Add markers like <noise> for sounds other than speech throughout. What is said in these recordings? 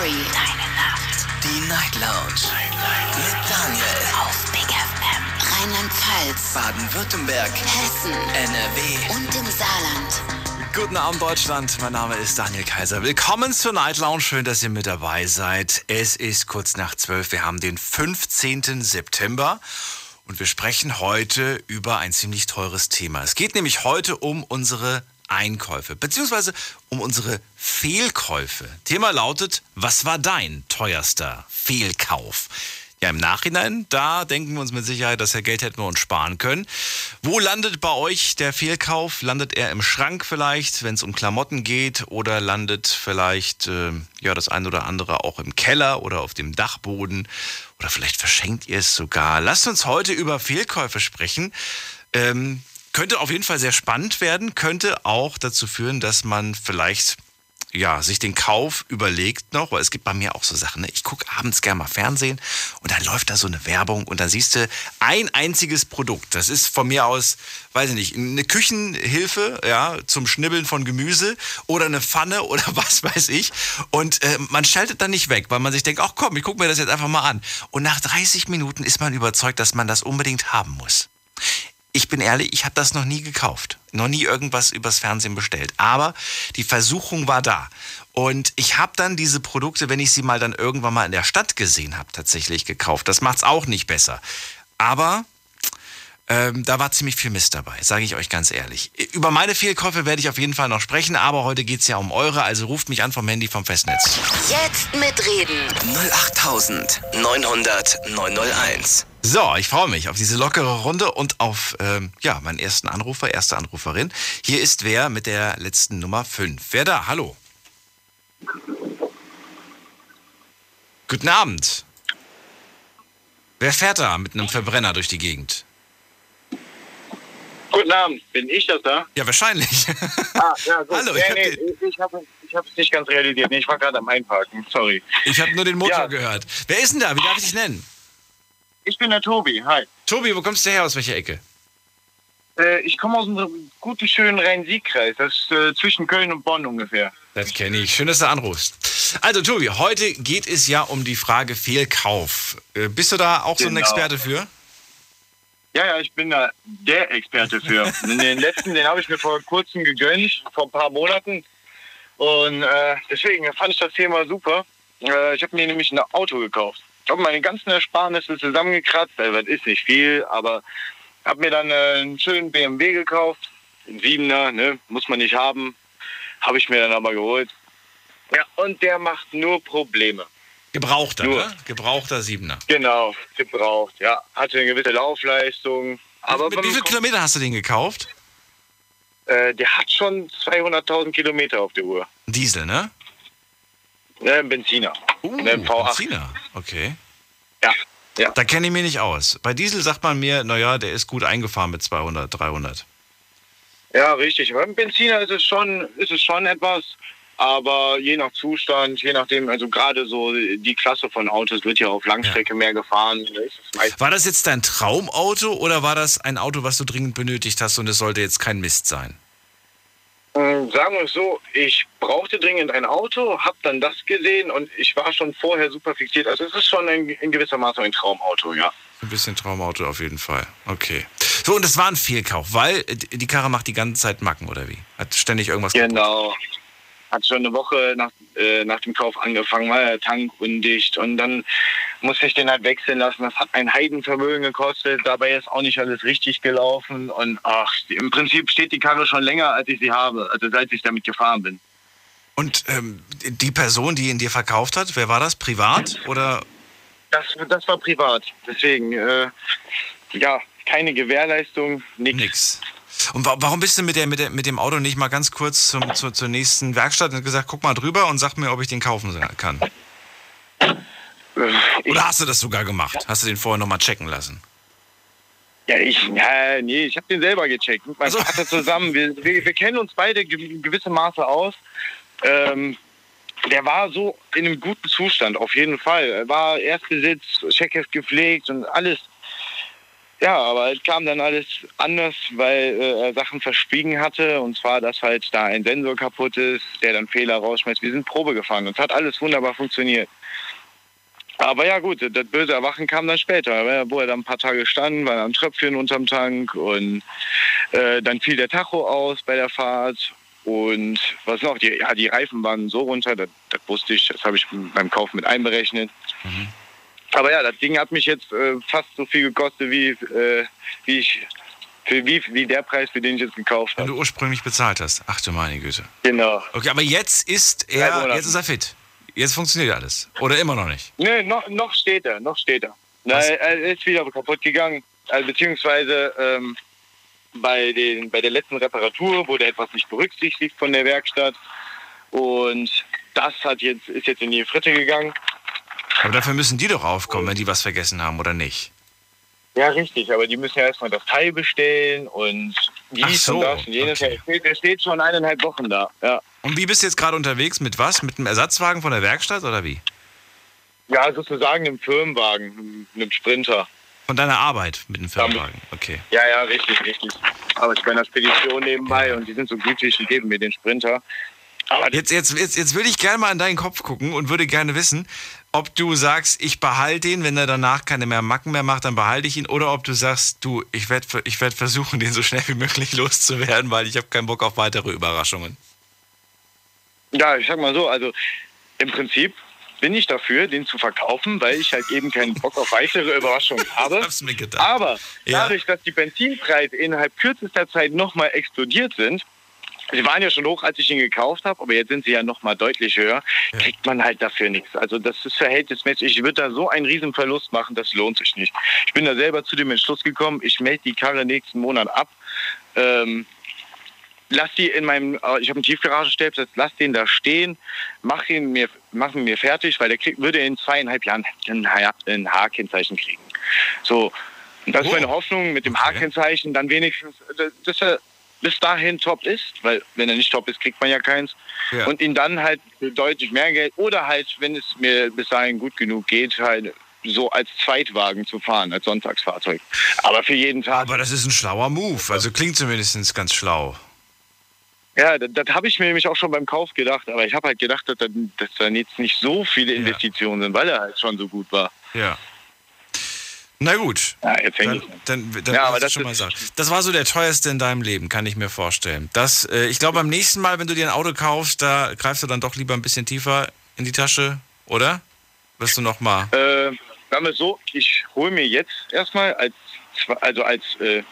Story. Deine Nacht. Die Night Lounge. Night, Night. Mit Daniel. Auf Big FM. Rheinland-Pfalz. Baden-Württemberg. Hessen. NRW. Und im Saarland. Guten Abend, Deutschland. Mein Name ist Daniel Kaiser. Willkommen zur Night Lounge. Schön, dass ihr mit dabei seid. Es ist kurz nach zwölf. Wir haben den 15. September. Und wir sprechen heute über ein ziemlich teures Thema. Es geht nämlich heute um unsere Einkäufe, beziehungsweise um unsere Fehlkäufe. Thema lautet, was war dein teuerster Fehlkauf? Ja, im Nachhinein, da denken wir uns mit Sicherheit, dass ja Geld hätten wir uns sparen können. Wo landet bei euch der Fehlkauf? Landet er im Schrank vielleicht, wenn es um Klamotten geht? Oder landet vielleicht äh, ja das ein oder andere auch im Keller oder auf dem Dachboden? Oder vielleicht verschenkt ihr es sogar. Lasst uns heute über Fehlkäufe sprechen. Ähm, könnte auf jeden Fall sehr spannend werden, könnte auch dazu führen, dass man vielleicht ja, sich den Kauf überlegt noch, weil es gibt bei mir auch so Sachen, ne? ich gucke abends gerne mal Fernsehen und dann läuft da so eine Werbung und dann siehst du ein einziges Produkt. Das ist von mir aus, weiß ich nicht, eine Küchenhilfe, ja, zum Schnibbeln von Gemüse oder eine Pfanne <laughs> oder was weiß ich. Und äh, man schaltet dann nicht weg, weil man sich denkt, ach komm, ich gucke mir das jetzt einfach mal an. Und nach 30 Minuten ist man überzeugt, dass man das unbedingt haben muss ich bin ehrlich, ich habe das noch nie gekauft. Noch nie irgendwas übers Fernsehen bestellt. Aber die Versuchung war da. Und ich habe dann diese Produkte, wenn ich sie mal dann irgendwann mal in der Stadt gesehen habe, tatsächlich gekauft. Das macht's auch nicht besser. Aber ähm, da war ziemlich viel Mist dabei, sage ich euch ganz ehrlich. Über meine Fehlkäufe werde ich auf jeden Fall noch sprechen, aber heute geht es ja um eure, also ruft mich an vom Handy vom Festnetz. Jetzt mitreden. 08900 901. So, ich freue mich auf diese lockere Runde und auf ähm, ja, meinen ersten Anrufer, erste Anruferin. Hier ist wer mit der letzten Nummer 5. Wer da? Hallo. Guten Abend. Wer fährt da mit einem Verbrenner durch die Gegend? Guten Abend, bin ich das da? Ja, wahrscheinlich. Ah, ja, <laughs> gut. Hallo, nee, ich nee, ich habe es nicht ganz realisiert. Nee, ich war gerade am Einparken, sorry. Ich habe nur den Motor Ja. gehört. Wer ist denn da? Wie darf ich dich nennen? Ich bin der Tobi, hi. Tobi, wo kommst du her? Aus welcher Ecke? Äh, ich komme aus einem guten, schönen Rhein-Sieg-Kreis. Das ist äh, zwischen Köln und Bonn ungefähr. Das kenne ich. Schön, dass du anrufst. Also, Tobi, heute geht es ja um die Frage Fehlkauf. Äh, Bist du da auch so ein Genau. Experte für? Ja, ja, ich bin da der Experte für. <laughs> den letzten, den habe ich mir vor kurzem gegönnt, vor ein paar Monaten. Und äh, deswegen fand ich das Thema super. Äh, ich habe mir nämlich ein Auto gekauft. Ich habe meine ganzen Ersparnisse zusammengekratzt. Also, das ist nicht viel, aber habe mir dann äh, einen schönen BMW gekauft. Ein Siebener, ne? muss man nicht haben. Habe ich mir dann aber geholt. Ja, und der macht nur Probleme. Gebrauchter, Nur. ne? Gebrauchter Siebener. Genau, gebraucht. Ja, hatte eine gewisse Laufleistung. Aber Mit wie viel Kilometer hast du den gekauft? Äh, der hat schon 200.000 Kilometer auf der Uhr. Diesel, ne? Ne, ein Benziner. Uh, Ne, ein V8. Benziner. Okay. Ja. ja. Da kenne ich mich nicht aus. Bei Diesel sagt man mir, naja, der ist gut eingefahren mit 200, 300. Ja, richtig. Beim Benziner ist es schon, ist es schon etwas. Aber je nach Zustand, je nachdem, also gerade so die Klasse von Autos wird ja auf Langstrecke mehr gefahren. Meist- War das jetzt dein Traumauto oder war das ein Auto, was du dringend benötigt hast und es sollte jetzt kein Mist sein? Ähm, Sagen wir es so, ich brauchte dringend ein Auto, habe dann das gesehen und ich war schon vorher super fixiert. Also es ist schon in, in gewisser Maße ein Traumauto, ja. Ein bisschen Traumauto auf jeden Fall. Okay. So, und das war ein Fehlkauf, weil äh, die Karre macht die ganze Zeit Macken, oder wie? Hat ständig irgendwas kaputt. Hat schon eine Woche nach, äh, nach dem Kauf angefangen, war der Tank undicht und dann musste ich den halt wechseln lassen. Das hat ein Heidenvermögen gekostet. Dabei ist auch nicht alles richtig gelaufen und ach, im Prinzip steht die Karre schon länger, als ich sie habe, also seit ich damit gefahren bin. Und ähm, die Person, die ihn dir verkauft hat, wer war das? Privat oder? Das, das war privat. Deswegen, äh, ja, keine Gewährleistung, nichts. Nix. Und wa warum bist du mit, der, mit, der, mit dem Auto nicht mal ganz kurz zum, zur, zur nächsten Werkstatt und gesagt, guck mal drüber und sag mir, ob ich den kaufen kann? Ich, Oder hast du das sogar gemacht? Hast du den vorher nochmal checken lassen? ja, ich, ja, nee, ich habe den selber gecheckt. Mit meinem Also- Vater zusammen. Wir, wir, wir kennen uns beide ge- in gewissem Maße aus. Ähm, der war so in einem guten Zustand, auf jeden Fall. Er war Erstbesitz, Checkheft gepflegt und alles. Ja, aber es kam dann alles anders, weil äh, er Sachen verschwiegen hatte. Und zwar, dass halt da ein Sensor kaputt ist, der dann Fehler rausschmeißt. Wir sind Probe gefahren und es hat alles wunderbar funktioniert. Aber ja gut, das böse Erwachen kam dann später, wo er dann ein paar Tage stand, war ein Tröpfchen unterm Tank und äh, dann fiel der Tacho aus bei der Fahrt und was noch, die, ja, die Reifen waren so runter, das, das wusste ich, das habe ich beim Kauf mit einberechnet. Mhm. Aber ja, das Ding hat mich jetzt äh, fast so viel gekostet, wie, äh, wie ich für wie, wie der Preis, für den ich jetzt gekauft habe. Wenn du ursprünglich bezahlt hast. Ach du meine Güte. Genau. Okay, aber jetzt ist er, jetzt ist er fit. Jetzt funktioniert alles. Oder immer noch nicht? Nee, noch, noch steht er, noch steht er. Na, er ist wieder kaputt gegangen. Also, beziehungsweise ähm, bei, den, bei der letzten Reparatur wurde etwas nicht berücksichtigt von der Werkstatt. Und das hat jetzt, ist jetzt in die Fritte gegangen. Aber dafür müssen die doch aufkommen, wenn die was vergessen haben, oder nicht? Ja, richtig, aber die müssen ja erstmal das Teil bestellen und dies so, und das und jenes. Okay. Der, steht, der steht schon eineinhalb Wochen da. Ja. Und wie bist du jetzt gerade unterwegs? Mit was? Mit einem Ersatzwagen von der Werkstatt oder wie? Ja, sozusagen einem Firmenwagen, einem Sprinter. Von deiner Arbeit mit einem Firmenwagen, okay. Ja, ja, richtig, richtig. Aber ich bin in der Spedition nebenbei ja. und die sind so gütig und geben mir den Sprinter. Aber jetzt, jetzt, jetzt, jetzt würde ich gerne mal in deinen Kopf gucken und würde gerne wissen, ob du sagst, ich behalte ihn, wenn er danach keine mehr Macken mehr macht, dann behalte ich ihn, oder ob du sagst, du, ich werde ich werd versuchen, <laughs> den so schnell wie möglich loszuwerden, weil ich habe keinen Bock auf weitere Überraschungen. Ja, ich sag mal so, also im Prinzip bin ich dafür, den zu verkaufen, weil ich halt eben keinen Bock auf weitere Überraschungen <laughs> habe. Hab's mir gedacht. Aber ja. dadurch, dass die Benzinpreise innerhalb kürzester Zeit nochmal explodiert sind, Sie waren ja schon hoch, als ich ihn gekauft habe, aber jetzt sind sie ja noch mal deutlich höher. Ja. Kriegt man halt dafür nichts. Also das ist verhältnismäßig. Ich würde da so einen riesen Verlust machen, das lohnt sich nicht. Ich bin da selber zu dem Entschluss gekommen, ich melde die Karre nächsten Monat ab. Ähm, lass die in meinem, äh, ich habe einen Tiefgaragenstellplatz, lass den da stehen, mach ihn mir, mach ihn mir fertig, weil der krieg, würde in zweieinhalb Jahren ein, ein H-Kennzeichen kriegen. So, das ist meine oh. Hoffnung mit dem okay. H-Kennzeichen, dann wenigstens, dass er bis dahin top ist, weil wenn er nicht top ist, kriegt man ja keins. Ja. Und ihn dann halt deutlich mehr Geld oder halt, wenn es mir bis dahin gut genug geht, halt so als Zweitwagen zu fahren, als Sonntagsfahrzeug. Aber für jeden Tag. Aber das ist ein schlauer Move. Also klingt zumindest ganz schlau. Ja, das, das habe ich mir nämlich auch schon beim Kauf gedacht. Aber ich habe halt gedacht, dass, dass da jetzt nicht so viele Investitionen ja. sind, weil er halt schon so gut war. Ja. Na gut. Ja, jetzt dann, dann, dann, ja, aber das schon mal sagen. Das war so der teuerste in deinem Leben, kann ich mir vorstellen. Das, äh, ich glaube, beim nächsten Mal, wenn du dir ein Auto kaufst, da greifst du dann doch lieber ein bisschen tiefer in die Tasche, oder? Wirst du noch mal? Äh, sagen wir so, ich hole mir jetzt erstmal als, also als äh,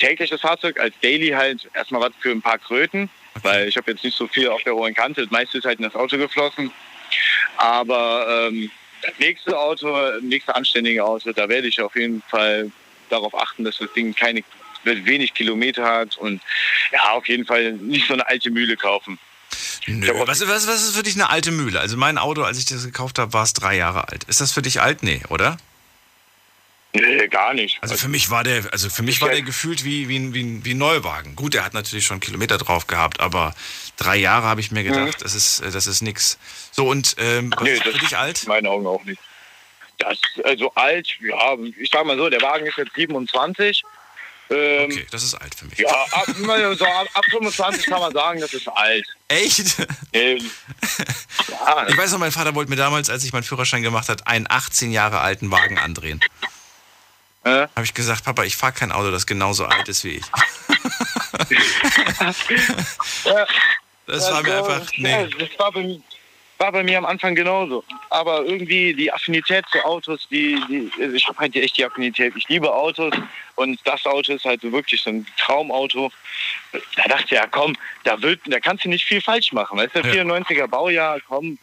tägliches Fahrzeug, als Daily halt erstmal was für ein paar Kröten, okay. weil ich habe jetzt nicht so viel auf der hohen Kante. Das meiste ist halt in das Auto geflossen. Aber ähm, das nächste Auto, nächste anständige Auto, da werde ich auf jeden Fall darauf achten, dass das Ding keine wenig Kilometer hat und ja, auf jeden Fall nicht so eine alte Mühle kaufen. Nö. Was, was, was ist für dich eine alte Mühle? Also mein Auto, als ich das gekauft habe, war es drei Jahre alt. Ist das für dich alt? Nee, oder? Nee, gar nicht. Also für mich war der, also für mich war der gefühlt wie, wie, wie, wie ein Neuwagen. Gut, er hat natürlich schon Kilometer drauf gehabt, aber drei Jahre habe ich mir gedacht, mhm. das ist, das ist nix. So, und ähm, was nee, ist für dich alt? In meinen Augen auch nicht. Das, also alt, ja, ich sag mal so, der Wagen ist jetzt 27. Ähm, okay, das ist alt für mich. Ja, ab, so, ab, ab 25 kann man sagen, das ist alt. Echt? Ähm, ja. <laughs> Ich weiß noch, mein Vater wollte mir damals, als ich meinen Führerschein gemacht habe, einen 18 Jahre alten Wagen andrehen. Äh? Habe ich gesagt, Papa, ich fahre kein Auto, das genauso alt ist wie ich. <laughs> das war mir einfach. Nee. das war bei, war bei, mir am Anfang genauso. Aber irgendwie die Affinität zu Autos, die, die also ich habe halt echt die Affinität. Ich liebe Autos und das Auto ist halt wirklich so ein Traumauto. Da dachte ich, ja komm, da, wird, da kannst du nicht viel falsch machen. Weißt du, ja. 94er Baujahr, komm,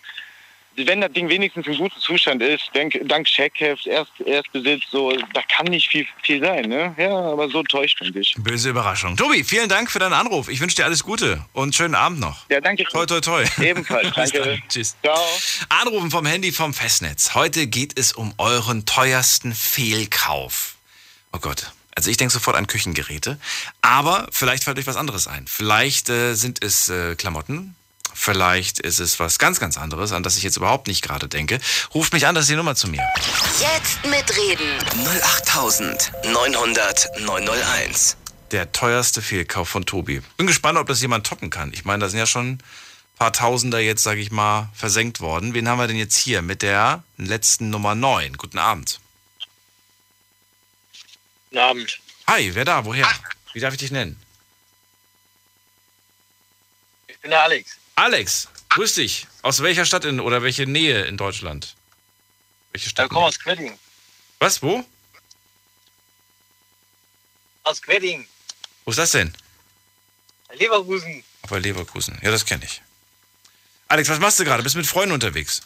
wenn das Ding wenigstens in gutem Zustand ist, denk, dank Checkheft, Erst, Erstbesitz, so, da kann nicht viel, viel sein, ne? Ja, aber so täuscht man dich. Böse Überraschung. Tobi, vielen Dank für deinen Anruf. Ich wünsche dir alles Gute und schönen Abend noch. Ja, danke. Toi, toi, toi. Ebenfalls, <laughs> danke. Tschüss. Ciao. Anrufen vom Handy vom Festnetz. Heute geht es um euren teuersten Fehlkauf. Oh Gott. Also ich denke sofort an Küchengeräte. Aber vielleicht fällt euch was anderes ein. Vielleicht äh, sind es äh, Klamotten, Vielleicht ist es was ganz, ganz anderes, an das ich jetzt überhaupt nicht gerade denke. Ruft mich an, das ist die Nummer zu mir. Jetzt mitreden. 08900 901. Der teuerste Fehlkauf von Tobi. Bin gespannt, ob das jemand toppen kann. Ich meine, da sind ja schon ein paar Tausender jetzt, sage ich mal, versenkt worden. Wen haben wir denn jetzt hier mit der letzten Nummer 9? Guten Abend. Guten Abend. Hi, wer da? Woher? Wie darf ich dich nennen? Ich bin der Alex. Alex, grüß dich. Aus welcher Stadt in, oder welche Nähe in Deutschland? Welche Ich Stadt? komme aus Quedding. Was, wo? Aus Quedding. Wo ist das denn? Leverkusen. Bei Leverkusen. Ja, das kenne ich. Alex, was machst du gerade? Bist mit Freunden unterwegs?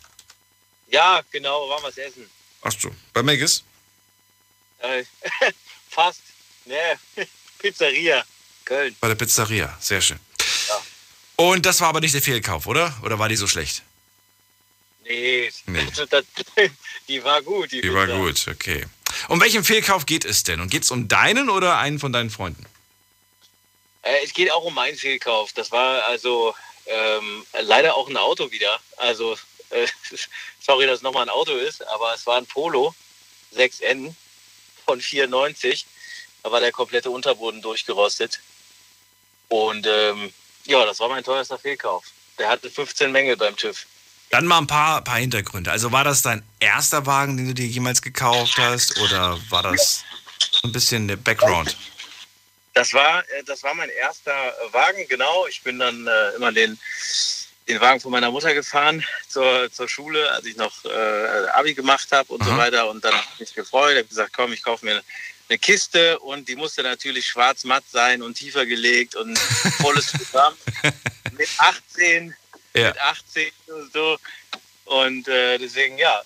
Ja, genau, waren was essen. Ach so. Bei Megas? Äh, <laughs> fast. Ne, <laughs> Pizzeria. Köln. Bei der Pizzeria. Sehr schön. Und das war aber nicht der Fehlkauf, oder? Oder war die so schlecht? Nee, Nee. <laughs> Die war gut. Die, Die war gut, okay. Um welchen Fehlkauf geht es denn? Und geht es um deinen oder einen von deinen Freunden? Äh, es geht auch um meinen Fehlkauf. Das war also ähm, leider auch ein Auto wieder. Also, äh, <laughs> sorry, dass es nochmal ein Auto ist, aber es war ein Polo 6N von 94. Da war der komplette Unterboden durchgerostet. Und ähm, ja, das war mein teuerster Fehlkauf. Der hatte 15 Mängel beim TÜV. Dann mal ein paar, paar Hintergründe. Also war das dein erster Wagen, den du dir jemals gekauft hast? Oder war das so ein bisschen der Background? Das war, äh, das war mein erster äh, Wagen, genau. Ich bin dann äh, immer den, den Wagen von meiner Mutter gefahren zur, zur Schule, als ich noch äh, Abi gemacht habe und so Aha. weiter. Und dann habe ich mich gefreut, habe gesagt, komm, ich kaufe mir eine Kiste und die musste natürlich schwarz-matt sein und tiefer gelegt und volles Programm <laughs> mit 18, Ja. mit 18 und so. Und äh, deswegen, ja,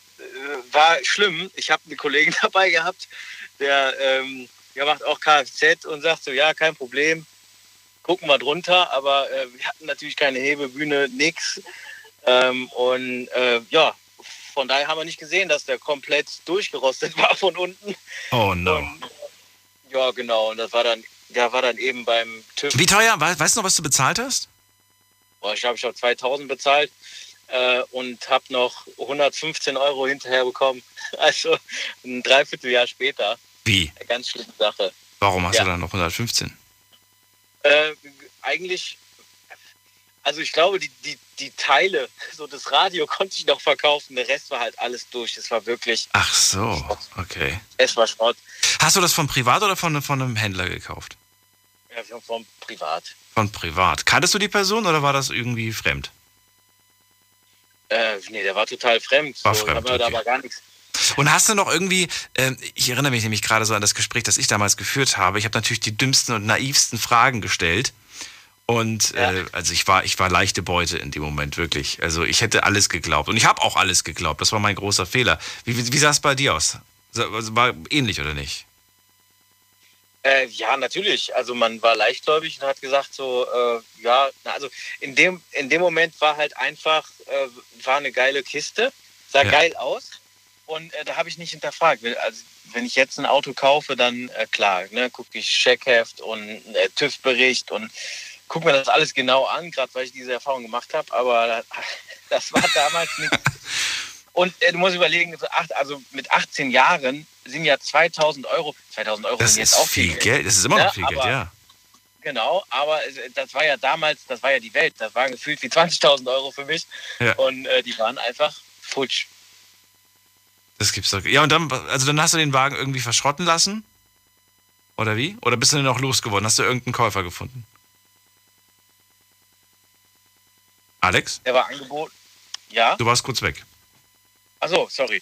war schlimm. Ich habe einen Kollegen <laughs> dabei gehabt, der, ähm, der macht auch Kfz und sagt so, ja, kein Problem, gucken wir drunter. Aber äh, wir hatten natürlich keine Hebebühne, nix. Ähm, und äh, ja, von daher haben wir nicht gesehen, dass der komplett durchgerostet <laughs> war von unten. Oh no. Und, ja, genau. Und das war dann, der war dann eben beim TÜV. Wie teuer? We- Weißt du noch, was du bezahlt hast? Boah, ich glaube, ich habe 2000 bezahlt äh, und habe noch 115 Euro hinterher bekommen. <laughs> Also ein Dreivierteljahr später. Wie? Eine ganz schlimme Sache. Warum hast Ja. du dann noch 115? Äh, eigentlich, also ich glaube, die, die, die Teile, <laughs> so das Radio <laughs> konnte ich noch verkaufen. Der Rest war halt alles durch. Es war wirklich, Ach so, okay. es war Schrott. Hast du das von privat oder von, von einem Händler gekauft? Ja, vom- vom Privat. Von privat. Kanntest du die Person oder war das irgendwie fremd? Äh, nee, der war total fremd. War so, fremd, aber Da okay. war gar nichts. Und hast du noch irgendwie, ähm, ich erinnere mich nämlich gerade so an das Gespräch, das ich damals geführt habe. Ich habe natürlich die dümmsten und naivsten Fragen gestellt. Und Ja. äh, also ich war, ich war leichte Beute in dem Moment, wirklich. Also ich hätte alles geglaubt. Und ich habe auch alles geglaubt. Das war mein großer Fehler. Wie, wie, wie sah es bei dir aus? So- also War ähnlich oder nicht? Äh, ja, natürlich. Also man war leichtgläubig und hat gesagt so, äh, ja, also in dem, in dem Moment war halt einfach, äh, war eine geile Kiste, sah Ja. geil aus und äh, da habe ich nicht hinterfragt. Also wenn ich jetzt ein Auto kaufe, dann äh, klar, ne, gucke ich Checkheft und TÜV-Bericht und gucke mir das alles genau an, gerade weil ich diese Erfahrung gemacht habe, aber <laughs> das war damals nicht. <laughs> Und äh, du musst überlegen, also mit 18 Jahren sind ja 2000 Euro, 2000 Euro Das sind jetzt ist auch viel Geld. Das ist immer noch Ja, viel Geld, aber- ja. Genau, aber das war ja damals, das war ja die Welt. Das waren gefühlt wie 20.000 Euro für mich. Ja. Und äh, die waren einfach futsch. Das gibt's doch. Ja, und dann, also dann hast du den Wagen irgendwie verschrotten lassen? Oder wie? Oder bist du denn noch losgeworden? Hast du irgendeinen Käufer gefunden? Alex, Der war angeboten. Ja, du warst kurz weg. achso, sorry.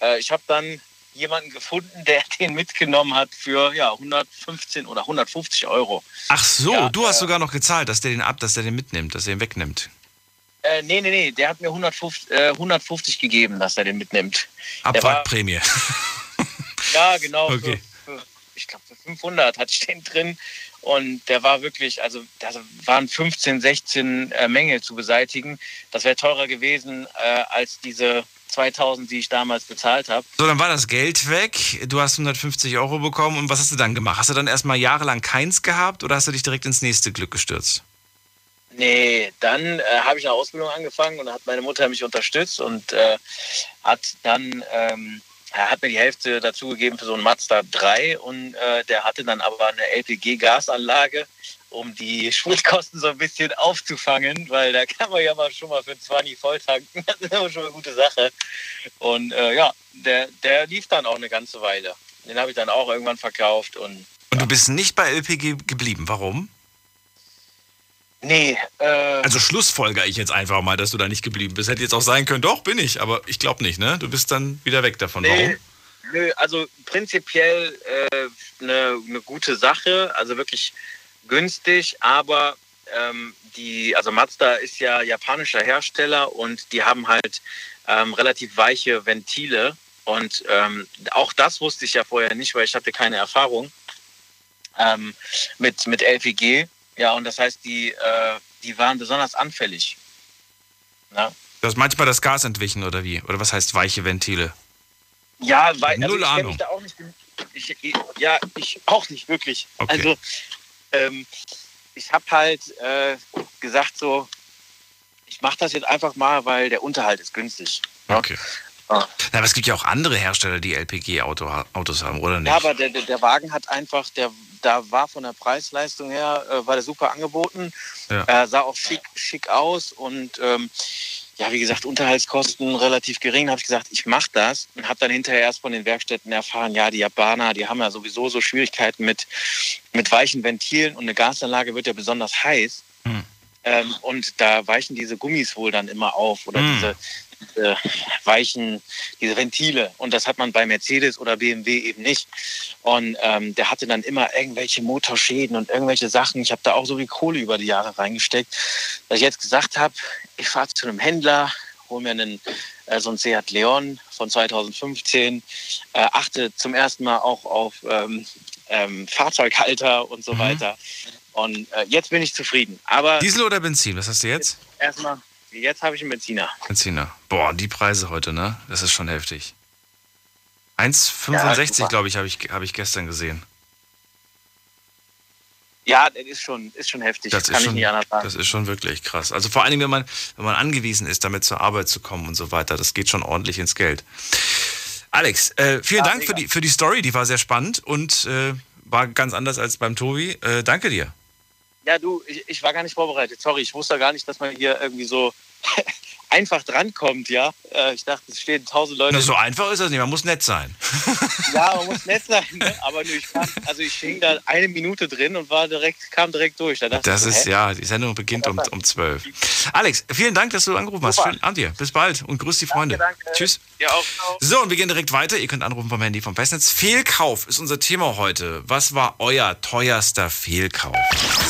Äh, ich habe dann jemanden gefunden, der <laughs> den mitgenommen hat für ja, 115 oder 150 Euro. Ach so, Ja, du hast äh, sogar noch gezahlt, dass der den ab, dass der den mitnimmt, dass er ihn wegnimmt. Äh, nee, nee, nee, der hat mir 150, äh, 150 gegeben, dass er den mitnimmt. Abwrackprämie. Ja, genau. <laughs> Okay. Für, für, ich glaube, für 500 hatte ich den drin. Und der war wirklich, also da waren 15, 16 äh, Mängel zu beseitigen. Das wäre teurer gewesen äh, als diese 2000, die ich damals bezahlt habe. So, dann war das Geld weg. Du hast 150 Euro bekommen. Und was hast du dann gemacht? Hast du dann erstmal jahrelang keins gehabt oder hast du dich direkt ins nächste Glück gestürzt? Nee, dann äh, habe ich eine Ausbildung angefangen und hat meine Mutter mich unterstützt und äh, hat dann ähm, er hat mir die Hälfte dazu gegeben für so einen Mazda 3 und äh, der hatte dann aber eine LPG-Gasanlage, um die Spritkosten so ein bisschen aufzufangen, weil da kann man ja mal schon mal für 20 voll tanken. <laughs> Das ist aber schon eine gute Sache. Und äh, ja, der, der lief dann auch eine ganze Weile. Den habe ich dann auch irgendwann verkauft und. Und du bist nicht bei LPG geblieben. Warum? Nee. Äh, also schlussfolger ich jetzt einfach mal, dass du da nicht geblieben bist. Hätte jetzt auch sein können, doch, bin ich, aber ich glaube nicht, ne? Du bist dann wieder weg davon. Nee, Warum? Nö, also prinzipiell eine äh, ne gute Sache, also wirklich günstig, aber ähm, die, also Mazda ist ja japanischer Hersteller und die haben halt ähm, relativ weiche Ventile. Und ähm, auch das wusste ich ja vorher nicht, weil ich hatte keine Erfahrung ähm, mit, mit LPG. Ja, und das heißt, die, äh, die waren besonders anfällig. Ja? Du hast manchmal das Gas entwichen oder wie? Oder was heißt weiche Ventile? Ja, weil also Null ich Ahnung. Auch nicht, ich, ja, ich auch nicht wirklich. Okay. Also ähm, ich habe halt äh, gesagt so, ich mache das jetzt einfach mal, weil der Unterhalt ist günstig. Ja? Okay. Ja. Na, aber es gibt ja auch andere Hersteller, die LPG-Autos haben, oder nicht? Ja, aber der, der Wagen hat einfach, der, da war von der Preisleistung her, äh, war der super angeboten. Ja. Äh, sah auch schick, schick aus und ähm, ja, wie gesagt, Unterhaltskosten relativ gering. Habe ich gesagt, ich mache das und habe dann hinterher erst von den Werkstätten erfahren, ja, die Japaner, die haben ja sowieso so Schwierigkeiten mit, mit weichen Ventilen und eine Gasanlage wird ja besonders heiß. Hm. Ähm, und da weichen diese Gummis wohl dann immer auf oder hm. diese, diese weichen, diese Ventile. Und das hat man bei Mercedes oder BMW eben nicht. Und ähm, der hatte dann immer irgendwelche Motorschäden und irgendwelche Sachen. Ich habe da auch so viel Kohle über die Jahre reingesteckt, dass ich jetzt gesagt habe, ich fahre zu einem Händler, hole mir einen, äh, so einen Seat Leon von 2015, äh, achte zum ersten Mal auch auf ähm, ähm, Fahrzeughalter und so mhm. weiter. Und äh, jetzt bin ich zufrieden. Aber Diesel oder Benzin? Was hast du jetzt? Erstmal Jetzt habe ich einen Benziner. Benziner. Boah, die Preise heute, ne? Das ist schon heftig. 1,65, ja, glaube ich, habe ich, hab ich gestern gesehen. Ja, das ist schon, ist schon heftig. Das, das kann schon, ich nicht anders sagen. Das ist schon wirklich krass. Also vor allen Dingen, wenn man, wenn man angewiesen ist, damit zur Arbeit zu kommen und so weiter, das geht schon ordentlich ins Geld. Alex, äh, vielen ja, Dank für die, für die Story, die war sehr spannend und äh, war ganz anders als beim Tobi. Äh, danke dir. Ja, du, ich, ich war gar nicht vorbereitet. Sorry, ich wusste gar nicht, dass man hier irgendwie so einfach drankommt, ja. Äh, ich dachte, es stehen tausend Leute. Na, so einfach ist das nicht, man muss nett sein. <laughs> ja, man muss nett sein, ne? aber nur ich kam, also ich hing da eine Minute drin und war direkt, kam direkt durch. Da das so, ist, hä? ja, die Sendung beginnt um, um 12. Alex, vielen Dank, dass du angerufen hast. Schönen Abend dir. Bis bald und grüß die Freunde. Danke, danke. Tschüss. Ja, auch, auch. So, und wir gehen direkt weiter. Ihr könnt anrufen vom Handy vom Festnetz. Fehlkauf ist unser Thema heute. Was war euer teuerster Fehlkauf?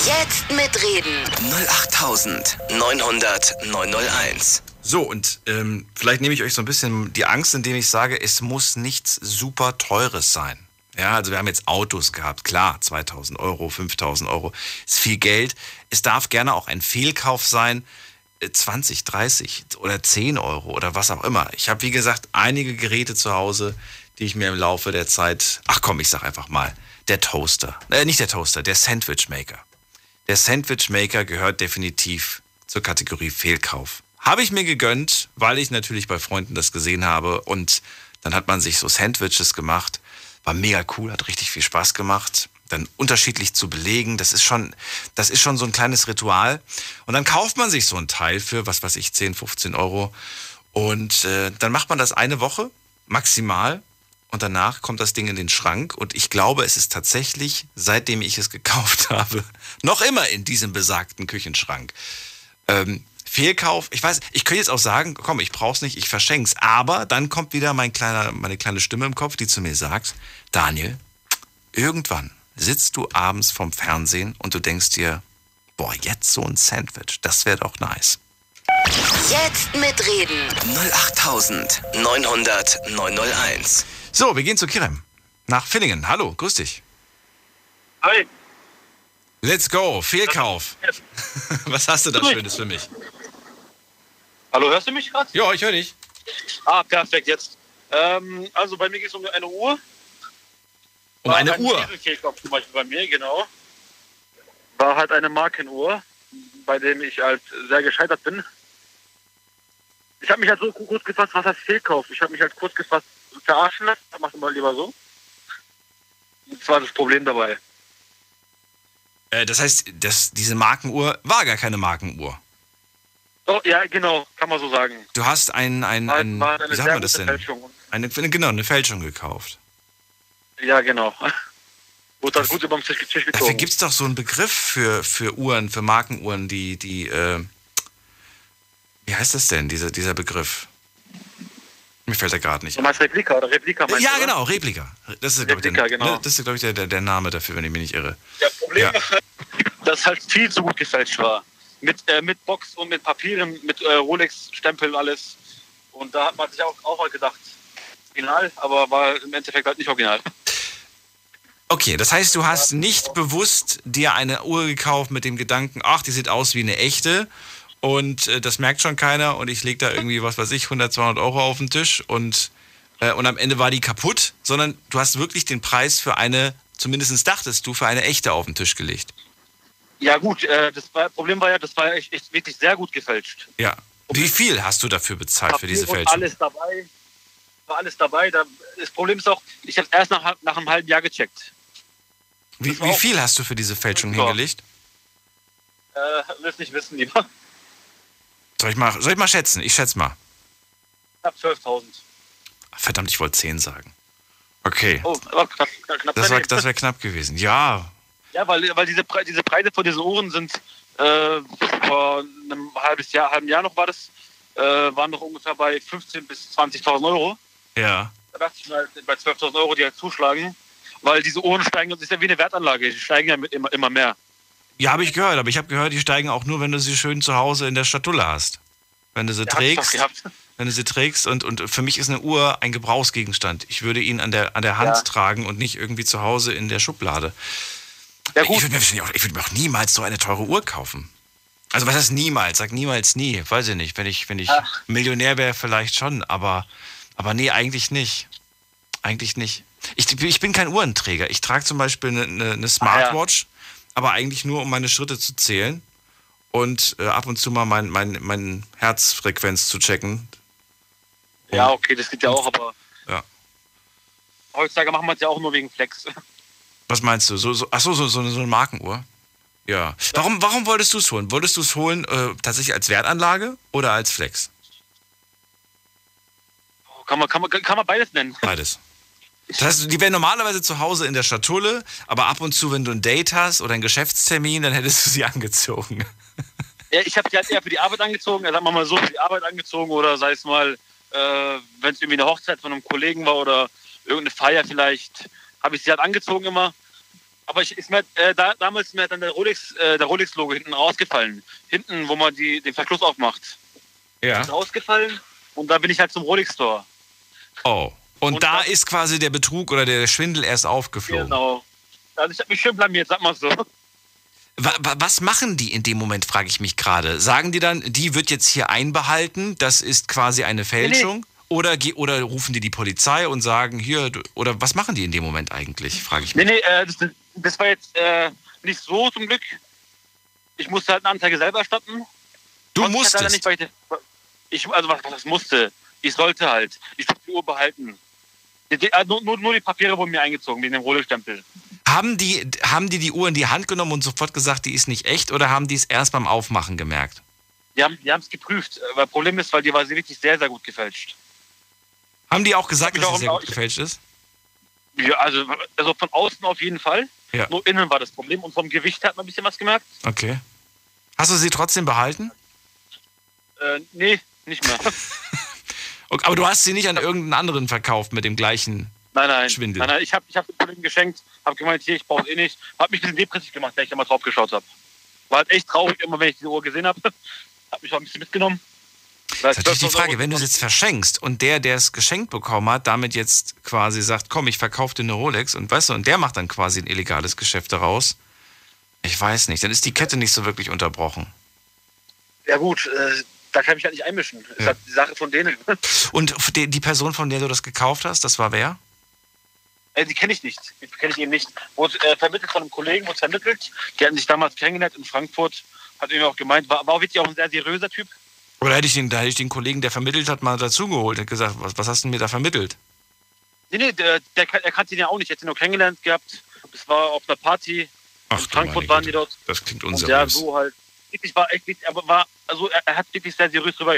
Jetzt mitreden. 08900 901. So, und ähm, vielleicht nehme ich euch so ein bisschen die Angst, indem ich sage, es muss nichts super Teures sein. Ja, also wir haben jetzt Autos gehabt, klar, 2000 Euro, 5000 Euro ist viel Geld. Es darf gerne auch ein Fehlkauf sein, 20, äh, 30 oder 10 Euro oder was auch immer. Ich habe, wie gesagt, einige Geräte zu Hause, die ich mir im Laufe der Zeit, ach komm, ich sag einfach mal, der Toaster, äh, nicht der Toaster, der Sandwich Maker. Der Sandwich Maker gehört definitiv zur Kategorie Fehlkauf. Habe ich mir gegönnt, weil ich natürlich bei Freunden das gesehen habe und dann hat man sich so Sandwiches gemacht. War mega cool, hat richtig viel Spaß gemacht. Dann unterschiedlich zu belegen, das ist schon, das ist schon so ein kleines Ritual. Und dann kauft man sich so ein Teil für, was weiß ich, 10, 15 Euro. Und äh, dann macht man das eine Woche maximal und danach kommt das Ding in den Schrank und ich glaube, es ist tatsächlich, seitdem ich es gekauft <laughs> habe, noch immer in diesem besagten Küchenschrank. Ähm, Fehlkauf, ich weiß, ich könnte jetzt auch sagen, komm, ich brauch's nicht, ich verschenk's. Aber dann kommt wieder mein kleiner, meine kleine Stimme im Kopf, die zu mir sagt, Daniel, irgendwann sitzt du abends vorm Fernsehen und du denkst dir, boah, jetzt so ein Sandwich, das wäre doch nice. Jetzt mitreden. 08900 901. So, wir gehen zu Kirem. Nach Villingen. Hallo, grüß dich. Hi. Let's go, Fehlkauf. <laughs> Was hast du da Schönes für mich? Hallo, hörst du mich gerade? Ja, ich höre dich. Ah, perfekt, jetzt. Ähm, also bei mir geht es um eine Uhr. Um War eine ein Uhr? Zum Beispiel bei mir, genau. War halt eine Markenuhr bei dem ich halt sehr gescheitert bin. Ich habe mich halt so kurz gefasst, was heißt Fehlkauf? Ich habe mich halt kurz gefasst, verarschen lassen. Mach mal lieber so. Das war das Problem dabei. Äh, das heißt, das, diese Markenuhr war gar keine Markenuhr. Oh, ja, genau, kann man so sagen. Du hast ein, ein, War, ein war eine wie sagt man das denn? Fälschung. Eine, genau, eine Fälschung gekauft. Ja, genau. <laughs> Wurde halt gut über den Tisch, Tisch Dafür gezogen. gibt es doch so einen Begriff für, für Uhren, für Markenuhren, die, die, äh, wie heißt das denn, dieser, dieser Begriff? Mir fällt er gerade nicht. Du meinst Replika oder Replika meinst Ja, du, genau, Replika. Das ist, glaube ich, Replika, der, genau. ne, das ist, glaub ich der, der, der Name dafür, wenn ich mich nicht irre. Ja, Problem Ja. <laughs> dass halt viel zu gut gefälscht war. Mit, äh, mit Box und mit Papieren, mit äh, Rolex-Stempel alles. Und da hat man sich auch, auch mal gedacht, original, aber war im Endeffekt halt nicht original. Okay, das heißt, du hast nicht bewusst dir eine Uhr gekauft mit dem Gedanken, ach, die sieht aus wie eine echte und äh, das merkt schon keiner und ich lege da irgendwie, was weiß ich, 100, 200 Euro auf den Tisch und, äh, und am Ende war die kaputt, sondern du hast wirklich den Preis für eine, zumindest dachtest du, für eine echte auf den Tisch gelegt. Ja gut, äh, das war, Problem war ja, das war echt, echt wirklich sehr gut gefälscht. Ja. Wie viel hast du dafür bezahlt für diese Fälschung? Alles dabei. War alles dabei. Da, das Problem ist auch, ich habe erst nach, nach einem halben Jahr gecheckt. Wie, wie viel hast du für diese Fälschung Ja. hingelegt? Äh, willst nicht wissen, lieber. Soll ich mal, soll ich mal schätzen? Ich schätze mal. Knapp 12.000. Verdammt, ich wollte 10 sagen. Okay. Oh, knapp, knapp Das, war, daneben. das wäre knapp gewesen. Ja, Ja, weil, weil diese, Pre diese Preise von diesen Uhren sind äh, vor einem halbes Jahr, halben Jahr noch war das, äh, waren noch ungefähr bei 15.000 bis 20.000 Euro. ja. Da dachte ich mir halt bei 12.000 Euro, die halt zuschlagen, weil diese Uhren steigen, das ist ja wie eine Wertanlage, die steigen ja mit immer, immer mehr. Ja, habe ich gehört, aber ich habe gehört, die steigen auch nur, wenn du sie schön zu Hause in der Schatulle hast. Wenn du sie Ja, trägst, wenn du sie trägst und, und für mich ist eine Uhr ein Gebrauchsgegenstand. Ich würde ihn an der, an der Hand Ja. tragen und nicht irgendwie zu Hause in der Schublade. Ja Ich gut, würde mir, ich würde mir auch niemals so eine teure Uhr kaufen. Also was heißt niemals? Sag niemals nie. Weiß ich nicht. Wenn ich, wenn ich Ach. Millionär wäre, vielleicht schon, aber, aber nee, eigentlich nicht. Eigentlich nicht. Ich, ich bin kein Uhrenträger. Ich trage zum Beispiel eine, eine, eine Smartwatch, aber eigentlich nur, um meine Schritte zu zählen und äh, ab und zu mal mein, mein, mein Herzfrequenz zu checken. ja okay, das geht ja auch, aber Ja. heutzutage machen wir es ja auch nur wegen Flex. Was meinst du? So, so, ach so, so, so, eine- Markenuhr? Ja. Warum, warum wolltest du es holen? Wolltest du es holen äh, tatsächlich als Wertanlage oder als Flex? Kann man, kann man, kann man beides nennen. Beides. Das heißt, die wären normalerweise zu Hause in der Schatulle, aber ab und zu, wenn du ein Date hast oder einen Geschäftstermin, dann hättest du sie <laughs> angezogen. Ja, ich habe die halt eher für die Arbeit angezogen, also sagen wir mal so, für die Arbeit angezogen oder sei es mal, äh, wenn es irgendwie eine Hochzeit von einem Kollegen war oder irgendeine Feier vielleicht, habe ich sie halt angezogen immer. Aber ich, ist mir, äh, da, damals ist mir dann der Rolex, äh, der Rolex-Logo hinten rausgefallen. Hinten, wo man die, den Verschluss aufmacht. Ja. Ist rausgefallen und da bin ich halt zum Rolex-Store. Oh. Und, Und da das- ist quasi der Betrug oder der Schwindel erst aufgeflogen. Genau. Also ich habe mich schön blamiert, sag mal so. Wa wa was machen die in dem Moment, frage ich mich gerade. Sagen die dann, die wird jetzt hier einbehalten, das ist quasi eine Fälschung? Ge- oder rufen die die Polizei und sagen, hier, oder was machen die in dem Moment eigentlich, frage ich Nee, mich. nee, äh, das, das war jetzt äh, nicht so zum Glück. Ich musste halt eine Anzeige selber erstatten. Du ich halt musstest. Nicht, ich, ich, also was, was musste. Ich sollte halt. Ich sollte die Uhr behalten. Die, äh, nur, nur, nur die Papiere wurden mir eingezogen, wegen dem Rolex-Stempel. Haben die, haben die die Uhr in die Hand genommen und sofort gesagt, die ist nicht echt oder haben die es erst beim Aufmachen gemerkt? Die haben es geprüft. Aber Problem ist, weil die war wirklich sehr, sehr gut gefälscht. Haben die auch gesagt, dass sie sehr gut gefälscht ist? Ja, also, also von außen auf jeden Fall. Ja. Nur innen war das Problem. Und vom Gewicht hat man ein bisschen was gemerkt. Okay. Hast du sie trotzdem behalten? Äh, nee, nicht mehr. <laughs> Okay, aber du hast sie nicht an irgendeinen anderen verkauft mit dem gleichen. Nein, nein. Schwindel. Nein, nein, ich habe ich hab den Kollegen geschenkt, habe gemeint, hier, ich brauche eh nicht. Habe mich ein bisschen depressiv gemacht, wenn ich da mal drauf geschaut habe. War halt echt traurig, immer wenn ich diese Uhr gesehen habe. <laughs> Habe mich auch ein bisschen mitgenommen. Das ist natürlich die Frage, wenn du es jetzt verschenkst und der, der es geschenkt bekommen hat, damit jetzt quasi sagt, komm, ich verkaufe dir eine Rolex und weißt du, und der macht dann quasi ein illegales Geschäft daraus. Ich weiß nicht, dann ist die Kette nicht so wirklich unterbrochen. Ja gut, äh, da kann ich mich halt nicht einmischen. Das ist Ja. halt die Sache von denen. <laughs> Und die, die Person, von der du das gekauft hast, das war wer? äh, die kenne ich nicht. Die kenne ich eben nicht. Wurde äh, vermittelt von einem Kollegen, wurde vermittelt. Die hatten sich damals kennengelernt in Frankfurt hat irgendwie auch gemeint, war, war auch wirklich auch ein sehr seriöser Typ. Oder hätte ich den, da hätte ich den Kollegen, der vermittelt hat, mal dazugeholt und gesagt, was, was hast du mir da vermittelt? Nee, nee, der, der, er kannte ihn ja auch nicht. Er hat ihn nur kennengelernt gehabt. Es war auf einer Party. Ach, in Frankfurt waren die dort. Das klingt Und ja, unseriös. so halt. Wirklich war echt, aber war, also er, hat wirklich sehr seriös rüber,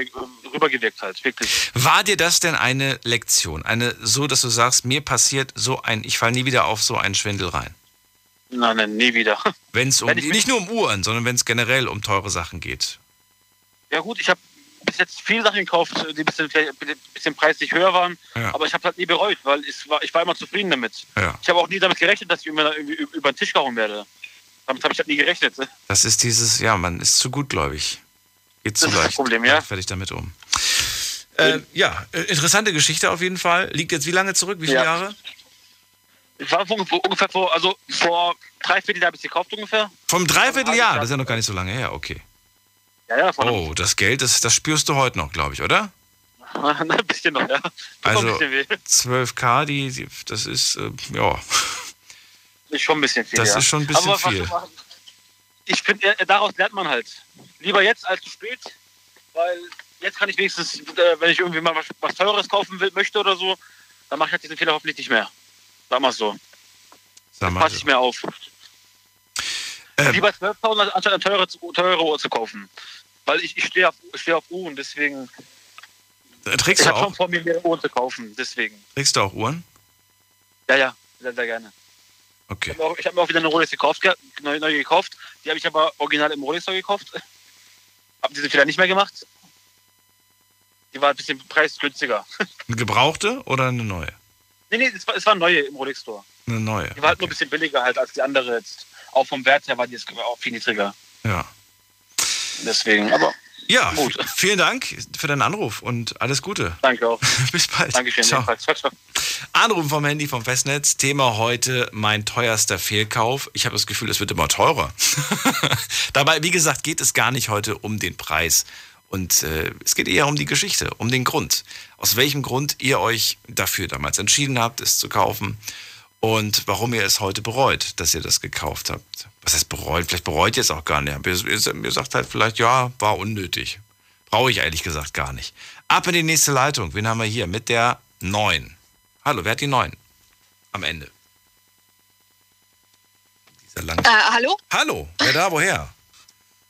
rübergewirkt halt, wirklich. War dir das denn eine Lektion? Eine so, dass du sagst, mir passiert so ein, ich falle nie wieder auf so einen Schwindel rein? Nein, nein, nie wieder. Wenn es um, Wenn nicht nur um Uhren, sondern wenn es generell um teure Sachen geht. Ja gut, ich habe bis jetzt viele Sachen gekauft, die ein bisschen, bisschen preislich höher waren, Ja. aber ich habe halt nie bereut, weil es war, ich war immer zufrieden damit. Ja. Ich habe auch nie damit gerechnet, dass ich immer irgendwie über den Tisch gehauen werde. Damit habe ich halt nie gerechnet. <laughs> Das ist dieses, ja, man ist zu gutgläubig. Geht zu Das ist das leicht. Problem, ja. Fertig damit um. Äh, ja, äh, interessante Geschichte auf jeden Fall. Liegt jetzt wie lange zurück? Wie viele Ja. Jahre? Ich war ungefähr vor, also vor drei Vierteljahr habe ich es gekauft ungefähr. Vom Dreivierteljahr. Jahr. Das ist ja noch gar nicht so lange her, okay. Ja, ja, Oh, das Geld, das, das spürst du heute noch, glaube ich, oder? <laughs> ein bisschen noch, ja. Tut Also- ein bisschen weh. 12k, die, die das ist, äh, ja, Ist schon ein bisschen viel. Das ja. ist schon ein bisschen Aber viel. Ich finde, daraus lernt man halt. Lieber jetzt als zu spät, weil jetzt kann ich wenigstens, äh, wenn ich irgendwie mal was, was Teures kaufen will, möchte oder so, dann mache ich halt diesen Fehler hoffentlich nicht mehr. Sag mal so. sag mal. Passe ich mehr auf. Ähm, Lieber 12.000 anstatt eine teure, teure Uhr zu kaufen. Weil ich, ich stehe auf, ich stehe auf Uhren, deswegen. äh, trägst, Ich du habe schon auch, vor mir, mehrere Uhren zu kaufen, deswegen. trägst du auch Uhren? Ja, ja, sehr, sehr gerne. Okay. Ich habe mir, auch- hab mir auch wieder eine Rolex gekauft, ge- neu, neu gekauft. Die habe ich aber original im Rolex Store gekauft. <laughs> Hab diesen Fehler nicht mehr gemacht. Die war ein bisschen preisgünstiger. <laughs> Eine gebrauchte oder eine neue? Nee, nee, es war, es war eine neue im Rolex Store. Eine neue. Die war halt nur ein bisschen billiger halt als die andere jetzt. Auch vom Wert her war die jetzt auch viel niedriger. Ja. Deswegen, aber Ja, Gut. vielen Dank für deinen Anruf und alles Gute. danke auch. <laughs> Bis bald. Dankeschön. Ciao. Ciao, ciao. Anrufen vom Handy vom Festnetz. Thema heute mein teuerster Fehlkauf. Ich habe das Gefühl, es wird immer teurer. <laughs> Dabei, wie gesagt, geht es gar nicht heute um den Preis. Und äh, es geht eher um die Geschichte, um den Grund. Aus welchem Grund ihr euch dafür damals entschieden habt, es zu kaufen und warum ihr es heute bereut, dass ihr das gekauft habt. Was heißt bereut? Vielleicht bereut ihr es auch gar nicht. Ihr sagt halt vielleicht, ja, war unnötig. Brauche ich ehrlich gesagt gar nicht. Ab in die nächste Leitung. Wen haben wir hier? Mit der 9. Hallo, wer hat die 9? Am Ende. Dieser lange. Äh, hallo? Hallo, wer da, woher?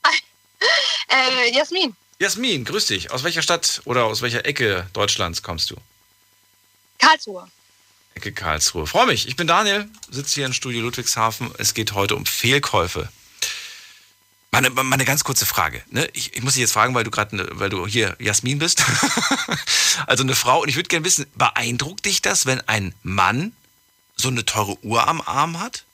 <laughs> Äh, Jasmin. Jasmin, grüß dich. Aus welcher Stadt oder aus welcher Ecke Deutschlands kommst du? Karlsruhe. Ecke Karlsruhe. Freue mich. Ich bin Daniel, sitze hier im Studio Ludwigshafen. Es geht heute um Fehlkäufe. Meine, meine ganz kurze Frage. Ne? Ich, ich muss dich jetzt fragen, weil du gerade, ne- weil du hier Jasmin bist. <laughs> also eine Frau. Und ich würde gerne wissen, beeindruckt dich das, wenn ein Mann so eine teure Uhr am Arm hat?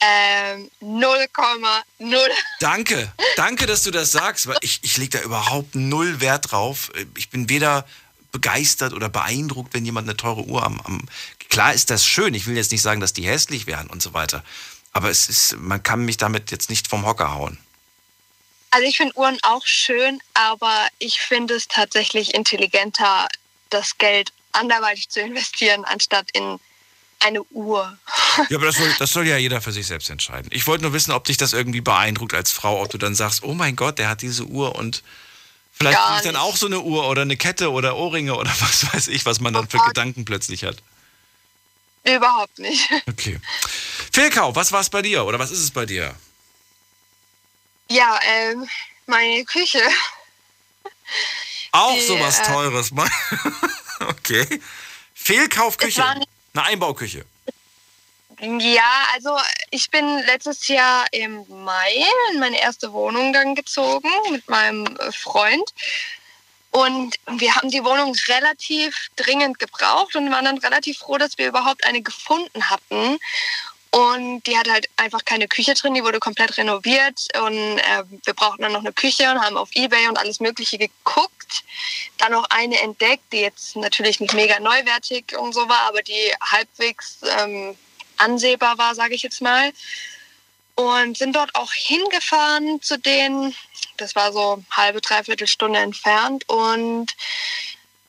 Ähm, 0,0. Danke, danke, dass du das sagst, weil ich, ich lege da überhaupt null Wert drauf. Ich bin weder begeistert oder beeindruckt, wenn jemand eine teure Uhr am, am. Klar ist das schön, ich will jetzt nicht sagen, dass die hässlich wären und so weiter. Aber es ist, man kann mich damit jetzt nicht vom Hocker hauen. Also ich finde Uhren auch schön, aber ich finde es tatsächlich intelligenter, das Geld anderweitig zu investieren, anstatt in eine Uhr. Ja, aber das soll, das soll ja jeder für sich selbst entscheiden. Ich wollte nur wissen, ob dich das irgendwie beeindruckt als Frau, ob du dann sagst, oh mein Gott, der hat diese Uhr und vielleicht Gar krieg ich dann auch so eine Uhr oder eine Kette oder Ohrringe oder <laughs> was weiß ich, was man dann für Oh. Gedanken plötzlich hat. Überhaupt nicht. <laughs> Okay. Fehlkauf, was war es bei dir oder was ist es bei dir? Ja, ähm, meine Küche. Auch Die, sowas äh, Teures. <laughs> Okay. Fehlkaufküche. Eine Einbauküche. Ja, also ich bin letztes Jahr im Mai in meine erste Wohnung dann gezogen mit meinem äh, Freund. Und wir haben die Wohnung relativ dringend gebraucht und waren dann relativ froh, dass wir überhaupt eine gefunden hatten. Und die hatte halt einfach keine Küche drin, die wurde komplett renoviert. Und äh, wir brauchten dann noch eine Küche und haben auf Ebay und alles Mögliche geguckt. Dann noch eine entdeckt, die jetzt natürlich nicht mega neuwertig und so war, aber die halbwegs ähm, ansehbar war, sage ich jetzt mal. Und sind dort auch hingefahren zu denen. Das war so halbe, dreiviertel Stunde entfernt. Und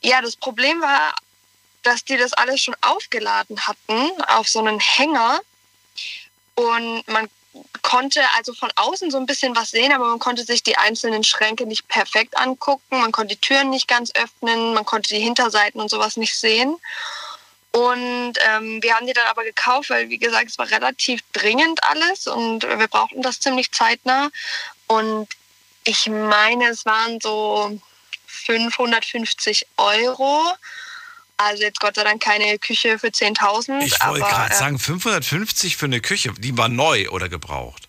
ja, das Problem war, dass die das alles schon aufgeladen hatten auf so einen Hänger. Und man konnte also von außen so ein bisschen was sehen, aber man konnte sich die einzelnen Schränke nicht perfekt angucken. Man konnte die Türen nicht ganz öffnen, man konnte die Hinterseiten und sowas nicht sehen. Und ähm, wir haben die dann aber gekauft, weil, wie gesagt, es war relativ dringend alles und wir brauchten das ziemlich zeitnah. Und ich meine, es waren so 550 Euro. Also jetzt Gott sei Dank keine Küche für 10.000. Ich wollte gerade äh, sagen, 550 für eine Küche, die war neu oder gebraucht?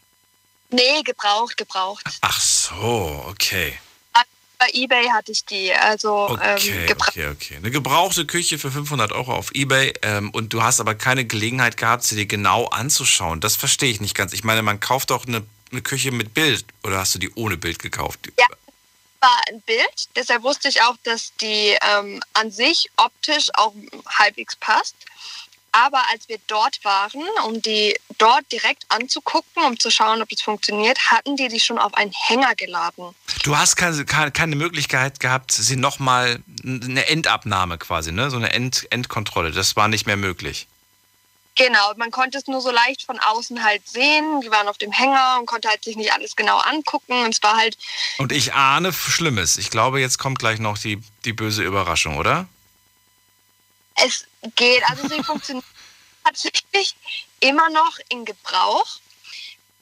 Nee, gebraucht, gebraucht. Ach so, okay. Bei eBay hatte ich die, also Okay, ähm, gebraucht. okay, okay. Eine gebrauchte Küche für 500 Euro auf Ebay ähm, und du hast aber keine Gelegenheit gehabt, sie dir genau anzuschauen. Das verstehe ich nicht ganz. Ich meine, man kauft doch eine, eine Küche mit Bild oder hast du die ohne Bild gekauft? Ja. war ein Bild, deshalb wusste ich auch, dass die ähm, an sich optisch auch halbwegs passt. Aber als wir dort waren, um die dort direkt anzugucken, um zu schauen, ob das funktioniert, hatten die die schon auf einen Hänger geladen. Du hast keine, keine, Möglichkeit gehabt, sie nochmal, eine Endabnahme quasi, ne? so eine End, Endkontrolle. Das war nicht mehr möglich. Genau, man konnte es nur so leicht von außen halt sehen. Die waren auf dem Hänger und konnte halt sich nicht alles genau angucken. Und es war halt, Und ich ahne Schlimmes. Ich glaube, jetzt kommt gleich noch die, die böse Überraschung, oder? Es geht. Also sie <laughs> funktioniert tatsächlich immer noch in Gebrauch.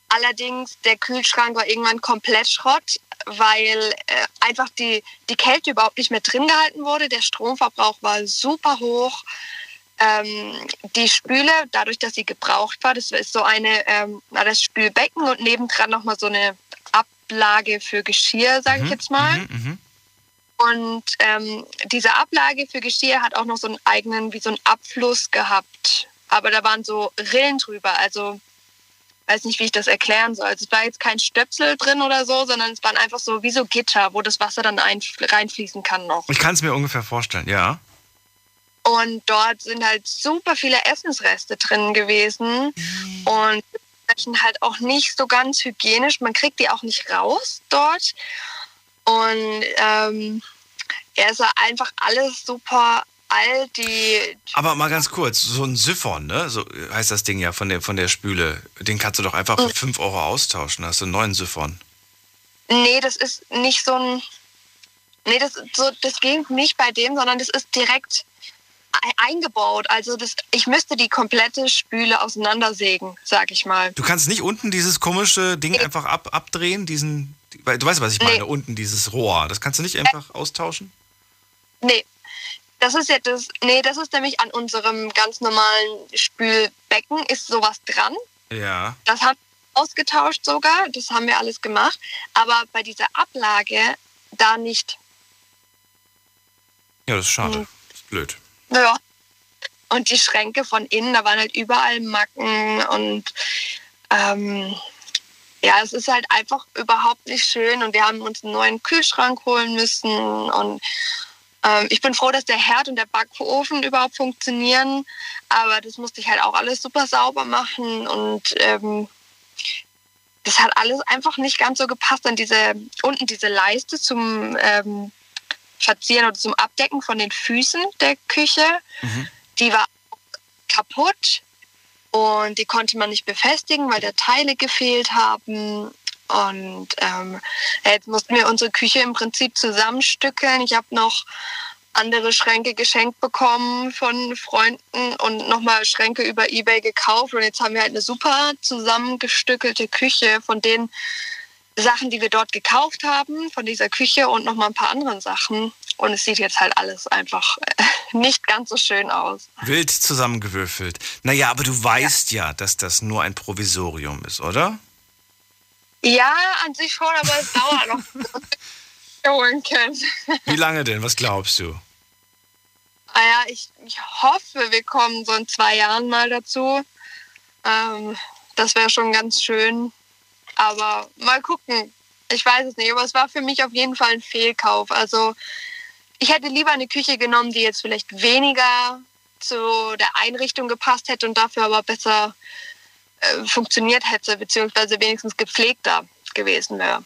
Allerdings der Kühlschrank war irgendwann komplett Schrott, weil äh, einfach die, die Kälte überhaupt nicht mehr drin gehalten wurde. Der Stromverbrauch war super hoch. Ähm, die Spüle, dadurch, dass sie gebraucht war, das ist so eine, ähm, das Spülbecken und nebendran nochmal so eine Ablage für Geschirr, sage ich jetzt mal. Mhm, mhm. Und ähm, diese Ablage für Geschirr hat auch noch so einen eigenen, wie so einen Abfluss gehabt. Aber da waren so Rillen drüber. Also weiß nicht, wie ich das erklären soll. Also es war jetzt kein Stöpsel drin oder so, sondern es waren einfach so wie so Gitter, wo das Wasser dann ein, reinfließen kann noch. Ich kann es mir ungefähr vorstellen, ja. Und dort sind halt super viele Essensreste drin gewesen. Und dementsprechend halt auch nicht so ganz hygienisch. Man kriegt die auch nicht raus dort. Und ähm, er ist einfach alles super alt. Die Aber mal ganz kurz, so ein Siphon, ne? So heißt das Ding ja von der, von der Spüle. Den kannst du doch einfach für 5 Euro austauschen. Da hast du einen neuen Siphon. Nee, das ist nicht so ein. Nee, das, so, das ging nicht bei dem, sondern das ist direkt eingebaut. Also das, ich müsste die komplette Spüle auseinandersägen, sag ich mal. Du kannst nicht unten dieses komische Ding einfach ab, abdrehen, diesen. Du weißt, was ich meine, Nee. unten dieses Rohr. Das kannst du nicht einfach austauschen? Nee. Das ist ja das. Nee, das ist nämlich an unserem ganz normalen Spülbecken ist sowas dran. Ja. Das wir ausgetauscht sogar. Das haben wir alles gemacht. Aber bei dieser Ablage da nicht. Ja, das ist schade. Mhm. Das ist blöd. Ja. Und die Schränke von innen, da waren halt überall Macken und ähm, ja, es ist halt einfach überhaupt nicht schön und wir haben uns einen neuen Kühlschrank holen müssen und ähm, ich bin froh, dass der Herd und der Backofen überhaupt funktionieren, aber das musste ich halt auch alles super sauber machen und ähm, das hat alles einfach nicht ganz so gepasst. Dann diese unten diese Leiste zum ähm, Verzieren oder zum Abdecken von den Füßen der Küche, Mhm. die war kaputt und die konnte man nicht befestigen, weil da Teile gefehlt haben. Und ähm, jetzt mussten wir unsere Küche im Prinzip zusammenstückeln. Ich habe noch andere Schränke geschenkt bekommen von Freunden und nochmal Schränke über Ebay gekauft. Und jetzt haben wir halt eine super zusammengestückelte Küche von den Sachen, die wir dort gekauft haben, von dieser Küche und nochmal ein paar anderen Sachen. Und es sieht jetzt halt alles einfach äh, <laughs> nicht ganz so schön aus. Wild zusammengewürfelt. Naja, aber du weißt ja, dass das nur ein Provisorium ist, oder? Ja, an sich schon, aber es dauert noch, <laughs> holen können. <laughs> Wie lange denn? Was glaubst du? Naja, Ah ich, ich hoffe, wir kommen so in zwei Jahren mal dazu. Ähm, das wäre schon ganz schön. Aber mal gucken. Ich weiß es nicht, aber es war für mich auf jeden Fall ein Fehlkauf. Also ich hätte lieber eine Küche genommen, die jetzt vielleicht weniger zu der Einrichtung gepasst hätte und dafür aber besser äh, funktioniert hätte, beziehungsweise wenigstens gepflegter gewesen wäre.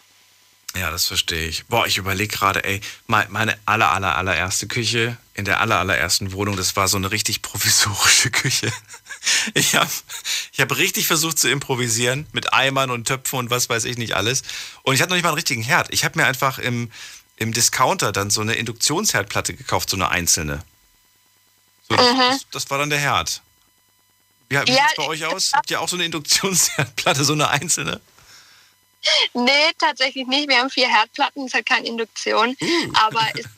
Ja, das verstehe ich. Boah, ich überlege gerade, ey, me- meine aller, aller, allererste Küche in der aller, allerersten Wohnung, das war so eine richtig provisorische <laughs> Küche. <laughs> Ich habe ich hab richtig versucht zu improvisieren mit Eimern und Töpfen und was weiß ich nicht alles. Und ich hatte noch nicht mal einen richtigen Herd. Ich habe mir einfach im, im Discounter dann so eine Induktionsherdplatte gekauft, so eine einzelne. So, das, Mhm. das, das war dann der Herd. Wie, wie Ja, sieht's bei euch aus? Habt ihr auch so eine Induktionsherdplatte, so eine einzelne? Nee, tatsächlich nicht. Wir haben vier Herdplatten, ist halt keine Induktion. Aber ist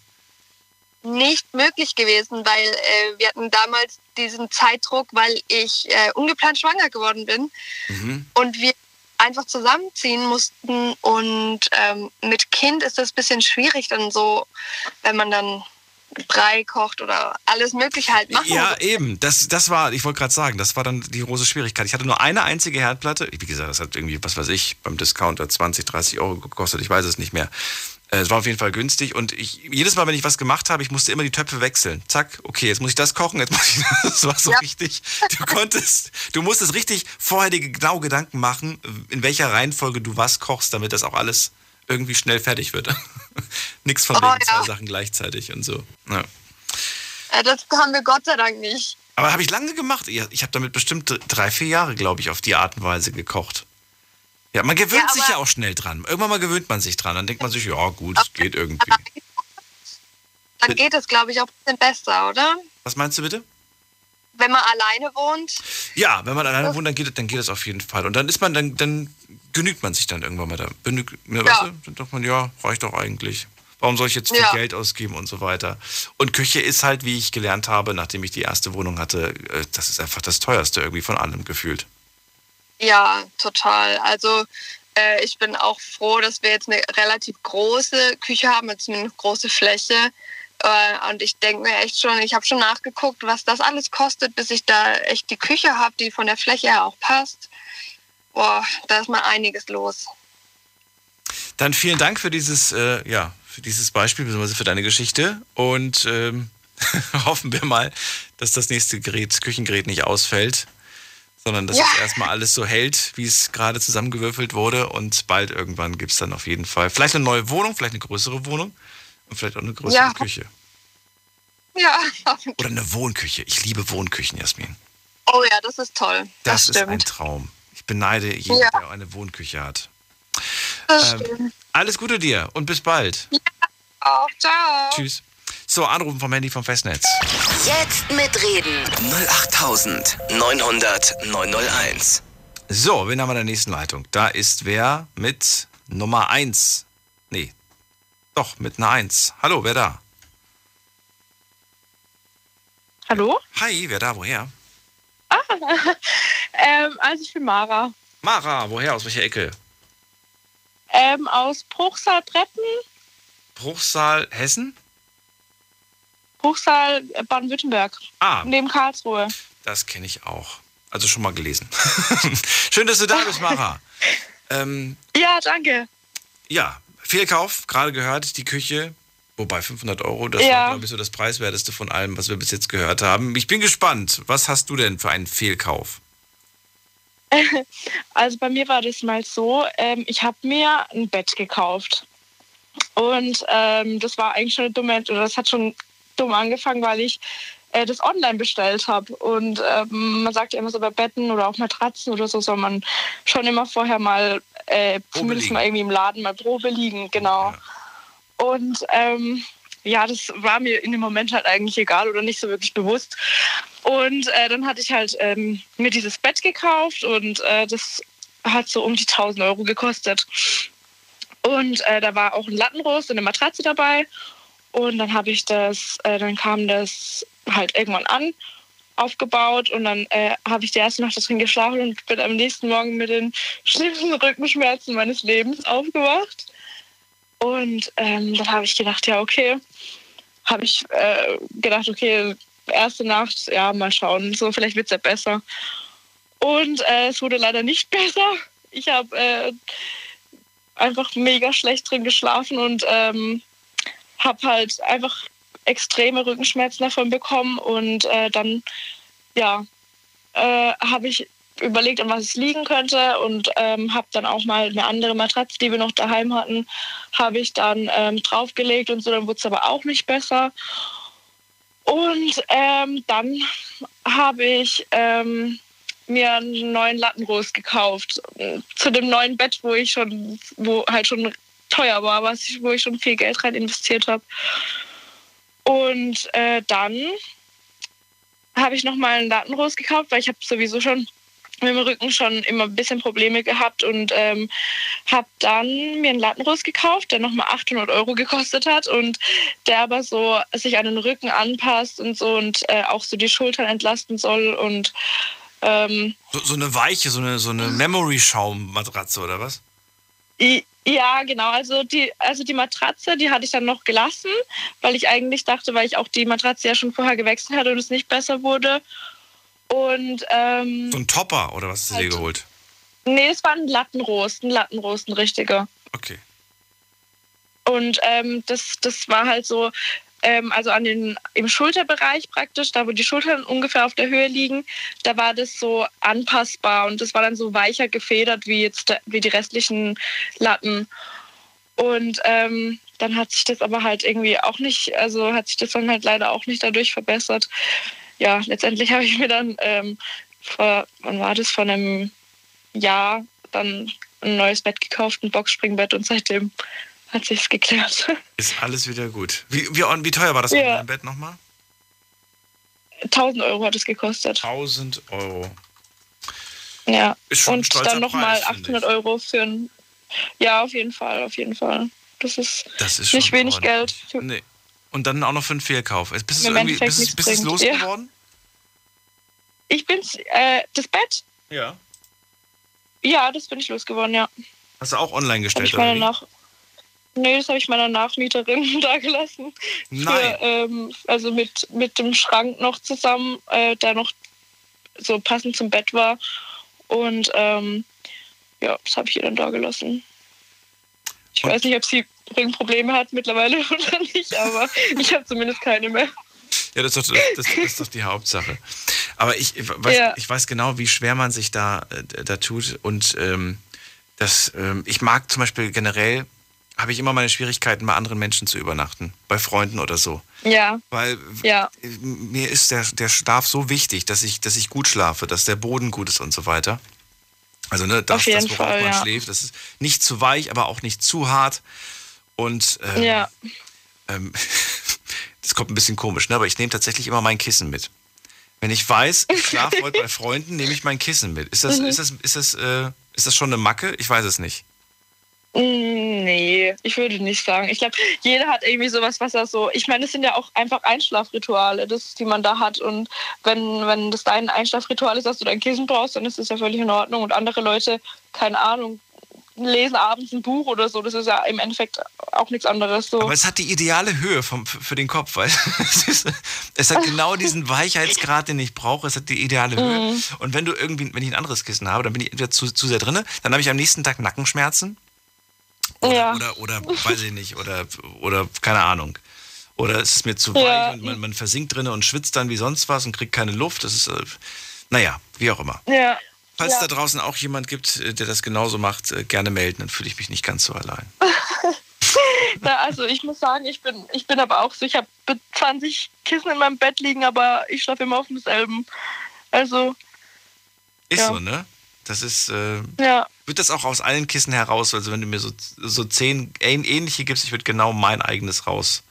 nicht möglich gewesen, weil äh, wir hatten damals diesen Zeitdruck, weil ich äh, ungeplant schwanger geworden bin Mhm. und wir einfach zusammenziehen mussten. Und ähm, mit Kind ist das ein bisschen schwierig dann so, wenn man dann Brei kocht oder alles Mögliche halt machen Ja, muss. eben. Das, das war, ich wollte gerade sagen, das war dann die große Schwierigkeit. Ich hatte nur eine einzige Herdplatte. Wie gesagt, das hat irgendwie, was weiß ich, beim Discounter 20, 30 Euro gekostet. Ich weiß es nicht mehr. Äh, Es war auf jeden Fall günstig und ich, jedes Mal, wenn ich was gemacht habe, ich musste immer die Töpfe wechseln. Zack, okay, jetzt muss ich das kochen, jetzt muss ich <laughs> das. Das war so Ja. richtig. Du konntest, du musstest richtig vorher dir genau Gedanken machen, in welcher Reihenfolge du was kochst, damit das auch alles irgendwie schnell fertig wird. <laughs> Nichts von Oh, wegen zwei ja. Sachen gleichzeitig und so. Ja. Äh, das haben wir Gott sei Dank nicht. Aber habe ich lange gemacht. Ja, Ich habe damit bestimmt drei, vier Jahre, glaube ich, auf die Art und Weise gekocht. Ja, man gewöhnt Ja, sich ja auch schnell dran. Irgendwann mal gewöhnt man sich dran. Dann denkt man sich, ja gut, es geht irgendwie. Dann geht es, glaube ich, auch ein bisschen besser, oder? Was meinst du bitte? Wenn man alleine wohnt. Ja, wenn man alleine wohnt, dann geht, es- dann geht es auf jeden Fall. Und dann ist man, dann, dann genügt man sich dann irgendwann mal da. Benüg, ne, weißt du? Dann denkt man, ja, reicht doch eigentlich. Warum soll ich jetzt viel Ja. Geld ausgeben und so weiter? Und Küche ist halt, wie ich gelernt habe, nachdem ich die erste Wohnung hatte, äh, das ist einfach das teuerste irgendwie von allem gefühlt. Ja, total. Also äh, ich bin auch froh, dass wir jetzt eine relativ große Küche haben, jetzt eine große Fläche. Äh, und ich denke mir echt schon, ich habe schon nachgeguckt, was das alles kostet, bis ich da echt die Küche habe, die von der Fläche her auch passt. Boah, da ist mal einiges los. Dann vielen Dank für dieses, äh, ja, für dieses Beispiel, beziehungsweise für deine Geschichte. Und ähm, <laughs> hoffen wir mal, dass das nächste Gerät, Küchengerät nicht ausfällt, sondern dass Ja. es erstmal alles so hält, wie es gerade zusammengewürfelt wurde. Und bald irgendwann gibt es dann auf jeden Fall vielleicht eine neue Wohnung, vielleicht eine größere Wohnung und vielleicht auch eine größere Ja. Küche. Ja, Oder eine Wohnküche. Ich liebe Wohnküchen, Jasmin. oh ja, das ist toll. Das, Das, ist ein. Traum. Ich beneide jeden, Ja. der eine Wohnküche hat. Das Ähm, stimmt. Alles Gute dir und bis bald. Auch, ciao. Tschüss. So, Anrufen vom Handy vom Festnetz. Jetzt mitreden. 08900 901. So, wen haben wir in der nächsten Leitung? Da ist wer mit Nummer 1. Nee, doch, mit einer 1. Hallo, wer da? Hallo? Hi, wer da, woher? <laughs> Ähm, also ich bin Mara. Mara, woher, aus welcher Ecke? Ähm, aus Bruchsal Bretten, Bruchsal, Hessen? Bruchsal äh, Baden-Württemberg, Ah, neben Karlsruhe. das kenne ich auch. Also schon mal gelesen. <laughs> Schön, dass du da bist, Mara. ähm, Ja, danke. ja, Fehlkauf, gerade gehört, die Küche. Wobei 500 Euro, das Ja. war, glaube ich, so das preiswerteste von allem, was wir bis jetzt gehört haben. Ich bin gespannt. Was hast du denn für einen Fehlkauf? <laughs> Also bei mir war das mal so, ähm, ich habe mir ein Bett gekauft. Und ähm, das war eigentlich schon eine dumme, oder das hat schon dumm angefangen, weil ich äh, das online bestellt habe. Und ähm, man sagt ja immer so bei Betten oder auch Matratzen oder so soll man schon immer vorher mal äh, zumindest liegen. mal irgendwie im Laden mal Probe liegen, genau. Ja. Und ähm, ja, das war mir in dem Moment halt eigentlich egal oder nicht so wirklich bewusst. Und äh, dann hatte ich halt ähm, mir dieses Bett gekauft und äh, das hat so um die 1000 Euro gekostet. Und äh, da war auch ein Lattenrost und eine Matratze dabei. Und dann habe ich das, äh, dann kam das halt irgendwann an, aufgebaut und dann äh, habe ich die erste Nacht drin geschlafen und bin am nächsten Morgen mit den schlimmsten Rückenschmerzen meines Lebens aufgewacht. Und ähm, dann habe ich gedacht, ja, okay. Habe ich äh, gedacht, okay, erste Nacht, ja, mal schauen. So, vielleicht wird es ja besser. Und äh, es wurde leider nicht <laughs> besser. Ich habe äh, einfach mega schlecht drin geschlafen und ähm, habe halt einfach extreme Rückenschmerzen davon bekommen. Und äh, dann, ja, äh, habe ich überlegt, an was es liegen könnte und ähm, habe dann auch mal eine andere Matratze, die wir noch daheim hatten, habe ich dann ähm, draufgelegt und so, dann wurde es aber auch nicht besser. Und ähm, dann habe ich ähm, mir einen neuen Lattenrost gekauft. Zu dem neuen Bett, wo ich schon, wo halt schon teuer war, was ich, wo ich schon viel Geld rein investiert habe. Und äh, dann habe ich nochmal einen Lattenrost gekauft, weil ich habe sowieso schon mit dem Rücken schon immer ein bisschen Probleme gehabt und ähm, habe dann mir einen Lattenrost gekauft, der nochmal 800 Euro gekostet hat und der aber so sich an den Rücken anpasst und so und äh, auch so die Schultern entlasten soll und ähm, so, so, eine weiche, so eine, so eine Memory-Schaum-Matratze oder was? Ja, genau. Also die, also die Matratze, die hatte ich dann noch gelassen, weil ich eigentlich dachte, weil ich auch die Matratze ja schon vorher gewechselt hatte und es nicht besser wurde. Und ähm, so ein Topper oder was hast du dir halt geholt? Nee, es war ein Lattenrost, ein Lattenrost, ein richtiger. Okay. Und ähm, das, das war halt so, ähm, also an den, im Schulterbereich praktisch, da wo die Schultern ungefähr auf der Höhe liegen, da war das so anpassbar und das war dann so weicher gefedert wie jetzt wie die restlichen Latten. Und ähm, dann hat sich das aber halt irgendwie auch nicht, also hat sich das dann halt leider auch nicht dadurch verbessert. Ja, letztendlich <laughs> habe ich mir dann, ähm, vor, wann war das, vor einem Jahr dann ein neues Bett gekauft, ein Boxspringbett und seitdem hat sich's geklärt. Ist alles wieder gut. Wie, wie, wie teuer war das ja. Bett nochmal? 1000 Euro hat es gekostet. 1000 Euro. Ja. und dann nochmal 800 Euro für ein. Ja, auf jeden Fall, auf jeden Fall. Das ist, das ist nicht wenig Geld. Nee. Und dann auch noch für einen Fehlkauf. Bist du irgendwie bist, bist losgeworden? Ja. Ich bin's, äh, das Bett? Ja. Ja, das bin ich losgeworden, ja. Hast du auch online gestellt? ich meine nach, Nee, das habe ich meiner Nachmieterin <laughs> da gelassen. Nein. Für, ähm, also mit, mit dem Schrank noch zusammen, äh, der noch so passend zum Bett war. Und ähm, ja, das habe ich ihr dann da gelassen. Ich Und? weiß nicht, ob sie Probleme hat mittlerweile <laughs> oder nicht, aber ich habe zumindest keine mehr. Ja, das ist, doch, das, das ist doch die Hauptsache. Aber ich, weiß, ja. ich weiß genau, wie schwer man sich da, äh, da tut. Und ähm, das, ähm, ich mag zum Beispiel generell habe ich immer meine Schwierigkeiten, bei anderen Menschen zu übernachten, bei Freunden oder so. Ja. Weil ja. mir ist der, der Schlaf so wichtig, dass ich, dass ich gut schlafe, dass der Boden gut ist und so weiter. Also ne, das, das worauf Fall, man ja. schläft, das ist nicht zu weich, aber auch nicht zu hart. Und ähm, ja. ähm, <laughs> das kommt ein bisschen komisch, ne? aber ich nehme tatsächlich immer mein Kissen mit. Wenn ich weiß, ich schlafe heute bei <laughs> Freunden, nehme ich mein Kissen mit. Ist das, mhm. ist das, ist das, äh, ist das schon eine Macke? Ich weiß es nicht. Mm, nee, ich würde nicht sagen. Ich glaube, jeder hat irgendwie sowas, was er so. Ich meine, es sind ja auch einfach Einschlafrituale, das, die man da hat. Und wenn, wenn das dein Einschlafritual ist, dass du dein Kissen brauchst, dann ist das ja völlig in Ordnung. Und andere Leute, keine Ahnung, lesen abends ein Buch oder so. Das ist ja im Endeffekt auch nichts anderes. So. Aber es hat die ideale Höhe vom, für den Kopf, weil <laughs> es, ist, es hat genau diesen Weichheitsgrad, den ich brauche. Es hat die ideale Höhe. Mm. Und wenn du irgendwie, wenn ich ein anderes Kissen habe, dann bin ich entweder zu, zu sehr drin, dann habe ich am nächsten Tag Nackenschmerzen oder, ja. oder, oder, weiß ich nicht, oder, oder keine Ahnung. Oder es ist mir zu weich ja. und man, man versinkt drin und schwitzt dann wie sonst was und kriegt keine Luft. Das ist, äh, naja, wie auch immer. Ja. Falls ja. da draußen auch jemand gibt, äh, der das genauso macht, äh, gerne melden, dann fühle ich mich nicht ganz so allein. <laughs> Na, also ich muss sagen, ich bin, ich bin aber auch so, ich habe 20 Kissen in meinem Bett liegen, aber ich schlafe immer auf demselben. Also. Ist ja. so, ne? Das ist. Äh, ja. Wird das auch aus allen Kissen heraus? Also, wenn du mir so, so zehn ähnliche gibst, ich würde genau mein eigenes raus.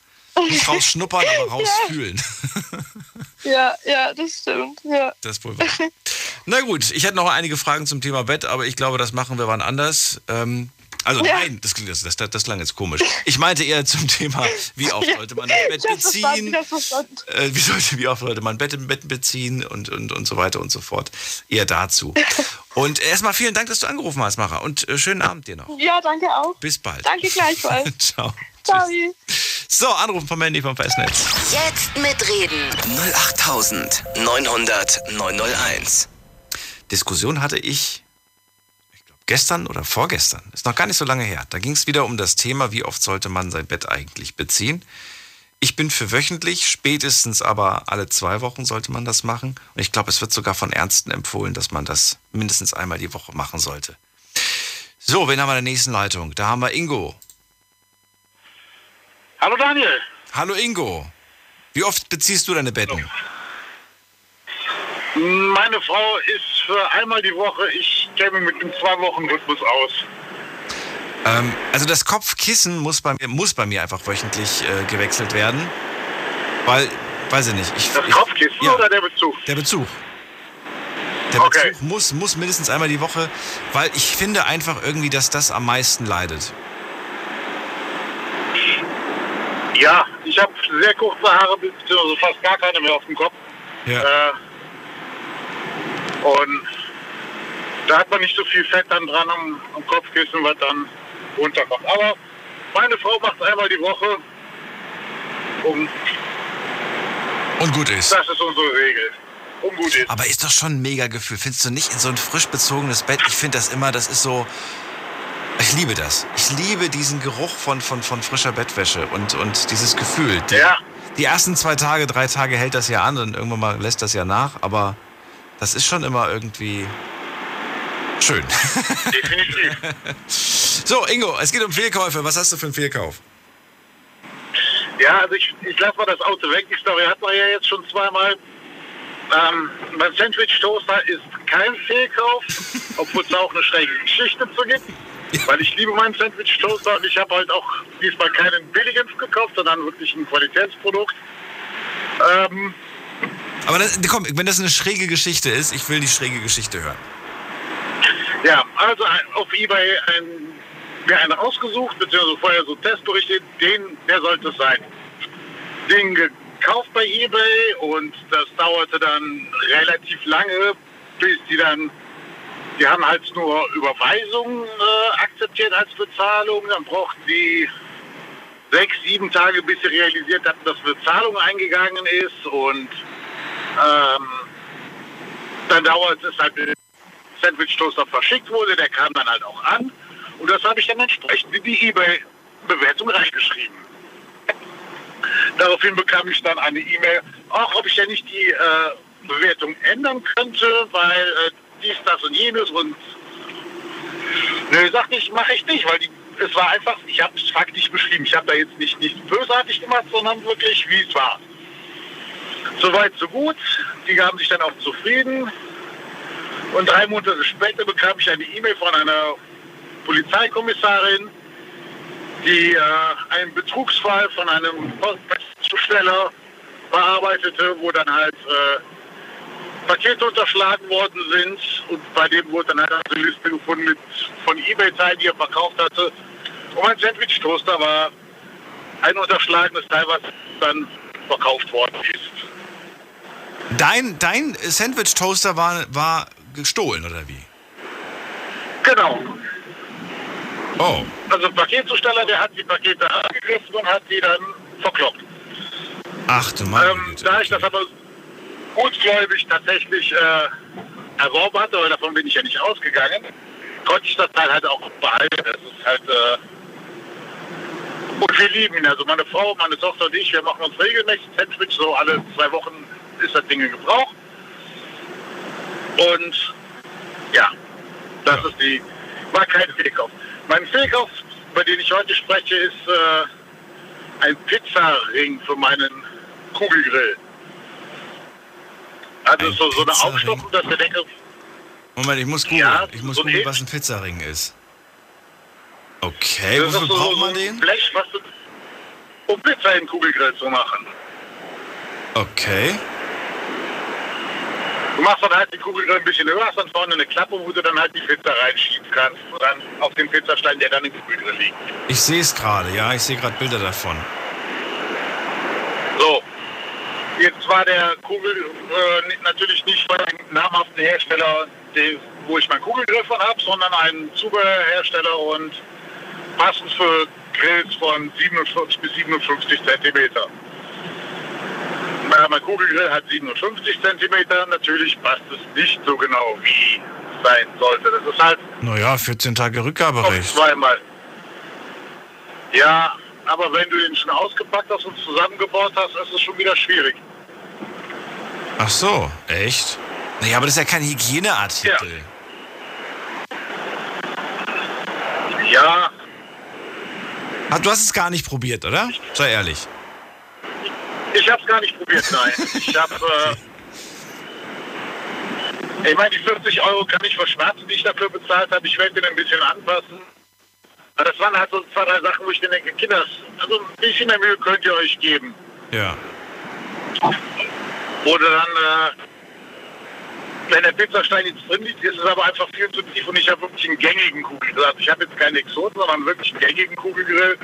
Nicht <laughs> rausschnuppern, aber rausfühlen. Ja. <laughs> ja, ja, das stimmt. Ja. Das ist wohl wahr. Na gut, ich hätte noch einige Fragen zum Thema Bett, aber ich glaube, das machen wir wann anders. Ähm, also ja. nein, das, das, das, das klang jetzt komisch. Ich meinte eher zum Thema, wie oft sollte man das Bett beziehen? Äh, wie, sollte, wie oft sollte man Bett im Bett beziehen und, und, und so weiter und so fort. Eher dazu. <laughs> Und erstmal vielen Dank, dass du angerufen hast, Macher. Und äh, schönen Abend dir noch. Ja, danke auch. Bis bald. Danke gleichfalls. <laughs> Ciao. Ciao. So, Anrufen vom Handy vom Festnetz. Jetzt mitreden. 08900 901. Diskussion hatte ich gestern oder vorgestern, ist noch gar nicht so lange her. Da ging es wieder um das Thema, wie oft sollte man sein Bett eigentlich beziehen. Ich bin für wöchentlich, spätestens aber alle zwei Wochen sollte man das machen. Und ich glaube, es wird sogar von Ärzten empfohlen, dass man das mindestens einmal die Woche machen sollte. So, wen haben wir in der nächsten Leitung? Da haben wir Ingo. Hallo Daniel. Hallo Ingo. Wie oft beziehst du deine Betten? Meine Frau ist für einmal die Woche, ich käme mit einem Zwei-Wochen-Rhythmus aus. Ähm, also das Kopfkissen muss bei mir, muss bei mir einfach wöchentlich äh, gewechselt werden. Weil, weiß ich nicht. Ich, Das ich, Kopfkissen ja. oder der Bezug? Der Bezug. Der Okay. Bezug muss, muss mindestens einmal die Woche, weil ich finde einfach irgendwie, dass das am meisten leidet. Ja, ich habe sehr kurze Haare, beziehungsweise fast gar keine mehr auf dem Kopf. Ja. Äh, und da hat man nicht so viel Fett dann dran am, am Kopfkissen, was dann runterkommt. Aber meine Frau macht einmal die Woche und Und gut ist. das ist unsere Regel. Und gut ist. Aber ist doch schon ein mega Gefühl. Findest du nicht in so ein frisch bezogenes Bett? Ich finde das immer, das ist so. Ich liebe das. Ich liebe diesen Geruch von, von, von frischer Bettwäsche und, und dieses Gefühl. Die, Ja. die ersten zwei Tage, drei Tage hält das ja an und irgendwann mal lässt das ja nach, aber das ist schon immer irgendwie schön. Definitiv. <laughs> so, Ingo, es geht um Fehlkäufe. Was hast du für einen Fehlkauf? Ja, also ich, ich lasse mal das Auto weg. Die Story hat man ja jetzt schon zweimal. Ähm, mein Sandwich Toaster ist kein Fehlkauf, <laughs> obwohl es auch eine schräge Geschichte zu gibt. Weil ich liebe meinen Sandwich Toaster und ich habe halt auch diesmal keinen billigen gekauft, sondern wirklich ein Qualitätsprodukt. Ähm, Aber das, komm, wenn das eine schräge Geschichte ist, ich will die schräge Geschichte hören. Ja, also ein- auf Ebay ein, mir einen ausgesucht, beziehungsweise vorher so Testberichte, den, der sollte es sein. Den gekauft bei Ebay und das dauerte dann relativ lange, bis die dann, die haben halt nur Überweisungen äh, akzeptiert als Bezahlung, dann brauchten die sechs, sieben Tage, bis sie realisiert hatten, dass Bezahlung eingegangen ist und ähm, dann dauert es halt, bis Sandwich Toaster verschickt wurde, der kam dann halt auch an. Und das habe ich dann entsprechend in die eBay-Bewertung reingeschrieben. Daraufhin bekam ich dann eine E-Mail, auch ob ich ja nicht die äh, Bewertung ändern könnte, weil äh, dies, das und jenes und Nö, sagte ich, mache ich nicht, weil die, es war einfach, ich habe es faktisch beschrieben. Ich habe da jetzt nicht, nicht bösartig gemacht, sondern wirklich, wie es war. Soweit, so gut. Die gaben sich dann auch zufrieden. Und drei Monate später bekam ich eine E-Mail von einer Polizeikommissarin, die äh, einen Betrugsfall von einem Postzusteller bearbeitete, wo dann halt äh, Pakete unterschlagen worden sind und bei dem wurde dann halt eine Liste gefunden mit von Ebay-Teilen, die er verkauft hatte. Und mein Sandwich-Toaster war ein unterschlagenes Teil, was dann verkauft worden ist. Dein, dein Sandwich-Toaster war, war gestohlen, oder wie? Genau. Oh. Also Paketzusteller, der hat die Pakete angegriffen und hat die dann verkloppt. Ach du meine Ähm, Güte. da ich das aber gutgläubig tatsächlich äh, erworben hatte, weil davon bin ich ja nicht ausgegangen, konnte ich das Teil halt auch behalten. Das ist halt äh, und wir lieben ihn. Also meine Frau, meine Tochter und ich, wir machen uns regelmäßig Sandwich, so alle zwei Wochen ist das Ding in Gebrauch. Und ja, das ist die, war kein Fehlkauf. Mein Fehlkauf, über den ich heute spreche, ist äh, ein Pizzaring für meinen Kugelgrill. Also Ein so, so eine? Aufstockung, dass der Deckel Moment, ich muss googeln. Ja, ich muss so ein googeln, was ein Pizzaring ist. Okay, wofür braucht so man ein den? Blech, was du, um Pizza in den Kugelgrill zu machen. Okay. Du machst dann halt den Kugelgrill ein bisschen höher, hast dann vorne eine Klappe, wo du dann halt die Pizza reinschieben kannst. Und dann auf dem Pizzastein, der dann im Kugelgrill liegt. Ich sehe es gerade, ja, ich sehe gerade Bilder davon. So. Jetzt war der Kugel äh, natürlich nicht von einem namhaften Hersteller, den, wo ich meinen Kugelgrill von habe, sondern ein Zubehörhersteller und passend für Grills von 47 bis 57 Zentimeter. Ja, mein Kugelgrill hat 57 Zentimeter. Natürlich passt es nicht so genau, wie es sein sollte. Das ist halt Naja, 14 Tage Rückgaberecht. zweimal. Ja, aber wenn du den schon ausgepackt hast und zusammengebaut hast, ist es schon wieder schwierig. Ach so, echt? Naja, aber das ist ja kein Hygieneartikel. Ja, Ah, du hast es gar nicht probiert, oder? Sei ehrlich. Ich habe es gar nicht probiert, nein. Ich habe, äh, ich meine, die 50 Euro kann ich verschmerzen, die ich dafür bezahlt habe. Ich werde den ein bisschen anpassen. Aber das waren halt so zwei, drei Sachen, wo ich denke, Kinder, also ein bisschen mehr Mühe könnt ihr euch geben. Ja. Oder dann, äh, wenn der Pizzastein jetzt drin liegt, ist es aber einfach viel zu tief und ich habe wirklich einen gängigen Kugelgrill. Also ich habe jetzt keinen Exoten, sondern wirklich einen gängigen Kugelgrill.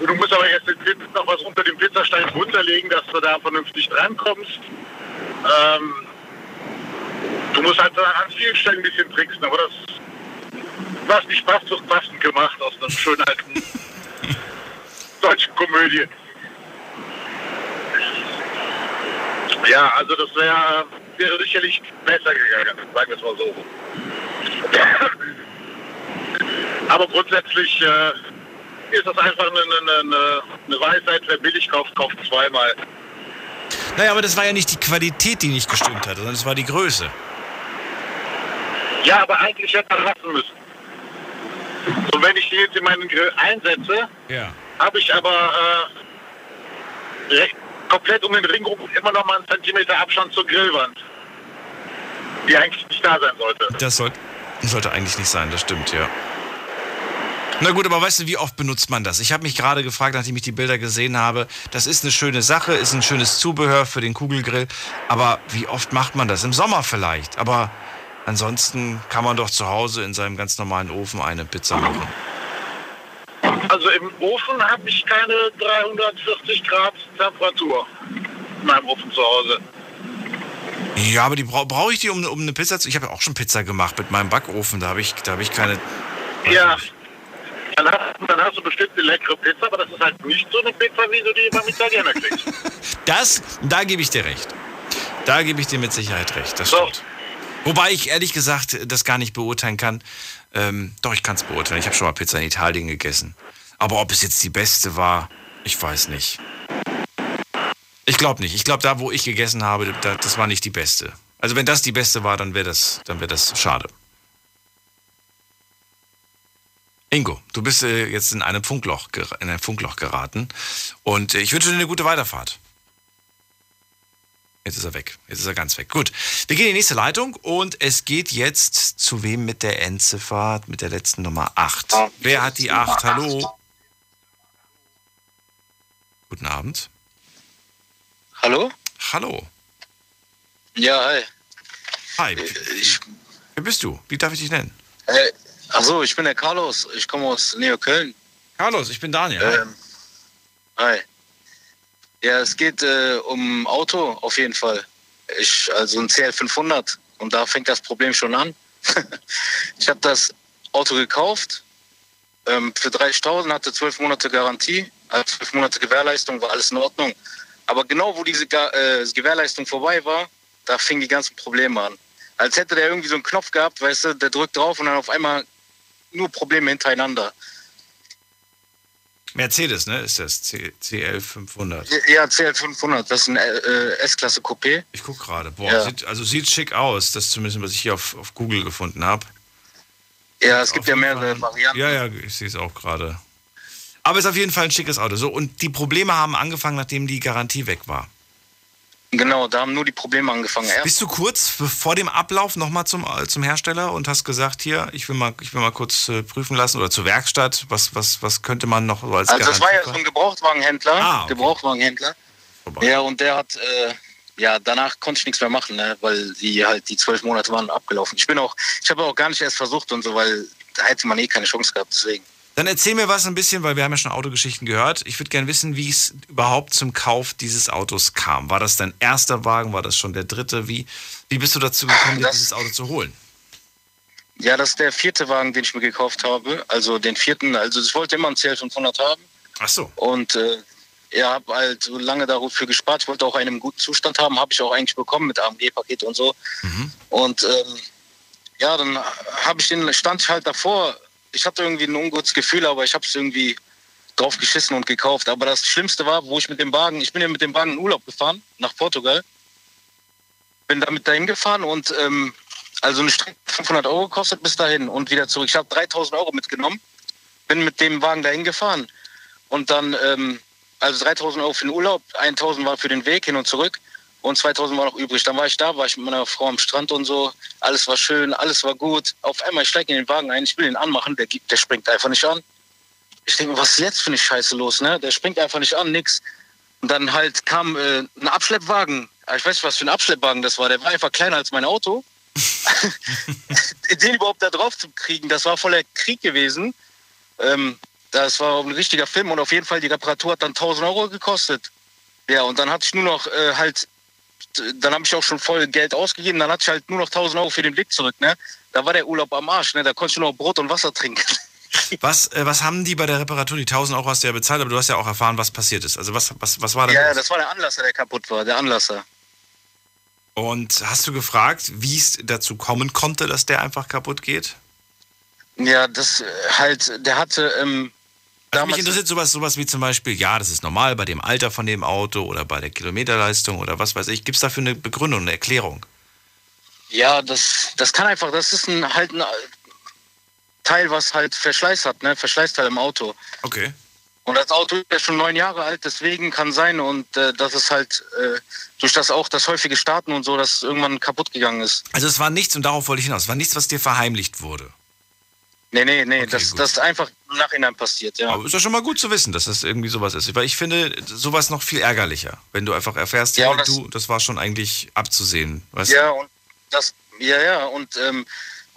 Du musst aber erst den Pizza, noch was unter dem Pizzastein runterlegen, dass du da vernünftig drankommst. Ähm, du musst halt an vielen Stellen ein bisschen tricksen, aber das, was nicht passt, wird passend gemacht aus einer schönen alten <laughs> deutschen Komödie. Ja, also das wäre wäre sicherlich besser gegangen, sagen wir es mal so. Aber grundsätzlich äh, ist das einfach eine, eine, eine Weisheit, wer billig kauft, kauft zweimal. Naja, aber das war ja nicht die Qualität, die nicht gestimmt hat, sondern es war die Größe. Ja, aber eigentlich hätte man lassen müssen. Und wenn ich die jetzt in meinen Grill einsetze, Ja. habe ich aber äh, komplett um den Ring rum immer noch mal einen Zentimeter Abstand zur Grillwand. Die eigentlich nicht da sein sollte. Das soll, sollte eigentlich nicht sein, das stimmt, ja. Na gut, aber weißt du, wie oft benutzt man das? Ich habe mich gerade gefragt, nachdem ich die Bilder gesehen habe, das ist eine schöne Sache, ist ein schönes Zubehör für den Kugelgrill, aber wie oft macht man das? Im Sommer vielleicht, aber ansonsten kann man doch zu Hause in seinem ganz normalen Ofen eine Pizza machen. Also im Ofen habe ich keine 340 Grad Temperatur. In meinem Ofen zu Hause. Ja, aber die brauche brauch ich die, um, um eine Pizza zu... Ich habe ja auch schon Pizza gemacht mit meinem Backofen, da habe ich, da hab ich keine... Ja. nicht. Dann hast, dann hast du bestimmt eine leckere Pizza, aber das ist halt nicht so eine Pizza, wie du die beim Italiener kriegst. <laughs> Das, da gebe ich dir recht. Da gebe ich dir mit Sicherheit recht, das So. stimmt. Wobei ich ehrlich gesagt das gar nicht beurteilen kann. Ähm, doch, ich kann es beurteilen. Ich habe schon mal Pizza in Italien gegessen. Aber ob es jetzt die beste war, ich weiß nicht. Ich glaube nicht. Ich glaube, da, wo ich gegessen habe, da, das war nicht die beste. Also wenn das die beste war, dann wäre das, dann wäre das schade. Ingo, du bist äh, jetzt in einem Funkloch, in ein Funkloch geraten und äh, ich wünsche dir eine gute Weiterfahrt. Jetzt ist er weg. Jetzt ist er ganz weg. Gut. Wir gehen in die nächste Leitung und es geht jetzt zu wem mit der Endziffer, mit der letzten Nummer 8. Wer hat die 8? Hallo. Guten Abend. Hallo? Hallo. Ja, hi. Hi. Ich, Wer bist du? Wie darf ich dich nennen? äh, achso, ich bin der Carlos. Ich komme aus Nähe Köln. Carlos, ich bin Daniel. Ähm, hi. Ja, es geht äh, um Auto auf jeden Fall. Ich, also ein CL500. Und da fängt das Problem schon an. <laughs> ich habe das Auto gekauft ähm, für 30.000, hatte 12 Monate Garantie, also 12 Monate Gewährleistung, war alles in Ordnung. Aber genau wo diese äh, Gewährleistung vorbei war, da fingen die ganzen Probleme an. Als hätte der irgendwie so einen Knopf gehabt, weißt du, der drückt drauf und dann auf einmal nur Probleme hintereinander. Mercedes, ne? Ist das C CL 500. Ja, CL500, das ist ein äh, S-Klasse Coupé. Ich guck gerade. Boah, Ja. sieht, also sieht schick aus. Das zumindest, was ich hier auf, auf Google gefunden habe. Ja, es gibt Auf ja mehrere Fall- Varianten. Ja, ja, ich sehe es auch gerade. Aber es ist auf jeden Fall ein schickes Auto. So, und die Probleme haben angefangen, nachdem die Garantie weg war. Genau, da haben nur die Probleme angefangen. Erst, Bist du kurz vor dem Ablauf nochmal zum, äh, zum Hersteller und hast gesagt, hier, ich will mal, ich will mal kurz äh, prüfen lassen oder zur Werkstatt, was, was, was könnte man noch als also das war ja so ein Gebrauchtwagenhändler. Ah, okay. Gebrauchtwagenhändler. Vorbei. Ja, und der hat, äh, ja, danach konnte ich nichts mehr machen, ne, weil die halt die zwölf Monate waren abgelaufen. Ich bin auch, ich habe auch gar nicht erst versucht und so, weil da hätte man eh keine Chance gehabt, deswegen. Dann erzähl mir was ein bisschen, weil wir haben ja schon Autogeschichten gehört. Ich würde gerne wissen, wie es überhaupt zum Kauf dieses Autos kam. War das dein erster Wagen? War das schon der dritte? Wie, wie bist du dazu gekommen, dir Das- dieses Auto zu holen? Ja, das ist der vierte Wagen, den ich mir gekauft habe. Also den vierten, also ich wollte immer einen CL500 haben. Ach so. Und äh, ja, habe halt so lange dafür gespart. Ich wollte auch einen im guten Zustand haben, habe ich auch eigentlich bekommen mit AMG-Paket und so. Mhm. Und ähm, ja, dann habe ich den stand ich halt davor. Ich hatte irgendwie ein ungutes Gefühl, aber ich habe es irgendwie drauf geschissen und gekauft. Aber das Schlimmste war, wo ich mit dem Wagen, ich bin ja mit dem Wagen in Urlaub gefahren nach Portugal, bin damit dahin gefahren und ähm, also eine Strecke 500 Euro gekostet bis dahin und wieder zurück. Ich habe 3000 Euro mitgenommen, bin mit dem Wagen dahin gefahren und dann ähm, also 3000 Euro für den Urlaub, 1000 war für den Weg hin und zurück und 2000 war noch übrig. Dann war ich da, war ich mit meiner Frau am Strand und so. Alles war schön, alles war gut. Auf einmal ich steige in den Wagen ein, ich will ihn anmachen, der, der springt einfach nicht an. Ich denke was ist jetzt für eine Scheiße los, ne? Der springt einfach nicht an, nix. Und dann halt kam äh, ein Abschleppwagen. Ich weiß nicht, was für ein Abschleppwagen das war. Der war einfach kleiner als mein Auto. <laughs> Den überhaupt da drauf zu kriegen, das war voller Krieg gewesen. Ähm, das war ein richtiger Film und auf jeden Fall die Reparatur hat dann 1000 Euro gekostet. Ja, und dann hatte ich nur noch äh, halt, dann habe ich auch schon voll Geld ausgegeben, dann hatte ich halt nur noch 1000 Euro für den Weg zurück, ne? Da war der Urlaub am Arsch, ne? Da konnte ich nur noch Brot und Wasser trinken. <laughs> Was, äh, was haben die bei der Reparatur? Die 1000 Euro hast du ja bezahlt, aber du hast ja auch erfahren, was passiert ist. Also was, was, was war da? Ja, los? das war der Anlasser, der kaputt war, der Anlasser. Und hast du gefragt, wie es dazu kommen konnte, dass der einfach kaputt geht? Ja, das äh, halt, der hatte ähm, also mich interessiert sowas, sowas wie zum Beispiel, ja, das ist normal bei dem Alter von dem Auto oder bei der Kilometerleistung oder was weiß ich. Gibt es dafür eine Begründung, eine Erklärung? Ja, das, das kann einfach, das ist ein, halt ein Teil, was halt Verschleiß hat, ne? Verschleißteil im Auto. Okay. Und das Auto ist ja schon neun Jahre alt, deswegen kann sein und äh, das ist halt äh, durch das auch das häufige Starten und so, dass irgendwann kaputt gegangen ist. Also es war nichts, und darauf wollte ich hinaus, es war nichts, was dir verheimlicht wurde. Nee, nee, nee, okay, das, das ist einfach im Nachhinein passiert, ja. Aber ist ja schon mal gut zu wissen, dass das irgendwie sowas ist. Weil ich finde sowas noch viel ärgerlicher, wenn du einfach erfährst, ja, ja das, du, das war schon eigentlich abzusehen. Weißt ja, und das, ja, ja, und ähm,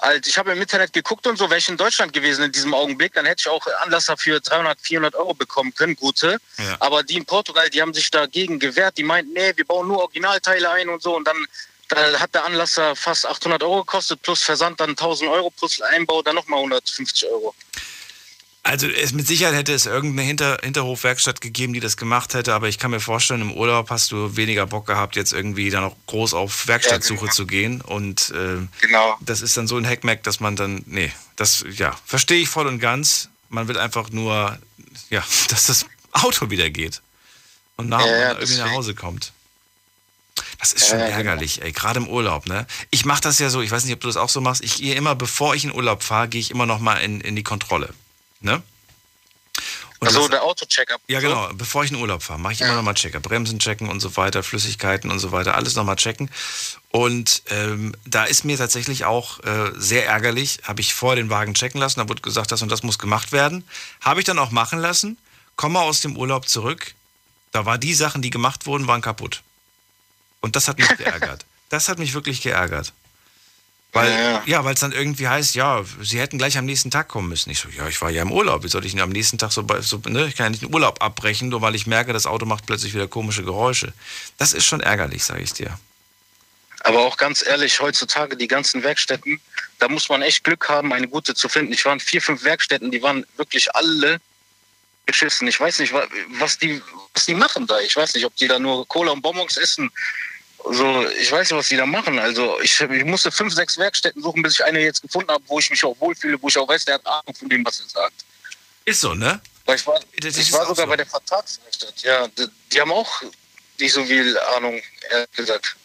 halt, ich habe im Internet geguckt und so, wäre ich in Deutschland gewesen in diesem Augenblick, dann hätte ich auch Anlasser für 300, 400 Euro bekommen können, gute. Ja. Aber die in Portugal, die haben sich dagegen gewehrt. Die meinten, nee, wir bauen nur Originalteile ein und so. Und dann da hat der Anlasser fast 800 Euro gekostet, plus Versand dann 1000 Euro, plus Einbau dann nochmal 150 Euro. Also es, mit Sicherheit hätte es irgendeine Hinter Hinterhofwerkstatt gegeben, die das gemacht hätte, aber ich kann mir vorstellen, im Urlaub hast du weniger Bock gehabt, jetzt irgendwie dann auch groß auf Werkstattsuche ja, genau. zu gehen. Und äh, genau. das ist dann so ein Hackmack, dass man dann, nee, das, ja, verstehe ich voll und ganz. Man will einfach nur, ja, <laughs> dass das Auto wieder geht und nach, ja, ja, irgendwie nach Hause kommt. Das ist schon ja, ärgerlich, genau. ey, gerade im Urlaub, ne? Ich mache das ja so, ich weiß nicht, ob du das auch so machst. Ich gehe immer, bevor ich in Urlaub fahre, gehe ich immer noch mal in, in die Kontrolle. Ne? Und also der Auto-Checkup. Ja, genau. Bevor ich in Urlaub fahre, mache ich ja. immer nochmal Checker. Bremsen checken und so weiter, Flüssigkeiten und so weiter, alles nochmal checken. Und ähm, da ist mir tatsächlich auch äh, sehr ärgerlich, habe ich vor den Wagen checken lassen, da wurde gesagt, das und das muss gemacht werden. Habe ich dann auch machen lassen, komme aus dem Urlaub zurück. Da war die Sachen, die gemacht wurden, waren kaputt. Und das hat mich geärgert. <laughs> Das hat mich wirklich geärgert. Weil, ja, ja weil es dann irgendwie heißt, ja, sie hätten gleich am nächsten Tag kommen müssen. Ich so, ja, ich war ja im Urlaub. Wie soll ich denn am nächsten Tag so, so ne? ich kann ja nicht den Urlaub abbrechen, nur weil ich merke, das Auto macht plötzlich wieder komische Geräusche. Das ist schon ärgerlich, sage ich dir. Aber auch ganz ehrlich, heutzutage die ganzen Werkstätten, da muss man echt Glück haben, eine gute zu finden. Ich war in vier, fünf Werkstätten, die waren wirklich alle beschissen. Ich weiß nicht, was die, was die machen da. Ich weiß nicht, ob die da nur Cola und Bonbons essen so, ich weiß nicht, was die da machen. Also ich, ich musste fünf, sechs Werkstätten suchen, bis ich eine jetzt gefunden habe, wo ich mich auch wohlfühle, wo ich auch weiß, der hat Ahnung von dem, was er sagt. Ist so, ne? Weil ich war, ich war sogar so. bei der Vertragswerkstatt. Ja, die, die, haben auch nicht so viel Ahnung, ehrlich gesagt.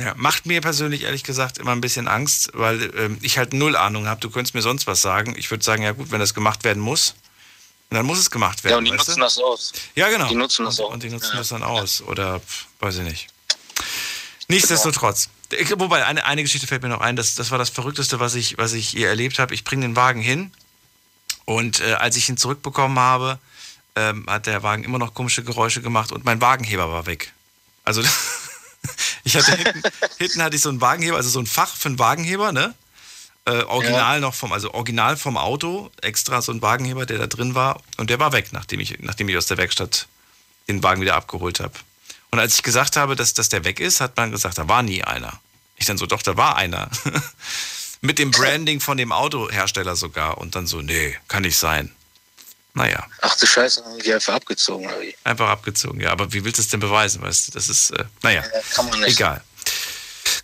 Ja, macht mir persönlich ehrlich gesagt immer ein bisschen Angst, weil ähm, ich halt null Ahnung habe. Du könntest mir sonst was sagen. Ich würde sagen, ja gut, wenn das gemacht werden muss, dann muss es gemacht werden. Ja, und die nutzen du? das aus. Ja, genau. Die nutzen das und, aus. Und die nutzen ja. das dann aus. Oder weiß ich nicht. Nichtsdestotrotz. Wobei, eine, eine Geschichte fällt mir noch ein, das, das war das Verrückteste, was ich, was ich hier erlebt habe. Ich bringe den Wagen hin und äh, als ich ihn zurückbekommen habe, ähm, hat der Wagen immer noch komische Geräusche gemacht und mein Wagenheber war weg. Also <laughs> ich hatte hinten, <laughs> hinten hatte ich so einen Wagenheber, also so ein Fach für einen Wagenheber, ne? Äh, original ja. noch vom, also original vom Auto, extra so ein Wagenheber, der da drin war und der war weg, nachdem ich, nachdem ich aus der Werkstatt den Wagen wieder abgeholt habe. Und als ich gesagt habe, dass, dass der weg ist, hat man gesagt, da war nie einer. Ich dann so, doch, da war einer. <laughs> Mit dem Branding von dem Autohersteller sogar. Und dann so, nee, kann nicht sein. Naja. Ach du Scheiße, haben die einfach abgezogen, oder wie? Einfach abgezogen, ja. Aber wie willst du es denn beweisen, weißt du? Das ist, äh, naja, ja, kann man nicht. egal.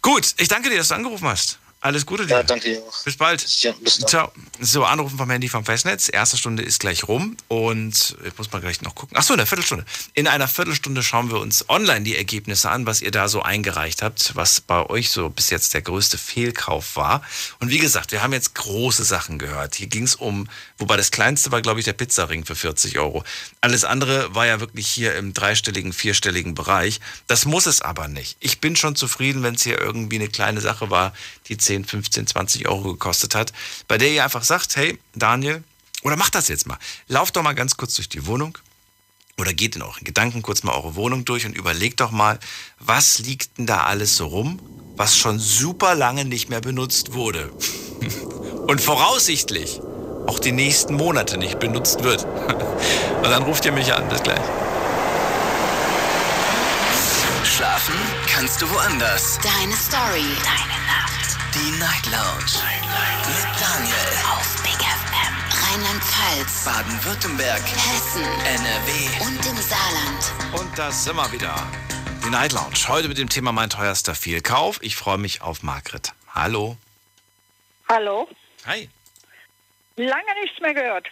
Gut, ich danke dir, dass du angerufen hast. Alles Gute Ja, dir. danke dir auch. Bis bald. Ja, bis dann. Ciao. So, anrufen vom Handy vom Festnetz. Erste Stunde ist gleich rum und ich muss mal gleich noch gucken. Achso, in einer Viertelstunde. In einer Viertelstunde schauen wir uns online die Ergebnisse an, was ihr da so eingereicht habt, was bei euch so bis jetzt der größte Fehlkauf war. Und wie gesagt, wir haben jetzt große Sachen gehört. Hier ging es um, wobei das kleinste war, glaube ich, der Pizzaring für 40 Euro. Alles andere war ja wirklich hier im dreistelligen, vierstelligen Bereich. Das muss es aber nicht. Ich bin schon zufrieden, wenn es hier irgendwie eine kleine Sache war, die 10, 15, 20 Euro gekostet hat, bei der ihr einfach sagt, hey, Daniel, oder macht das jetzt mal. Lauft doch mal ganz kurz durch die Wohnung oder geht in euren Gedanken kurz mal eure Wohnung durch und überlegt doch mal, was liegt denn da alles so rum, was schon super lange nicht mehr benutzt wurde. <laughs> Und voraussichtlich auch die nächsten Monate nicht benutzt wird. <laughs> Und dann ruft ihr mich an. Bis gleich. Schlafen kannst du woanders. Deine Story. Deine Nacht. Die Night Lounge. Mit Daniel. Auf Big FM. Rheinland-Pfalz. Baden-Württemberg. Hessen. NRW. Und im Saarland. Und da sind wir wieder. Die Night Lounge. Heute mit dem Thema mein teuerster Fehlkauf. Ich freue mich auf Margret. Hallo. Hallo? Hi. Lange nichts mehr gehört.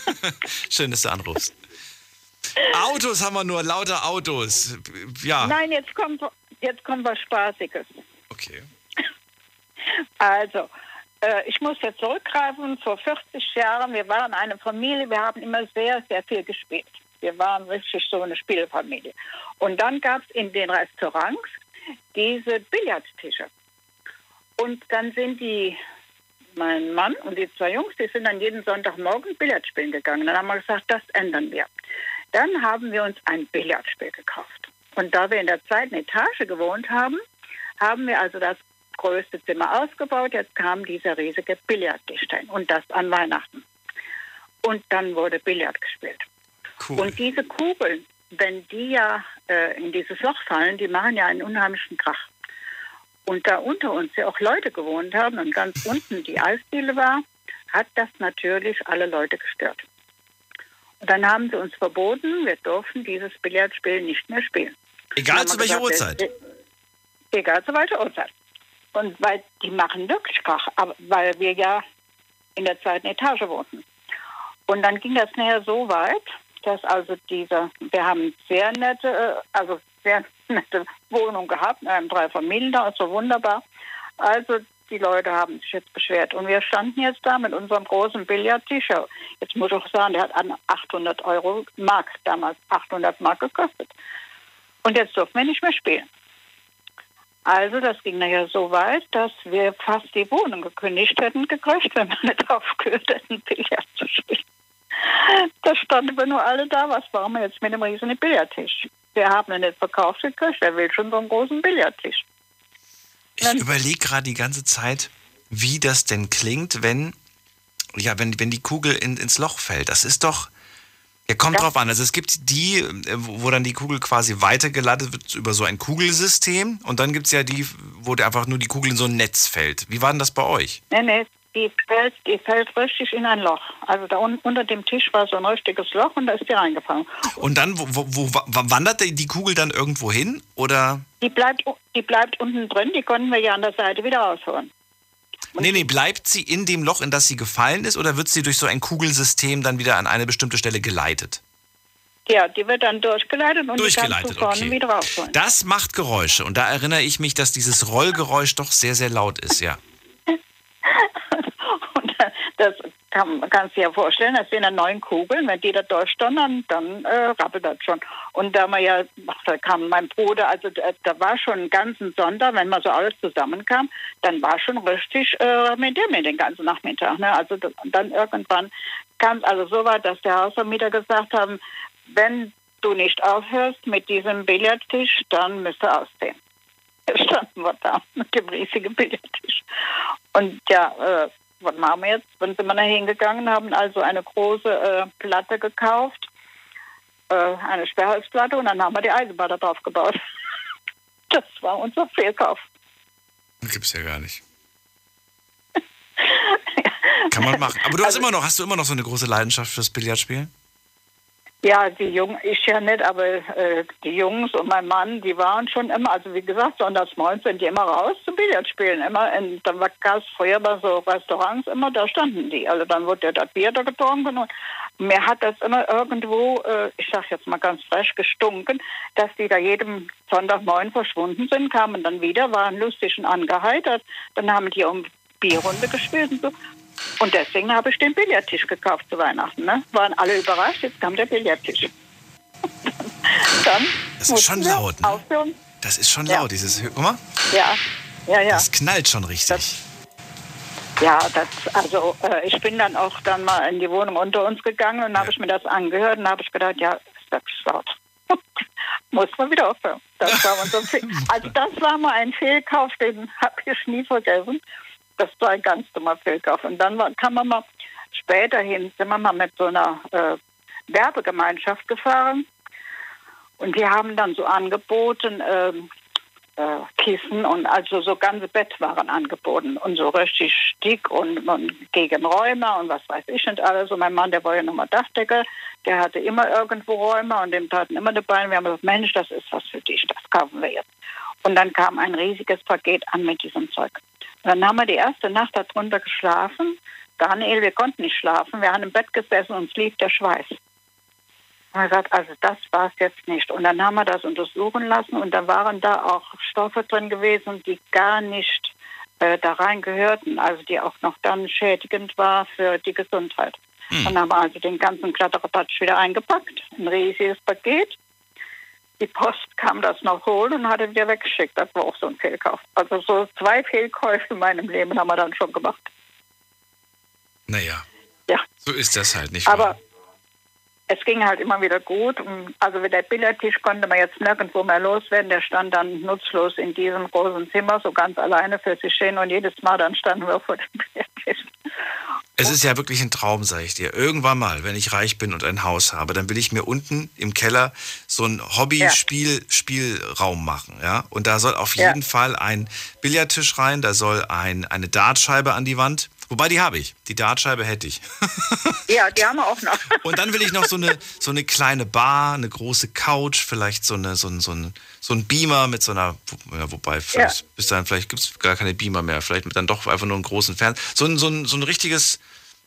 <laughs> Schön, dass du anrufst. Autos haben wir nur, lauter Autos. Ja. Nein, jetzt kommt, jetzt kommt was Spaßiges. Okay. Also, äh, ich muss jetzt zurückgreifen. Vor 40 Jahren, wir waren eine Familie, wir haben immer sehr, sehr viel gespielt. Wir waren richtig so eine Spielfamilie. Und dann gab es in den Restaurants diese Billardtische. Und dann sind die, mein Mann und die zwei Jungs, die sind dann jeden Sonntagmorgen Billard spielen gegangen. Dann haben wir gesagt, das ändern wir. Dann haben wir uns ein Billardspiel gekauft. Und da wir in der zweiten Etage gewohnt haben, haben wir also das größte Zimmer ausgebaut. Jetzt kam dieser riesige Billardtisch und das an Weihnachten. Und dann wurde Billard gespielt. Cool. Und diese Kugeln, wenn die ja äh, in dieses Loch fallen, die machen ja einen unheimlichen Krach. Und da unter uns ja auch Leute gewohnt haben und ganz unten die Eisdiele war, hat das natürlich alle Leute gestört. Und dann haben sie uns verboten, wir durften dieses Billardspiel nicht mehr spielen. Egal zu welcher gesagt, Uhrzeit. äh, Egal zu welcher Uhrzeit. Und weil die machen wirklich Krach, aber weil wir ja in der zweiten Etage wohnten. Und dann ging das nachher so weit, dass also diese, wir haben sehr nette, äh, also sehr nette Wohnung gehabt, in einem drei Familien da, so wunderbar. Also die Leute haben sich jetzt beschwert. Und wir standen jetzt da mit unserem großen Billardtisch. Jetzt muss ich auch sagen, der hat an 800 Euro Mark, damals 800 Mark gekostet. Und jetzt durften wir nicht mehr spielen. Also das ging nachher so weit, dass wir fast die Wohnung gekündigt hätten gekriegt, wenn wir nicht <laughs> aufgehört hätten, Billard zu spielen. Da standen wir nur alle da, was machen wir jetzt mit dem riesigen Billardtisch? Wir haben ihn nicht verkauft gekriegt, wer will schon so einen großen Billardtisch? Ich überlege gerade die ganze Zeit, wie das denn klingt, wenn, ja, wenn, wenn die Kugel in, ins Loch fällt. Das ist doch. Ja, kommt drauf an. Also es gibt die, wo dann die Kugel quasi weitergeleitet wird über so ein Kugelsystem. Und dann gibt es ja die, wo der einfach nur die Kugel in so ein Netz fällt. Wie war denn das bei euch? Nee, nee, die fällt, die fällt richtig in ein Loch. Also da un unter dem Tisch war so ein richtiges Loch und da ist die reingefallen. Und dann, wo, wo, wo wa- wandert die die Kugel dann irgendwo hin? Oder? Die bleibt, die bleibt unten drin, die konnten wir ja an der Seite wieder rausholen. Nee, nee, bleibt sie in dem Loch, in das sie gefallen ist, oder wird sie durch so ein Kugelsystem dann wieder an eine bestimmte Stelle geleitet? Ja, die wird dann durchgeleitet und die Durchgeleitet, kannst du vorne okay. wieder rausholen. Das macht Geräusche und da erinnere ich mich, dass dieses Rollgeräusch doch sehr, sehr laut ist, ja. <laughs> Und das kann, man kann sich ja vorstellen, das sind ja neun Kugeln, wenn die da durchdonnern, dann äh, rappelt das schon. Und da man ja, ach, da kam mein Bruder, also da, da war schon einen ganzen Sonntag, wenn man so alles zusammenkam, dann war schon richtig äh, mit dem den ganzen Nachmittag. Ne? Also dann irgendwann kam es also so weit, dass der Hausvermieter gesagt haben, wenn du nicht aufhörst mit diesem Billardtisch, dann müsst ihr ausziehen. Standen wir da mit dem riesigen Billardtisch. Und ja, äh, was machen wir jetzt? Dann sind wir da hingegangen, haben also eine große äh, Platte gekauft, äh, eine Sperrholzplatte und dann haben wir die Eisenbahn da drauf gebaut. <laughs> Das war unser Fehlkauf. Gibt's ja gar nicht. <laughs> Kann man machen. Aber du hast immer noch, hast du immer noch so eine große Leidenschaft fürs Billardspielen? Ja, die Jungen, ich ja nicht, aber äh, die Jungs und mein Mann, die waren schon immer, also wie gesagt, sonntags morgens sind die immer raus zum Billard spielen. Immer in, dann gab es früher bei so Restaurants immer, da standen die. Also dann wurde ja das Bier da getrunken und mir hat das immer irgendwo, äh, ich sag jetzt mal ganz frech, gestunken, dass die da jedem Sonntagmorgen verschwunden sind, kamen dann wieder, waren lustig und angeheitert. Dann haben die um Bierrunde gespielt und so. Und deswegen habe ich den Billardtisch gekauft zu Weihnachten. Ne? Waren alle überrascht, jetzt kam der Billardtisch. <laughs> Dann das ist schon laut, ne? Aufhören. Das ist schon laut, ja. dieses. Guck mal. Ja, ja, ja. Das knallt schon richtig. Das, ja, das, also äh, ich bin dann auch dann mal in die Wohnung unter uns gegangen und ja. habe ich mir das angehört und habe ich gedacht, ja, ist das laut. <laughs> Muss man wieder aufhören. Das war so <laughs> also das war mal ein Fehlkauf, den habe ich nie vergessen. Das war ein ganz dummer Fehlkauf. Und dann kann man mal späterhin, sind wir mal mit so einer äh, Werbegemeinschaft gefahren. Und die haben dann so angeboten, äh, äh, Kissen und also so ganze Bettwaren angeboten und so richtig dick und, und gegen Räume und was weiß ich und alles. Und mein Mann, der ja nochmal Dachdecker, der hatte immer irgendwo Räume und dem taten immer dabei. Und wir haben gesagt, Mensch, das ist was für dich, das kaufen wir jetzt. Und dann kam ein riesiges Paket an mit diesem Zeug. Und dann haben wir die erste Nacht darunter geschlafen. Daniel, wir konnten nicht schlafen. Wir haben im Bett gesessen und es lief der Schweiß. Und er gesagt, also das war es jetzt nicht. Und dann haben wir das untersuchen lassen und da waren da auch Stoffe drin gewesen, die gar nicht äh, da rein gehörten, also die auch noch dann schädigend war für die Gesundheit. Hm. Dann haben wir also den ganzen Kladderadatsch wieder eingepackt, ein riesiges Paket. Die Post kam das noch holen und hat es wieder weggeschickt. Das war auch so ein Fehlkauf. Also so zwei Fehlkäufe in meinem Leben haben wir dann schon gemacht. Naja. Ja. So ist das halt nicht. Aber wahr? Es ging halt immer wieder gut. Also der Billardtisch konnte man jetzt nirgendwo mehr loswerden. Der stand dann nutzlos in diesem großen Zimmer, so ganz alleine für sich stehen. Und jedes Mal dann standen wir vor dem Billardtisch. Es ist ja wirklich ein Traum, sage ich dir. Irgendwann mal, wenn ich reich bin und ein Haus habe, dann will ich mir unten im Keller so ein Hobby-Spielraum ja. machen. Ja? Und da soll auf jeden ja. Fall ein Billardtisch rein, da soll ein, eine Dartscheibe an die Wand Wobei, die habe ich. Die Dartscheibe hätte ich. <laughs> ja, die haben wir auch noch. <laughs> Und dann will ich noch so eine, so eine kleine Bar, eine große Couch, vielleicht so, eine, so, ein, so, ein, so ein Beamer mit so einer, ja, wobei, ja. bis dahin, vielleicht gibt es gar keine Beamer mehr, vielleicht mit dann doch einfach nur einen großen Fernseher. So ein, so ein, so ein richtiges,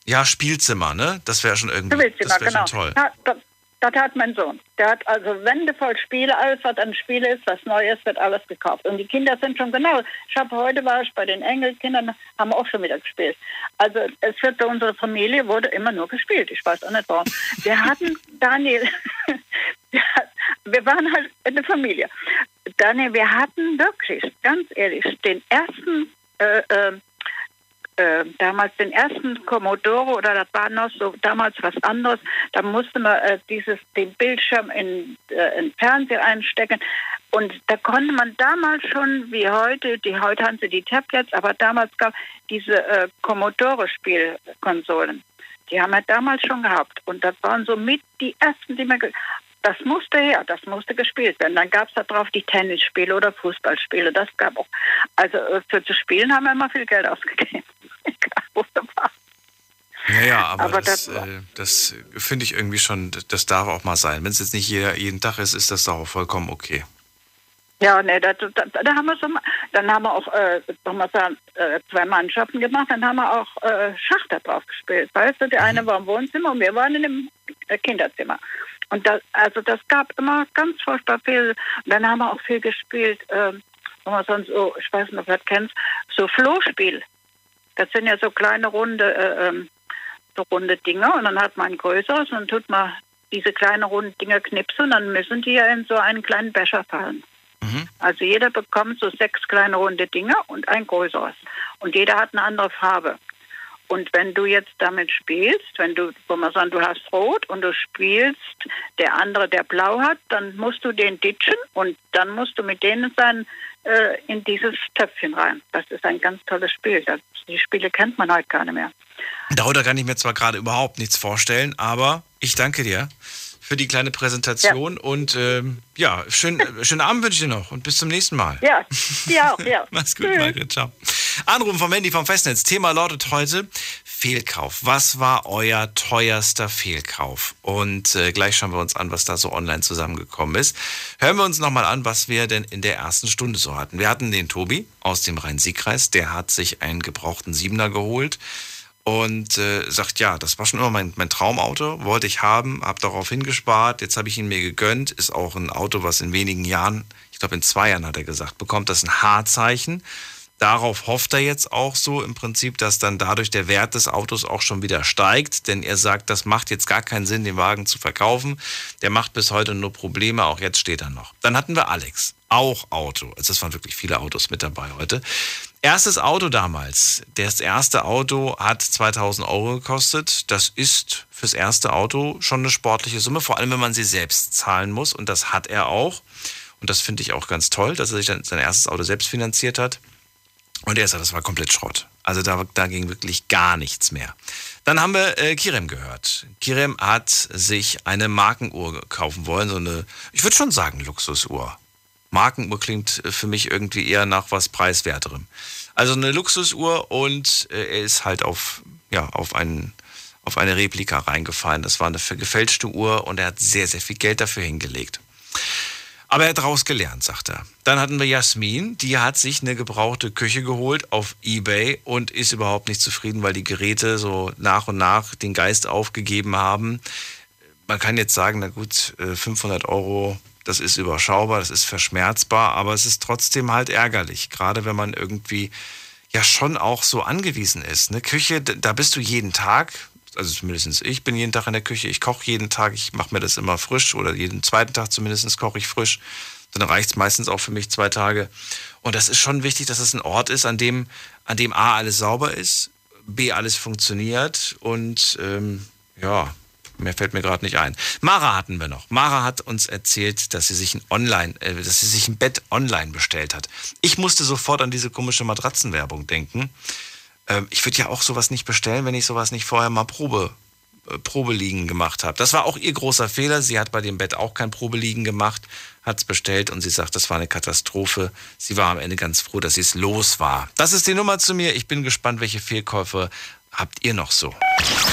ja, Spielzimmer, ne? Das wäre schon irgendwie, das wäre genau. schon toll. Ja, das hat mein Sohn. Der hat also Wände voll Spiele, alles was an Spiele ist, was Neues, wird alles gekauft. Und die Kinder sind schon genau. Ich habe heute war ich bei den Engelkindern, haben auch schon wieder gespielt. Also es wird bei unserer Familie wurde immer nur gespielt. Ich weiß auch nicht warum. Wir hatten <laughs> Daniel, <laughs> wir waren halt eine Familie. Daniel, wir hatten wirklich, ganz ehrlich, den ersten äh, äh, äh, damals den ersten Commodore oder das war noch so damals was anderes. Da musste man äh, dieses den Bildschirm in, äh, in Fernseher einstecken. Und da konnte man damals schon, wie heute, die heute haben sie die Tablets, aber damals gab diese äh, Commodore-Spielkonsolen. Die haben wir damals schon gehabt. Und das waren so mit die ersten, die man das musste her, das musste gespielt werden. Dann gab es da drauf die Tennisspiele oder Fußballspiele. Das gab auch. Also äh, für zu spielen haben wir immer viel Geld ausgegeben. Wunderbar. Naja, aber, aber das, das, äh, das finde ich irgendwie schon, das darf auch mal sein. Wenn es jetzt nicht jeder, jeden Tag ist, ist das doch auch vollkommen okay. Ja, ne, da, da, da, haben wir so, dann haben wir auch äh, nochmal äh, zwei Mannschaften gemacht, dann haben wir auch äh, Schach da drauf gespielt. Weißt du, der eine mhm. war im Wohnzimmer und wir waren in dem äh, Kinderzimmer. Und das, also das gab immer ganz furchtbar viel. Und dann haben wir auch viel gespielt, äh, man sonst so, ich weiß nicht, ob du das kennst, so Flohspiel. Das sind ja so kleine runde, äh, ähm, so runde Dinge und dann hat man ein größeres und dann tut man diese kleinen runden Dinger knipsen und dann müssen die ja in so einen kleinen Becher fallen. Mhm. Also jeder bekommt so sechs kleine runde Dinge und ein größeres. Und jeder hat eine andere Farbe. Und wenn du jetzt damit spielst, wenn du, wo man sagen, du hast rot und du spielst, der andere, der blau hat, dann musst du den ditchen und dann musst du mit denen sein äh, in dieses Töpfchen rein. Das ist ein ganz tolles Spiel. Das, die Spiele kennt man heute gar nicht mehr. Darunter kann ich mir zwar gerade überhaupt nichts vorstellen, aber ich danke dir für die kleine Präsentation ja. und ähm, ja, schön, <laughs> schönen Abend wünsche ich dir noch und bis zum nächsten Mal. Ja, auch, ja. <laughs> Mach's gut, Margret, ciao. Anrufen vom Handy vom Festnetz. Thema lautet heute Fehlkauf. Was war euer teuerster Fehlkauf? Und äh, gleich schauen wir uns an, was da so online zusammengekommen ist. Hören wir uns nochmal an, was wir denn in der ersten Stunde so hatten. Wir hatten den Tobi aus dem Rhein-Sieg-Kreis. Der hat sich einen gebrauchten Siebener geholt und äh, sagt, ja, das war schon immer mein, mein Traumauto, wollte ich haben, habe darauf hingespart, jetzt habe ich ihn mir gegönnt, ist auch ein Auto, was in wenigen Jahren, ich glaube in zwei Jahren hat er gesagt, bekommt das ein H-Zeichen. Darauf hofft er jetzt auch so im Prinzip, dass dann dadurch der Wert des Autos auch schon wieder steigt, denn er sagt, das macht jetzt gar keinen Sinn, den Wagen zu verkaufen. Der macht bis heute nur Probleme, auch jetzt steht er noch. Dann hatten wir Alex, auch Auto. Also es waren wirklich viele Autos mit dabei heute. Erstes Auto damals. Das erste Auto hat 2000 Euro gekostet. Das ist fürs erste Auto schon eine sportliche Summe, vor allem wenn man sie selbst zahlen muss. Und das hat er auch. Und das finde ich auch ganz toll, dass er sich dann sein erstes Auto selbst finanziert hat. Und er sagt, das war komplett Schrott. Also da, da ging wirklich gar nichts mehr. Dann haben wir äh, Kirem gehört. Kirem hat sich eine Markenuhr kaufen wollen, so eine, ich würde schon sagen, Luxusuhr. Markenuhr klingt für mich irgendwie eher nach was Preiswerterem. Also eine Luxusuhr und äh, er ist halt auf, ja, auf, einen, auf eine Replika reingefallen. Das war eine gefälschte Uhr und er hat sehr, sehr viel Geld dafür hingelegt. Aber er hat daraus gelernt, sagt er. Dann hatten wir Jasmin, die hat sich eine gebrauchte Küche geholt auf Ebay und ist überhaupt nicht zufrieden, weil die Geräte so nach und nach den Geist aufgegeben haben. Man kann jetzt sagen, na gut, 500 äh, Euro das ist überschaubar, das ist verschmerzbar, aber es ist trotzdem halt ärgerlich, gerade wenn man irgendwie ja schon auch so angewiesen ist. Eine Küche, da bist du jeden Tag, also zumindest ich bin jeden Tag in der Küche, ich koche jeden Tag, ich mache mir das immer frisch oder jeden zweiten Tag zumindest koche ich frisch. Dann reicht es meistens auch für mich zwei Tage. Und das ist schon wichtig, dass es ein Ort ist, an dem, an dem A alles sauber ist, B alles funktioniert und ähm, ja, Mehr fällt mir gerade nicht ein. Mara hatten wir noch. Mara hat uns erzählt, dass sie sich ein Online, äh, dass sie sich ein Bett online bestellt hat. Ich musste sofort an diese komische Matratzenwerbung denken. Ähm, ich würde ja auch sowas nicht bestellen, wenn ich sowas nicht vorher mal Probe äh, Probeliegen gemacht habe. Das war auch ihr großer Fehler. Sie hat bei dem Bett auch kein Probeliegen gemacht, hat es bestellt und sie sagt, das war eine Katastrophe. Sie war am Ende ganz froh, dass sie es los war. Das ist die Nummer zu mir. Ich bin gespannt, welche Fehlkäufe habt ihr noch so?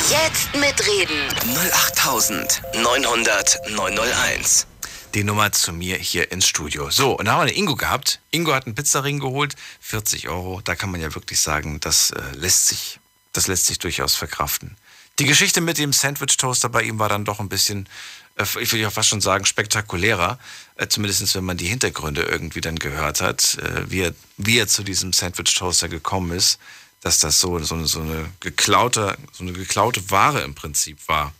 Jetzt mitreden. 08900 901. Die Nummer zu mir hier ins Studio. So, und da haben wir eine Ingo gehabt. Ingo hat einen Pizzaring geholt, 40 Euro. Da kann man ja wirklich sagen, das äh, lässt sich, das lässt sich durchaus verkraften. Die Geschichte mit dem Sandwich-Toaster bei ihm war dann doch ein bisschen, äh, ich will ja fast schon sagen, spektakulärer. Äh, zumindest wenn man die Hintergründe irgendwie dann gehört hat, äh, wie, er, wie er zu diesem Sandwich-Toaster gekommen ist dass das so, so, so, eine geklaute, so eine geklaute Ware im Prinzip war.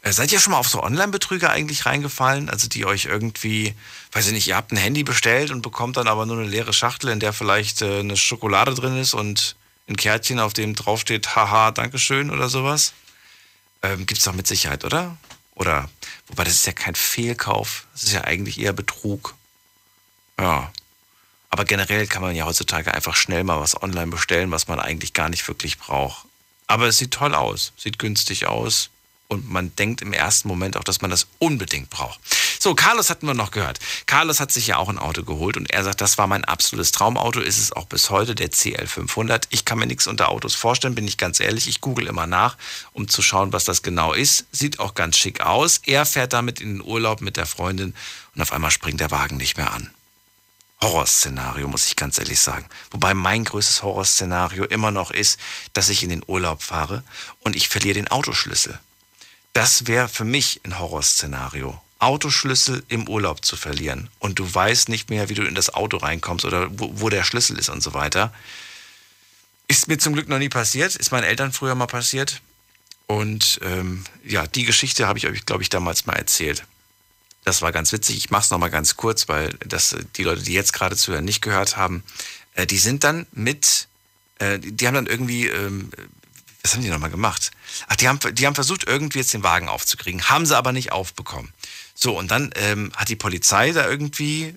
Äh, seid ihr schon mal auf so Online-Betrüger eigentlich reingefallen? Also die euch irgendwie, weiß ich nicht, ihr habt ein Handy bestellt und bekommt dann aber nur eine leere Schachtel, in der vielleicht äh, eine Schokolade drin ist und ein Kärtchen, auf dem draufsteht, haha, Dankeschön oder sowas? Ähm, es doch mit Sicherheit, oder? Oder, wobei das ist ja kein Fehlkauf, das ist ja eigentlich eher Betrug. Ja. Aber generell kann man ja heutzutage einfach schnell mal was online bestellen, was man eigentlich gar nicht wirklich braucht. Aber es sieht toll aus, sieht günstig aus und man denkt im ersten Moment auch, dass man das unbedingt braucht. So, Carlos hatten wir noch gehört. Carlos hat sich ja auch ein Auto geholt und er sagt, das war mein absolutes Traumauto, ist es auch bis heute, der CL500. Ich kann mir nichts unter Autos vorstellen, bin ich ganz ehrlich. Ich google immer nach, um zu schauen, was das genau ist. Sieht auch ganz schick aus. Er fährt damit in den Urlaub mit der Freundin und auf einmal springt der Wagen nicht mehr an. Horrorszenario, muss ich ganz ehrlich sagen. Wobei mein größtes Horrorszenario immer noch ist, dass ich in den Urlaub fahre und ich verliere den Autoschlüssel. Das wäre für mich ein Horrorszenario. Autoschlüssel im Urlaub zu verlieren und du weißt nicht mehr, wie du in das Auto reinkommst oder wo, wo der Schlüssel ist und so weiter. Ist mir zum Glück noch nie passiert, ist meinen Eltern früher mal passiert. Und ähm, ja, die Geschichte habe ich euch, glaube ich, damals mal erzählt. Das war ganz witzig. Ich mache es nochmal ganz kurz, weil das die Leute, die jetzt gerade zuhören, nicht gehört haben. Äh, die sind dann mit, äh, die haben dann irgendwie, ähm, was haben die nochmal gemacht? Ach, die haben, die haben versucht, irgendwie jetzt den Wagen aufzukriegen, haben sie aber nicht aufbekommen. So, und dann ähm, hat die Polizei da irgendwie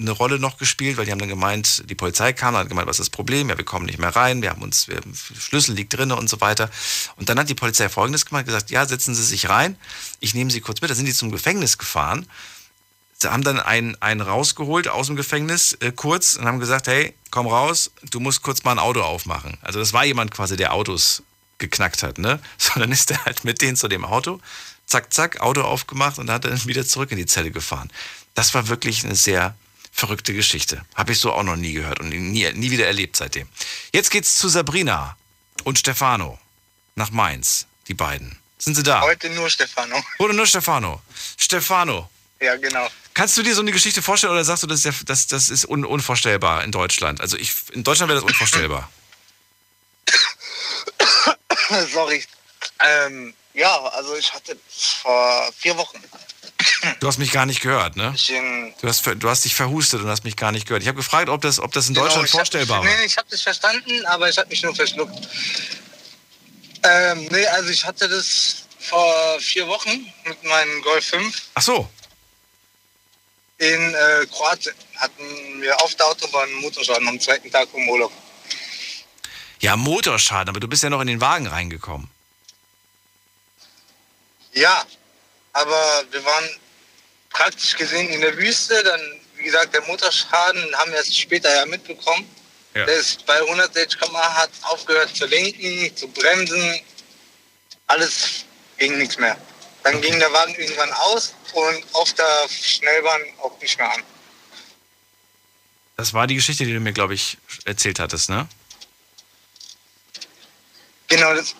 eine Rolle noch gespielt, weil die haben dann gemeint, die Polizei kam, hat gemeint, was ist das Problem? Ja, wir kommen nicht mehr rein, wir haben uns, wir, Schlüssel liegt drinne und so weiter. Und dann hat die Polizei Folgendes gemacht, gesagt, ja, setzen Sie sich rein, ich nehme Sie kurz mit. Da sind die zum Gefängnis gefahren, haben dann einen, einen rausgeholt aus dem Gefängnis, äh, kurz, und haben gesagt, hey, komm raus, du musst kurz mal ein Auto aufmachen. Also das war jemand quasi, der Autos geknackt hat, ne? <laughs> So, dann ist er halt mit denen zu dem Auto, zack, zack, Auto aufgemacht und hat dann wieder zurück in die Zelle gefahren. Das war wirklich eine sehr verrückte Geschichte. Habe ich so auch noch nie gehört und nie, nie wieder erlebt seitdem. Jetzt geht's zu Sabrina und Stefano nach Mainz, die beiden. Sind sie da? Heute nur Stefano. Oder nur Stefano? Stefano, Ja, genau. kannst du dir so eine Geschichte vorstellen oder sagst du, das ist, ja, das, das ist un, unvorstellbar in Deutschland? Also ich, in Deutschland wäre das unvorstellbar. <coughs> Sorry. Ähm, ja, also ich hatte vor vier Wochen. Du hast mich gar nicht gehört, ne? Du hast, du hast dich verhustet und hast mich gar nicht gehört. Ich habe gefragt, ob das, ob das in Genau, Deutschland ich hab- vorstellbar war. Nee, ich habe das verstanden, aber ich habe mich nur verschluckt. Ähm, nee, also ich hatte das vor vier Wochen mit meinem Golf 5 Ach so. in äh, Kroatien. Hatten wir auf der Autobahn einen Motorschaden am zweiten Tag im Urlaub. Ja, Motorschaden, aber du bist ja noch in den Wagen reingekommen. Ja, aber wir waren praktisch gesehen in der Wüste. Dann, wie gesagt, der Motorschaden haben wir erst später ja mitbekommen. Ja. Der ist bei 160 km hat aufgehört zu lenken, zu bremsen. Alles ging nichts mehr. Dann ging der Wagen irgendwann aus und auf der Schnellbahn auch nicht mehr an. Das war die Geschichte, die du mir, glaube ich, erzählt hattest, ne? Genau, das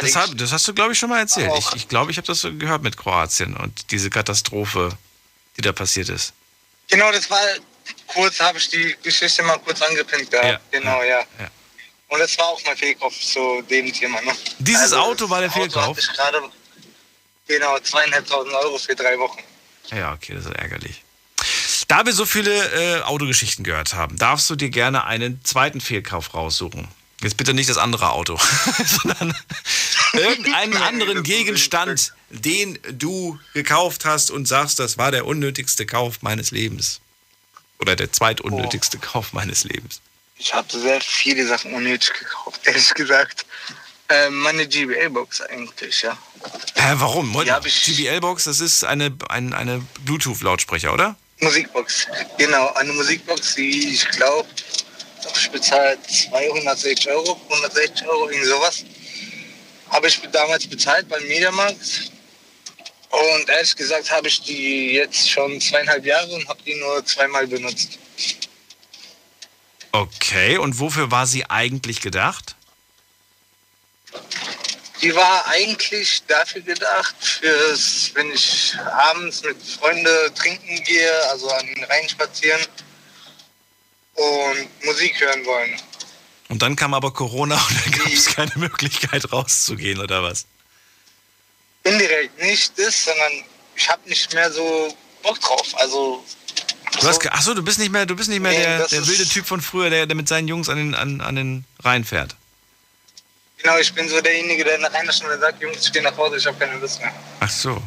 Das, hab, das hast du, glaube ich, schon mal erzählt. Ich, ich glaube, ich habe das so gehört mit Kroatien und diese Katastrophe, die da passiert ist. Genau, das war kurz, habe ich die Geschichte mal kurz angepinnt gehabt. Ja, Genau, ja. ja. Und das war auch mein Fehlkauf zu dem Thema. Ne? Dieses Auto war der Fehlkauf? Ich gerade, genau, zweieinhalbtausend Euro für drei Wochen. Ja, okay, das ist ärgerlich. Da wir so viele äh, Autogeschichten gehört haben, darfst du dir gerne einen zweiten Fehlkauf raussuchen. Jetzt bitte nicht das andere Auto, <laughs> sondern irgendeinen anderen Gegenstand, den du gekauft hast und sagst, das war der unnötigste Kauf meines Lebens. Oder der zweitunnötigste Kauf meines Lebens. Ich habe sehr viele Sachen unnötig gekauft, <laughs> ehrlich gesagt. Ähm, meine GBL-Box eigentlich, ja. Hä, warum? GBL-Box, das ist eine, ein, eine Bluetooth-Lautsprecher, oder? Musikbox, genau. Eine Musikbox, die ich glaube, ich bezahlt 260 Euro, 160 Euro, irgend sowas. Habe ich damals bezahlt beim Mediamarkt. Und ehrlich gesagt habe ich die jetzt schon zweieinhalb Jahre und habe die nur zweimal benutzt. Okay, und wofür war sie eigentlich gedacht? Die war eigentlich dafür gedacht, fürs, wenn ich abends mit Freunden trinken gehe, also an den Rhein spazieren und Musik hören wollen. Und dann kam aber Corona und dann gab es keine Möglichkeit rauszugehen, oder was? Indirekt nicht das, sondern ich habe nicht mehr so Bock drauf. Also Du hast, ge- ach so, du bist nicht mehr, du bist nicht mehr Nee, der, der wilde Typ von früher, der, der mit seinen Jungs an den, an, an den Rhein fährt. genau, ich bin so derjenige, der nach einer Stunde sagt, Jungs, ich gehe nach Hause, ich habe keine Lust mehr. Ach so.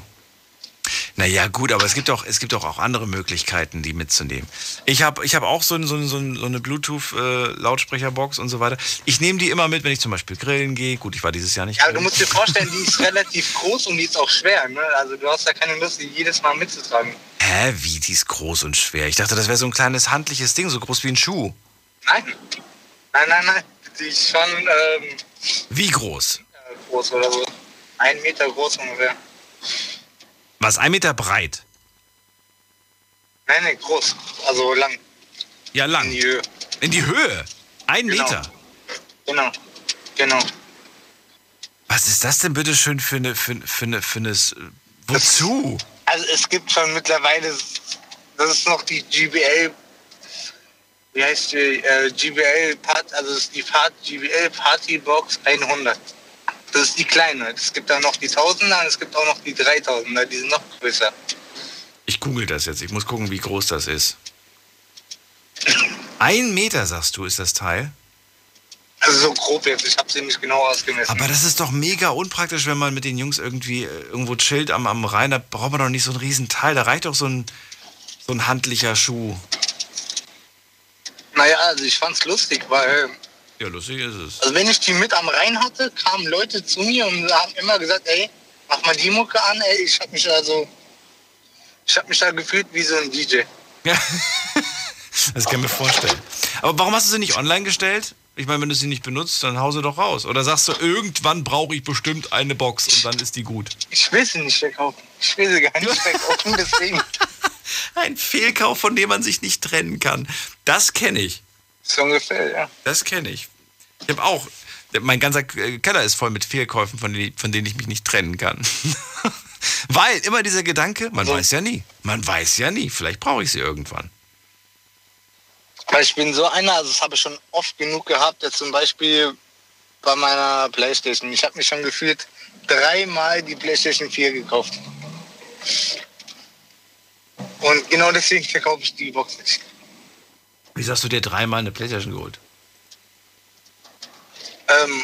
Naja, gut, aber es gibt auch, es gibt auch, auch andere Möglichkeiten, die mitzunehmen. Ich habe ich hab auch so, ein, so, ein, so, ein, so eine Bluetooth-Lautsprecherbox und so weiter. Ich nehme die immer mit, wenn ich zum Beispiel grillen gehe. Gut, ich war dieses Jahr nicht. Ja, du grillen. musst dir vorstellen, die ist <laughs> relativ groß und die ist auch schwer. Ne? Also du hast ja keine Lust, die jedes Mal mitzutragen. Hä, wie, die ist groß und schwer. Ich dachte, das wäre so ein kleines handliches Ding, so groß wie ein Schuh. Nein, nein, nein, nein. Die ist schon ähm, Wie groß? groß oder so. Ein Meter groß ungefähr. Was, ein Meter breit? Nein, nein, groß. Also lang. Ja, lang. In die Höhe. In die Höhe? Ein Genau. Meter? Genau. Genau. Was ist das denn bitte schön für eine, für, für eine, für eine, wozu? Also es gibt schon mittlerweile, das ist noch die GBL, wie heißt die, äh, GBL Part, also das ist die Part, GBL Party Box 100. Das ist die kleine. Es gibt dann noch die 1000er und es gibt auch noch die 3000er, die sind noch größer. Ich google das jetzt. Ich muss gucken, wie groß das ist. Ein Meter, sagst du, ist das Teil? Also so grob jetzt, ich habe sie nicht genau ausgemessen. Aber das ist doch mega unpraktisch, wenn man mit den Jungs irgendwie äh, irgendwo chillt am, am Rhein. Da braucht man doch nicht so ein Riesenteil. Da reicht doch so ein, so ein handlicher Schuh. naja, also ich fand's lustig, weil Ja, lustig ist es. Also wenn ich die mit am Rhein hatte, kamen Leute zu mir und haben immer gesagt, ey, mach mal die Mucke an, ey, ich hab mich also Ich habe mich da gefühlt wie so ein DJ. Ja, <laughs> das kann ich mir vorstellen. Aber warum hast du sie nicht online gestellt? Ich meine, wenn du sie nicht benutzt, dann hau sie doch raus. Oder sagst du, irgendwann brauche ich bestimmt eine Box und dann ist die gut. Ich will sie nicht verkaufen. Ich will sie gar nicht verkaufen, <laughs> deswegen. Ein Fehlkauf, von dem man sich nicht trennen kann. Das kenne ich. So ungefähr, ja. Das kenne ich. Ich habe auch, mein ganzer Keller ist voll mit Fehlkäufen, von denen, von denen ich mich nicht trennen kann. <laughs> Weil immer dieser Gedanke, man weiß ja nie. Man weiß ja nie. Vielleicht brauche ich sie irgendwann. Weil ich bin so einer, also das habe ich schon oft genug gehabt, jetzt zum Beispiel bei meiner Playstation. Ich habe mir schon gefühlt dreimal die Playstation 4 gekauft. Und genau deswegen verkaufe ich die Box nicht. Wieso hast du dir dreimal eine Playstation geholt? Ähm,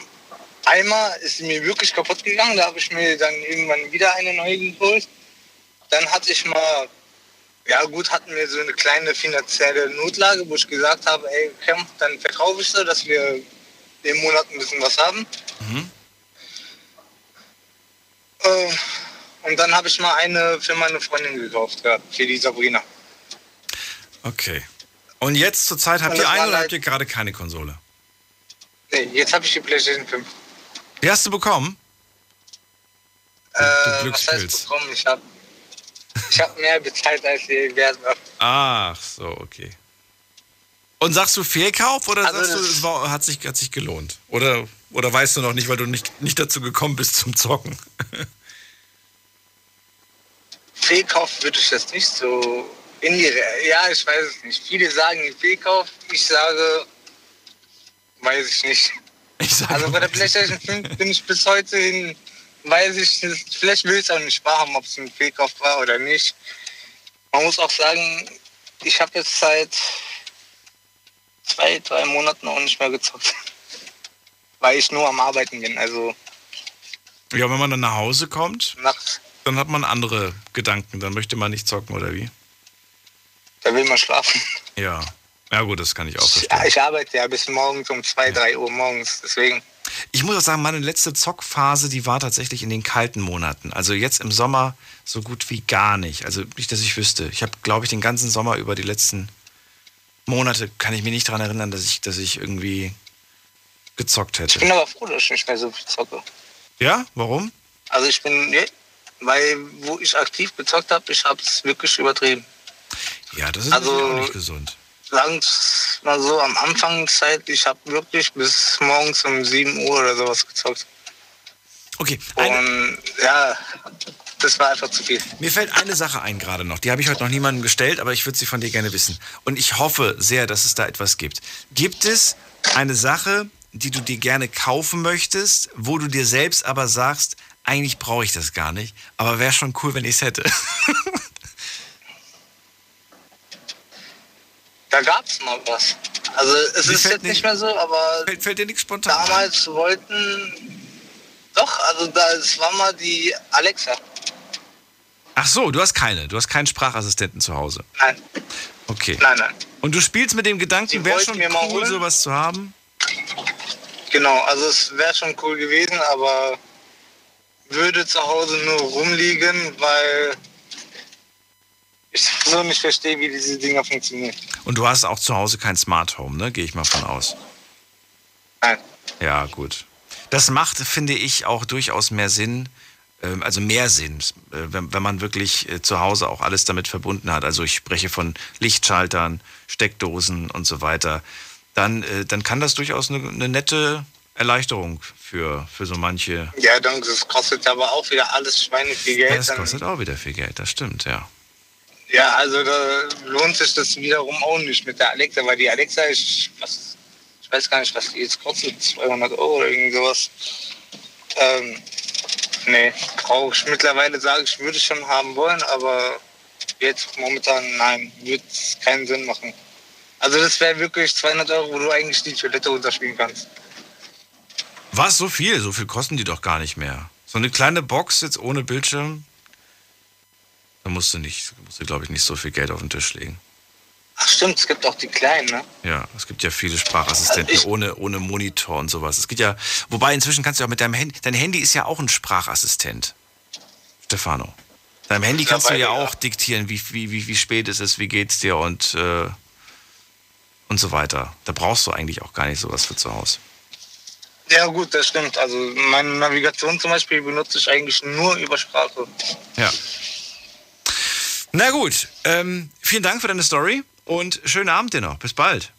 einmal ist sie mir wirklich kaputt gegangen, da habe ich mir dann irgendwann wieder eine neue geholt. Dann hatte ich mal, ja gut, hatten wir so eine kleine finanzielle Notlage, wo ich gesagt habe, ey, komm, dann verkaufe ich sie, dass wir im Monat ein bisschen was haben. Mhm. Äh, und dann habe ich mal eine für meine Freundin gekauft, ja, für die Sabrina. Okay. Und jetzt zur Zeit habt ihr eine oder halt- habt ihr gerade keine Konsole? Nee, jetzt habe ich die PlayStation 5. Die hast du bekommen? Äh, was heißt bekommen? Ich habe ich hab mehr bezahlt, als sie wert war. Ach so, okay. Und sagst du Fehlkauf oder Also sagst du, das- es war, hat, sich, hat sich gelohnt? Oder, oder weißt du noch nicht, weil du nicht, nicht dazu gekommen bist zum Zocken? <laughs> Fehlkauf würde ich jetzt nicht so in die. Re ja, ich weiß es nicht. Viele sagen Fehlkauf. Ich sage, weiß ich nicht. <laughs> Ich sage, Also bei der PlayStation 5 bin ich bis heute hin, weiß ich nicht. Vielleicht will ich es auch nicht wahrhaben, ob es ein Fehlkauf war oder nicht. Man muss auch sagen, ich habe jetzt seit zwei, drei Monaten auch nicht mehr gezockt. <laughs> Weil ich nur am Arbeiten bin. Also ja, wenn man dann nach Hause kommt, nachts, dann hat man andere Gedanken. Dann möchte man nicht zocken, oder wie? da will man schlafen. Ja. Ja gut, das kann ich auch Ja, verstehen. ich arbeite ja bis morgens um zwei, drei Uhr morgens. Deswegen. Ich muss auch sagen, meine letzte Zockphase, die war tatsächlich in den kalten Monaten. Also jetzt im Sommer so gut wie gar nicht. Also nicht, dass ich wüsste. Ich habe, glaube ich, den ganzen Sommer über die letzten Monate, kann ich mich nicht daran erinnern, dass ich, dass ich irgendwie gezockt Ich hätte. bin aber froh, dass ich nicht mehr so viel zocke. Ja? Warum? Also ich bin, weil wo ich aktiv gezockt habe, ich habe es wirklich übertrieben. Ja, das ist Also- auch nicht gesund. Sagen mal so, am Anfangszeit, ich habe wirklich bis morgens um 7 Uhr oder sowas gezockt. Okay, Und ja, das war einfach zu viel. mir fällt eine Sache ein gerade noch. Die habe ich heute noch niemandem gestellt, aber ich würde sie von dir gerne wissen. Und ich hoffe sehr, dass es da etwas gibt. Gibt es eine Sache, die du dir gerne kaufen möchtest, wo du dir selbst aber sagst, eigentlich brauche ich das gar nicht, aber wäre schon cool, wenn ich es hätte. <laughs> Da gab es mal was. Also es Mir ist jetzt nicht nicht- mehr so, aber fällt, fällt dir nichts spontan damals wollten... Doch, also da, es war mal die Alexa. Ach so, du hast keine. Du hast keinen Sprachassistenten zu Hause. Nein, Okay. nein, nein. Und du spielst mit dem Gedanken, wäre schon mir mal cool, sowas zu haben? Genau, also es wäre schon cool gewesen, aber würde zu Hause nur rumliegen, weil ich so nicht verstehe, wie diese Dinger funktionieren. Und du hast auch zu Hause kein Smart Home, ne? Gehe ich mal von aus. Nein. Ja, gut. Das macht, finde ich, auch durchaus mehr Sinn, ähm, also mehr Sinn, äh, wenn, man wirklich äh, zu Hause auch alles damit verbunden hat. Also ich spreche von Lichtschaltern, Steckdosen und so weiter. Dann, äh, dann kann das durchaus eine, eine nette Erleichterung für, für so manche. Ja, dann das kostet aber auch wieder alles Schweine viel Geld. Ja, das kostet auch wieder viel Geld, das stimmt, ja. Ja, also da lohnt sich das wiederum auch nicht mit der Alexa, weil die Alexa ist, was, ich weiß gar nicht, was die jetzt kostet, 200 Euro oder irgend sowas. Ähm, nee, brauche ich mittlerweile, sage ich, würde ich schon haben wollen, aber jetzt momentan, nein, wird keinen Sinn machen. Also das wäre wirklich 200 Euro, wo du eigentlich die Toilette runterspielen kannst. Was, so viel? So viel kosten die doch gar nicht mehr. So eine kleine Box jetzt ohne Bildschirm, da musst du nicht, musst du, glaube ich, nicht so viel Geld auf den Tisch legen. Ach stimmt, es gibt auch die kleinen, ne? Ja, es gibt ja viele Sprachassistenten Also ohne, ohne Monitor und sowas. Es gibt ja, wobei inzwischen kannst du auch mit deinem Handy, dein Handy ist ja auch ein Sprachassistent. Stefano. Deinem Handy kannst du ja auch diktieren, wie, wie, wie, wie spät es ist, wie geht's dir und, äh, und so weiter. Da brauchst du eigentlich auch gar nicht sowas für zu Hause. Ja gut, das stimmt. Also meine Navigation zum Beispiel benutze ich eigentlich nur über Sprache. Ja. Na gut, ähm, vielen Dank für deine Story und schönen Abend dir noch. Bis bald.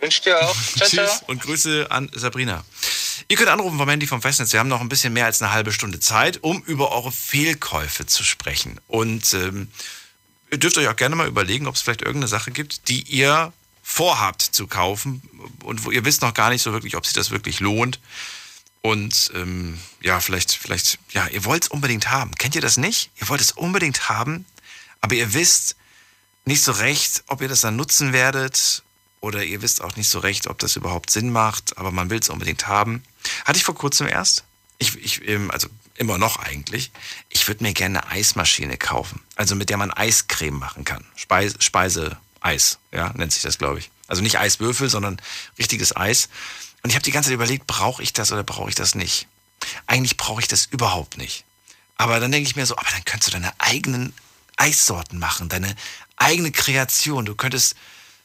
Wünsche dir auch. <laughs> Ciao, ciao. Tschüss und Grüße an Sabrina. Ihr könnt anrufen vom Handy vom Festnetz. Wir haben noch ein bisschen mehr als eine halbe Stunde Zeit, um über eure Fehlkäufe zu sprechen. Und ähm, ihr dürft euch auch gerne mal überlegen, ob es vielleicht irgendeine Sache gibt, die ihr vorhabt zu kaufen und wo ihr wisst noch gar nicht so wirklich, ob sich das wirklich lohnt. Und ähm, ja, vielleicht, vielleicht, ja, ihr wollt es unbedingt haben. Kennt ihr das nicht? Ihr wollt es unbedingt haben, aber ihr wisst nicht so recht, ob ihr das dann nutzen werdet oder ihr wisst auch nicht so recht, ob das überhaupt Sinn macht, aber man will es unbedingt haben. Hatte ich vor kurzem erst. Ich, ich, ähm, also immer noch eigentlich. Ich würde mir gerne eine Eismaschine kaufen. Also mit der man Eiscreme machen kann. Speise, Speise Eis, ja, nennt sich das, glaube ich. Also nicht Eiswürfel, sondern richtiges Eis. Und ich habe die ganze Zeit überlegt, brauche ich das oder brauche ich das nicht? Eigentlich brauche ich das überhaupt nicht. Aber dann denke ich mir so, aber dann könntest du deine eigenen Eissorten machen, deine eigene Kreation. Du könntest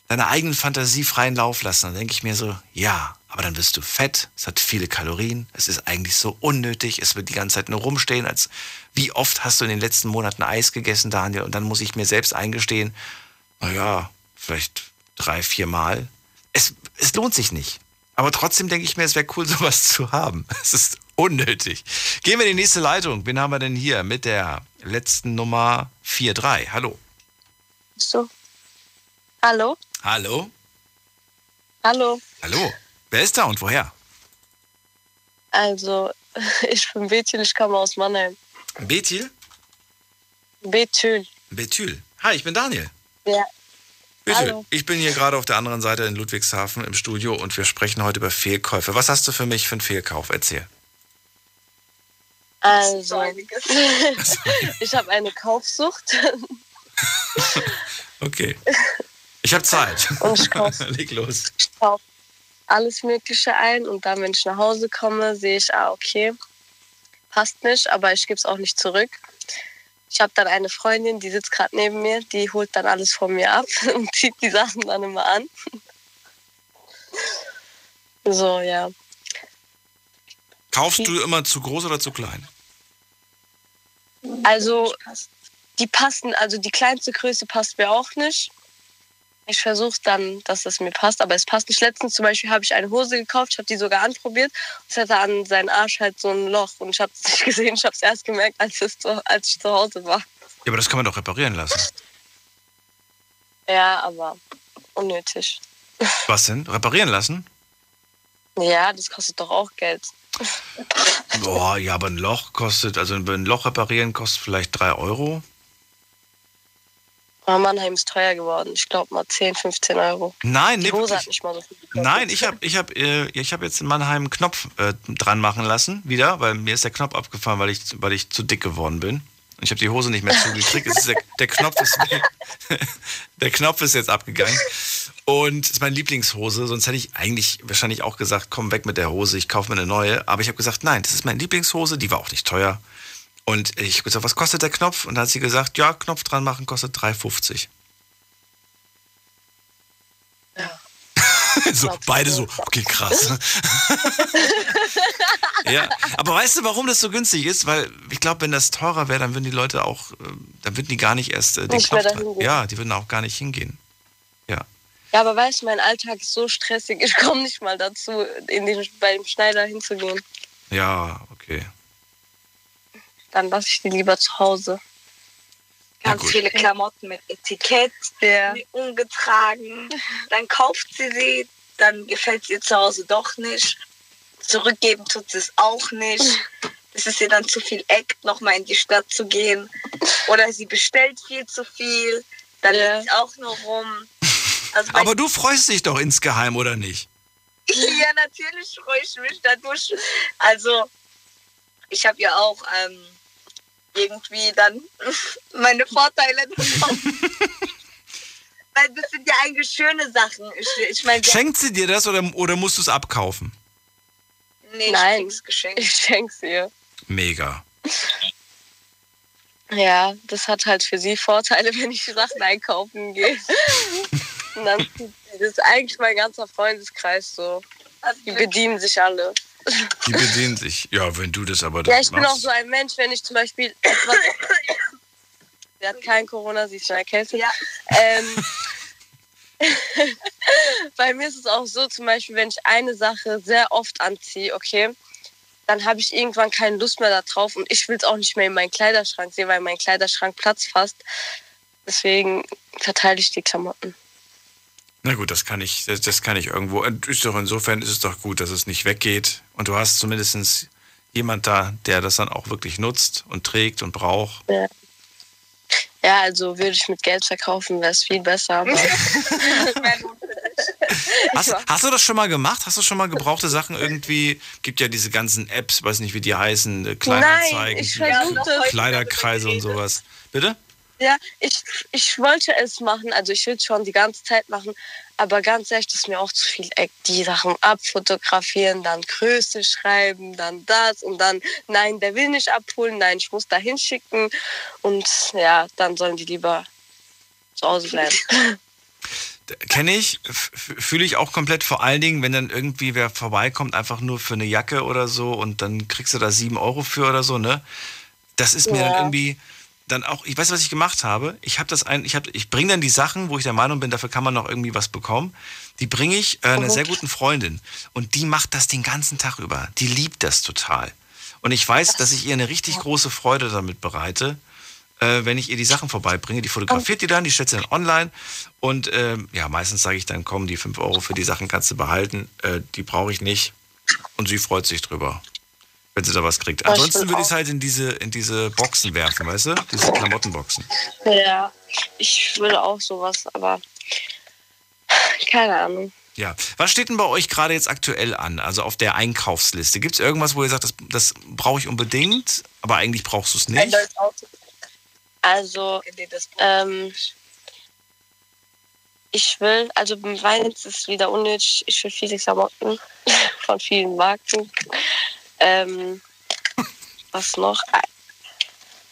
deine eigenen Fantasie freien Lauf lassen. Dann denke ich mir so, ja, aber dann wirst du fett, es hat viele Kalorien, es ist eigentlich so unnötig, es wird die ganze Zeit nur rumstehen, als wie oft hast du in den letzten Monaten Eis gegessen, Daniel? Und dann muss ich mir selbst eingestehen, naja, vielleicht drei, vier Mal. Es, es lohnt sich nicht. Aber trotzdem denke ich mir, es wäre cool, <laughs> sowas zu haben. Es ist unnötig. Gehen wir in die nächste Leitung. Wen haben wir denn hier mit der letzten Nummer 43? Hallo. So. Hallo? Hallo? Hallo. Hallo. Wer ist da und woher? Also, <laughs> ich bin Bethül, ich komme aus Mannheim. Bethil? Bethül. Bethül. Hi, ich bin Daniel. Ja. Bitte. Hallo. Ich bin hier gerade auf der anderen Seite in Ludwigshafen im Studio und wir sprechen heute über Fehlkäufe. Was hast du für mich für einen Fehlkauf? Erzähl. Also, <laughs> ich habe eine Kaufsucht. <laughs> Okay. Ich habe Zeit. Und ich kauf- <laughs> Leg los. Ich kaufe alles Mögliche ein und dann, wenn ich nach Hause komme, sehe ich, ah, okay, passt nicht, aber ich gebe es auch nicht zurück. Ich habe dann eine Freundin, die sitzt gerade neben mir, die holt dann alles von mir ab <laughs> und zieht die Sachen dann immer an. So, ja. Kaufst du immer zu groß oder zu klein? Also, die passen, also die kleinste Größe passt mir auch nicht. Ich versuche dann, dass es mir passt, aber es passt nicht. Letztens zum Beispiel habe ich eine Hose gekauft, ich habe die sogar anprobiert. Es hatte an seinen Arsch halt so ein Loch und ich habe es <laughs> nicht gesehen. Ich habe es erst gemerkt, als, es zu, als ich zu Hause war. Ja, aber das kann man doch reparieren lassen. Ja, aber unnötig. <laughs> Was denn? Reparieren lassen? Ja, das kostet doch auch Geld. Boah, ja, aber ein Loch kostet, also ein Loch reparieren kostet vielleicht drei Euro. Aber Mannheim ist teuer geworden. Ich glaube mal 10, 15 Euro. Nein, Die nee, Hose hat nicht mal so viel gekostet. Nein, ich habe ich hab, äh, ich hab jetzt in Mannheim einen Knopf äh, dran machen lassen, wieder, weil mir ist der Knopf abgefallen, weil ich, weil ich zu dick geworden bin. Und ich habe die Hose nicht mehr zugekriegt. Der, der, Knopf ist <laughs> der Knopf ist jetzt abgegangen. Und es ist meine Lieblingshose. Sonst hätte ich eigentlich wahrscheinlich auch gesagt, komm weg mit der Hose, ich kaufe mir eine neue. Aber ich habe gesagt, nein, das ist meine Lieblingshose, die war auch nicht teuer. Und ich habe gesagt, was kostet der Knopf? Und da hat sie gesagt, ja, Knopf dran machen kostet 3,50. <laughs> so, beide so, okay, krass. <laughs> ja, aber weißt du, warum das so günstig ist? Weil ich glaube, wenn das teurer wäre, dann würden die Leute auch, äh, dann würden die gar nicht erst äh, den Knopf dran. Ja, die würden auch gar nicht hingehen. Ja. Ja, aber weißt du, mein Alltag ist so stressig. <laughs> Ich komme nicht mal dazu, in den, beim Schneider hinzugehen. Ja, okay. Dann lasse ich die lieber zu Hause. Ganz gut. viele Klamotten mit Etikett, die ungetragen. Dann kauft sie sie, dann gefällt sie ihr zu Hause doch nicht. Zurückgeben tut sie es auch nicht. <laughs> Es ist ihr dann zu viel Act, nochmal in die Stadt zu gehen. Oder sie bestellt viel zu viel, dann liegt es auch nur rum. Also Aber du freust dich doch insgeheim, oder nicht? <laughs> ja, natürlich freue ich mich dadurch. Also, ich habe ja auch ähm, irgendwie dann meine Vorteile bekommen. <laughs> Weil das sind ja eigentlich schöne Sachen. Ich, ich meine, Schenkt sie dir das oder, oder musst du es abkaufen? nee, Nein. ich krieg's geschenkt. Ich schenk's ihr. Mega. Ja, das hat halt für sie Vorteile, <laughs> wenn ich Sachen einkaufen gehe. Und dann das ist eigentlich mein ganzer Freundeskreis so. Die bedienen sich alle. Die bedienen sich. Ja, wenn du das aber Ja, ich bin auch machst. so ein Mensch, wenn ich zum Beispiel <coughs> etwas. <coughs> Sie hat kein Corona, sie ist schon erkältet. Ja. Ähm, <laughs> bei mir ist es auch so, zum Beispiel, wenn ich eine Sache sehr oft anziehe, okay, dann habe ich irgendwann keine Lust mehr darauf und ich will es auch nicht mehr in meinen Kleiderschrank sehen, weil mein Kleiderschrank Platz fasst. Deswegen verteile ich die Klamotten. Na gut, das kann ich, das, das kann ich irgendwo. Ist doch insofern ist es doch gut, dass es nicht weggeht. Und du hast zumindest jemand da, der das dann auch wirklich nutzt und trägt und braucht. Ja. Ja, also würde ich mit Geld verkaufen, wäre es viel besser. Aber <laughs> Hast, hast du das schon mal gemacht? Hast du schon mal gebrauchte Sachen irgendwie? Gibt ja diese ganzen Apps, weiß nicht, wie die heißen, äh, Kleinanzeigen, Nein, Kleiderkreise und sowas. Bitte? Ja, ich, ich wollte es machen, also ich will es schon die ganze Zeit machen, aber ganz ehrlich, das ist mir auch zu viel Eck. Die Sachen abfotografieren, dann Größe schreiben, dann das und dann, nein, der will nicht abholen, nein, ich muss da hinschicken und ja, dann sollen die lieber zu Hause bleiben. <laughs> Kenne ich, fühle ich auch komplett, vor allen Dingen, wenn dann irgendwie wer vorbeikommt, einfach nur für eine Jacke oder so und dann kriegst du da sieben Euro für oder so, ne? Das ist mir Ja. dann irgendwie dann auch, ich weiß, was ich gemacht habe. Ich habe das ein, ich habe, ich bringe dann die Sachen, wo ich der Meinung bin, dafür kann man noch irgendwie was bekommen. Die bringe ich äh, einer sehr guten Freundin und die macht das den ganzen Tag über. Die liebt das total. Und ich weiß, dass ich ihr eine richtig große Freude damit bereite, äh, wenn ich ihr die Sachen vorbeibringe. Die fotografiert die dann, die stellt sie dann online. Und ähm, ja, meistens sage ich dann, komm, die 5 Euro für die Sachen kannst du behalten. Äh, die brauche ich nicht. Und sie freut sich drüber, wenn sie da was kriegt. Ansonsten würde ich es halt in diese, in diese Boxen werfen, weißt du? Diese Klamottenboxen. Ja, ich würde auch sowas, aber keine Ahnung. Ja. Was steht denn bei euch gerade jetzt aktuell an? Also auf der Einkaufsliste? Gibt es irgendwas, wo ihr sagt, das, das brauche ich unbedingt, aber eigentlich brauchst du es nicht? Also, ähm, ich will, also meins ist wieder unnötig, ich will viele Klamotten <laughs> von vielen Marken. Ähm, was noch?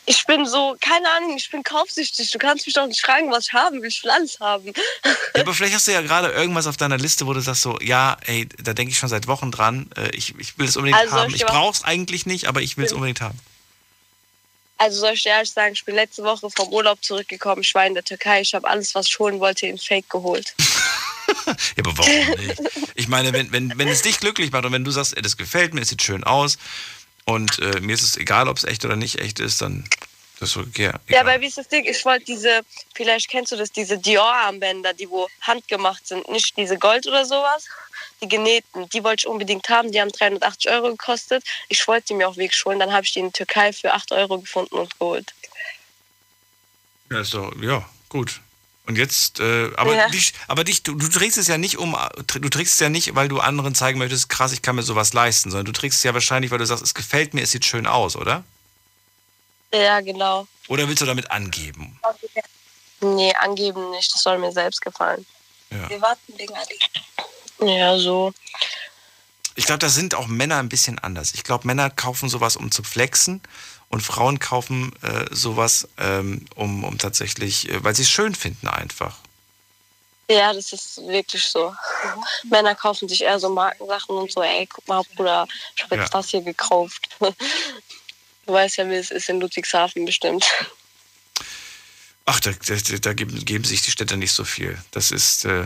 Ich bin so, keine Ahnung, ich bin kaufsüchtig. Du kannst mich doch nicht fragen, was ich haben will. Ich will alles haben. Ja, aber vielleicht hast du ja gerade irgendwas auf deiner Liste, wo du sagst so, ja, ey, da denke ich schon seit Wochen dran. Äh, ich, ich will es unbedingt Also, haben. ich brauche es eigentlich nicht, aber ich will es unbedingt haben. Also soll ich dir ehrlich sagen, ich bin letzte Woche vom Urlaub zurückgekommen. Ich war in der Türkei. Ich habe alles, was ich holen wollte, in Fake geholt. <laughs> Ja, aber warum nicht? Ich meine, wenn, wenn, wenn es dich glücklich macht und wenn du sagst, ey, das gefällt mir, es sieht schön aus und äh, mir ist es egal, ob es echt oder nicht echt ist, dann das ist okay. Ja, aber wie ist das Ding? Ich wollte diese, vielleicht kennst du das, diese Dior-Armbänder, die wo handgemacht sind, nicht diese Gold oder sowas, die genähten, die wollte ich unbedingt haben, die haben 380 Euro gekostet. Ich wollte die mir auch wirklich holen, dann habe ich die in der Türkei für 8 Euro gefunden und geholt. Ja, ist doch, ja, gut. Und jetzt, äh, aber, Ja. dich, aber dich, du, du trägst es ja nicht um, du trägst es ja nicht, weil du anderen zeigen möchtest, krass, ich kann mir sowas leisten, sondern du trägst es ja wahrscheinlich, weil du sagst, es gefällt mir, es sieht schön aus, oder? Ja, genau. Oder willst du damit angeben? Nee, angeben nicht, das soll mir selbst gefallen. Ja. Wir warten wegen Ali. Ja, so. Ich glaube, da sind auch Männer ein bisschen anders. Ich glaube, Männer kaufen sowas, um zu flexen und Frauen kaufen äh, sowas, ähm, um, um tatsächlich, äh, weil sie es schön finden einfach. Ja, das ist wirklich so. Männer kaufen sich eher so Markensachen und so, ey, guck mal, Bruder, ich habe jetzt Ja. das hier gekauft. <laughs> Du weißt ja, wie es ist in Ludwigshafen bestimmt. Ach, da, da, da geben, geben sich die Städte nicht so viel. Das ist äh,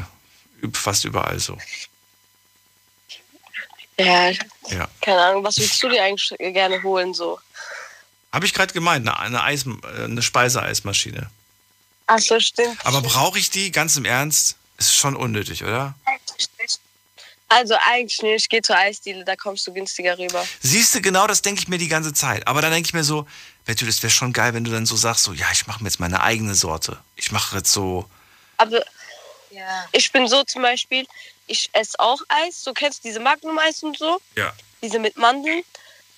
fast überall so. Ja, Ja. keine Ahnung, was würdest du dir eigentlich gerne holen so? Habe ich gerade gemeint, eine, eine, Eis, äh, eine Speiseeismaschine. Ach so, stimmt. Aber brauche ich die? Ganz im Ernst? Ist schon unnötig, oder? Also eigentlich nicht, ich gehe zur Eisdiele, da kommst du günstiger rüber. Siehst du, genau das denke ich mir die ganze Zeit. Aber dann denke ich mir so, Betty, das wäre schon geil, wenn du dann so sagst, so, ja, ich mache mir jetzt meine eigene Sorte. Ich mache jetzt so, Aber ich bin so zum Beispiel, ich esse auch Eis, so kennst du diese Magnum-Eis und so, ja. diese mit Mandeln.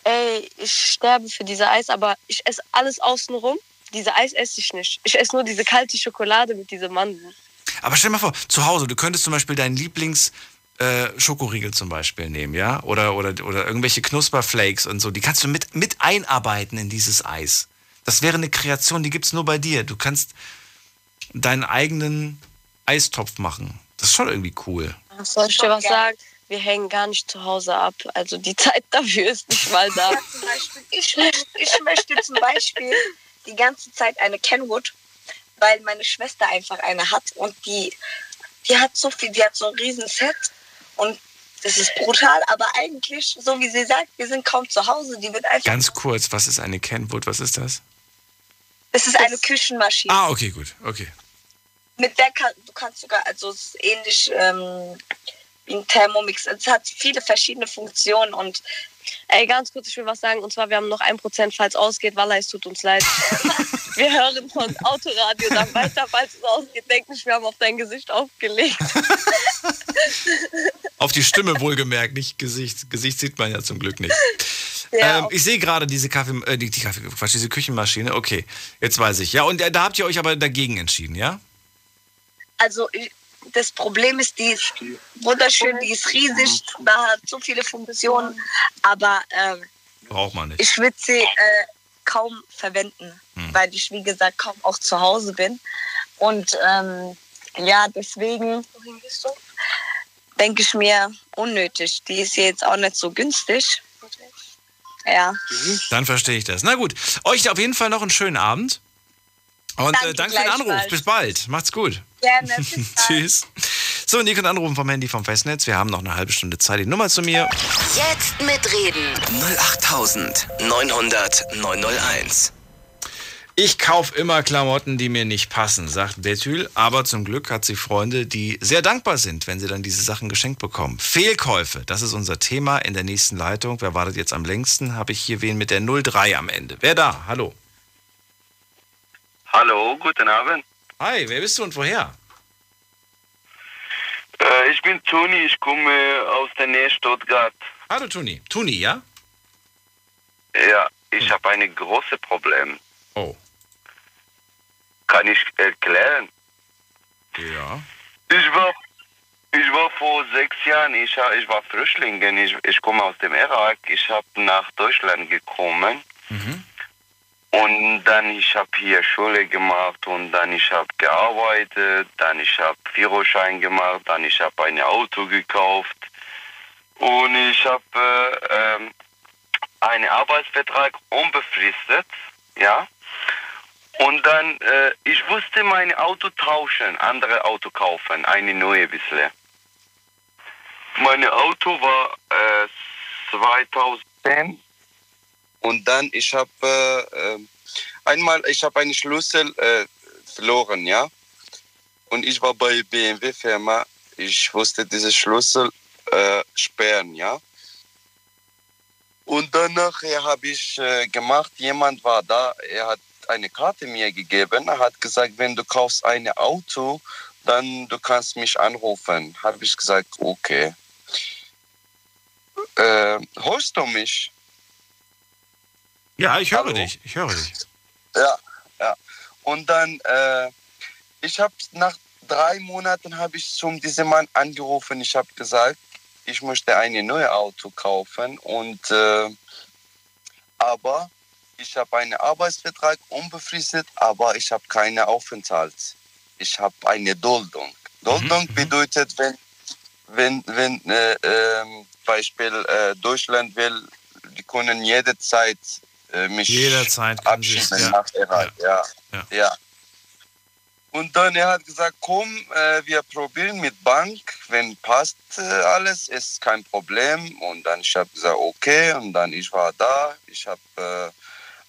Ey, ich sterbe für diese Eis, aber ich esse alles außenrum. Diese Eis esse ich nicht. Ich esse nur diese kalte Schokolade mit diesen Mandeln. Aber stell dir mal vor, zu Hause, du könntest zum Beispiel deinen Lieblings äh, Schokoriegel zum Beispiel nehmen, ja? Oder, oder, oder irgendwelche Knusperflakes und so. Die kannst du mit, mit einarbeiten in dieses Eis. Das wäre eine Kreation, die gibt's nur bei dir. Du kannst deinen eigenen Eistopf machen. Das ist schon irgendwie cool. Soll ich dir was sagen? Wir hängen gar nicht zu Hause ab. Also die <laughs> Zeit dafür ist nicht mal da. Beispiel, ich, ich möchte zum Beispiel die ganze Zeit eine Kenwood, weil meine Schwester einfach eine hat und die, die hat so viel, die hat so ein riesen Set und das ist brutal, aber eigentlich, so wie sie sagt, wir sind kaum zu Hause. Die wird einfach. Ganz kurz, was ist eine Kenwood? Was ist das? Das ist eine Küchenmaschine. Ah, okay, gut. Okay. Mit der kann, du kannst sogar, also es ist ähnlich ähm, wie ein Thermomix. Es hat viele verschiedene Funktionen und Ey, ganz kurz, ich will was sagen. Und zwar, wir haben noch ein Prozent, falls ausgeht. Walla, es tut uns leid. <laughs> wir hören von Autoradio dann weiter, falls es ausgeht. Denk nicht, wir haben auf dein Gesicht aufgelegt. <laughs> Auf die Stimme wohlgemerkt, nicht Gesicht. Gesicht sieht man ja zum Glück nicht. Ja, ähm, ich sehe gerade diese Kaffee, äh, die, die Kaffee, Quatsch, diese Küchenmaschine. Okay, jetzt weiß ich. Ja, und äh, da habt ihr euch aber dagegen entschieden, ja? also ich- das Problem ist, die ist wunderschön, die ist riesig, da hat so viele Funktionen, aber ähm, Braucht man nicht. ich würde sie äh, kaum verwenden, weil ich, wie gesagt, kaum auch zu Hause bin. Und ähm, ja, deswegen denke ich mir, unnötig. Die ist jetzt auch nicht so günstig. Ja. Dann verstehe ich das. Na gut, euch auf jeden Fall noch einen schönen Abend. Und Danke äh, danke für den Anruf. gleichfalls. Bis bald. Macht's gut. Gerne. Bis <laughs> bald. Tschüss. So, und ihr könnt anrufen vom Handy vom Festnetz. Wir haben noch eine halbe Stunde Zeit. Die Nummer zu mir. Jetzt mitreden. 08900 901. Ich kaufe immer Klamotten, die mir nicht passen, sagt Betül. Aber zum Glück hat sie Freunde, die sehr dankbar sind, wenn sie dann diese Sachen geschenkt bekommen. Fehlkäufe, das ist unser Thema in der nächsten Leitung. Wer wartet jetzt am längsten? Habe ich hier wen mit der 03 am Ende. Wer da? Hallo. Hallo, guten Abend. Hi, wer bist du und woher? Äh, ich bin Toni, ich komme aus der Nähe Stuttgart. Hallo Toni. Toni, ja? Ja, ich habe ein großes Problem. Oh. Kann ich erklären? Ja. Ich war, ich war vor sechs Jahren, ich, ich war Flüchtling, ich, ich komme aus dem Irak, ich habe nach Deutschland gekommen. Und dann ich habe hier Schule gemacht und dann ich habe gearbeitet, dann ich habe Führerschein gemacht, dann ich habe ein Auto gekauft und ich habe äh, ähm, einen Arbeitsvertrag unbefristet, ja. Und dann, äh, ich wusste mein Auto tauschen, andere Auto kaufen, eine neue bisschen. Mein Auto war äh, 2010 und dann ich habe äh, äh, einmal ich habe einen Schlüssel äh, verloren, ja. Und ich war bei BMW Firma. Ich wusste diese Schlüssel äh, sperren, ja. Und dann nachher habe ich äh, gemacht, jemand war da, er hat eine Karte mir gegeben, er hat gesagt, wenn du kaufst ein Auto, dann du kannst mich anrufen. Habe ich gesagt, okay. Äh, hörst du mich? Ja, ich höre dich. Ich höre dich. Ja, ja. Und dann, äh, ich habe nach drei Monaten habe ich zum diesem Mann angerufen. Ich habe gesagt, ich möchte ein neues Auto kaufen und äh, aber ich habe einen Arbeitsvertrag unbefristet, aber ich habe keine Aufenthalt. Ich habe eine Duldung. Duldung bedeutet, wenn wenn wenn äh, ähm, Beispiel äh, Deutschland will, die können jederzeit äh, mich Jederzeit abschieben ja. nach Irak. Ja. Ja. Ja. Und dann er hat gesagt, komm, äh, wir probieren mit Bank, wenn passt äh, alles, ist kein Problem. Und dann ich habe gesagt, okay. Und dann ich war da, ich habe äh,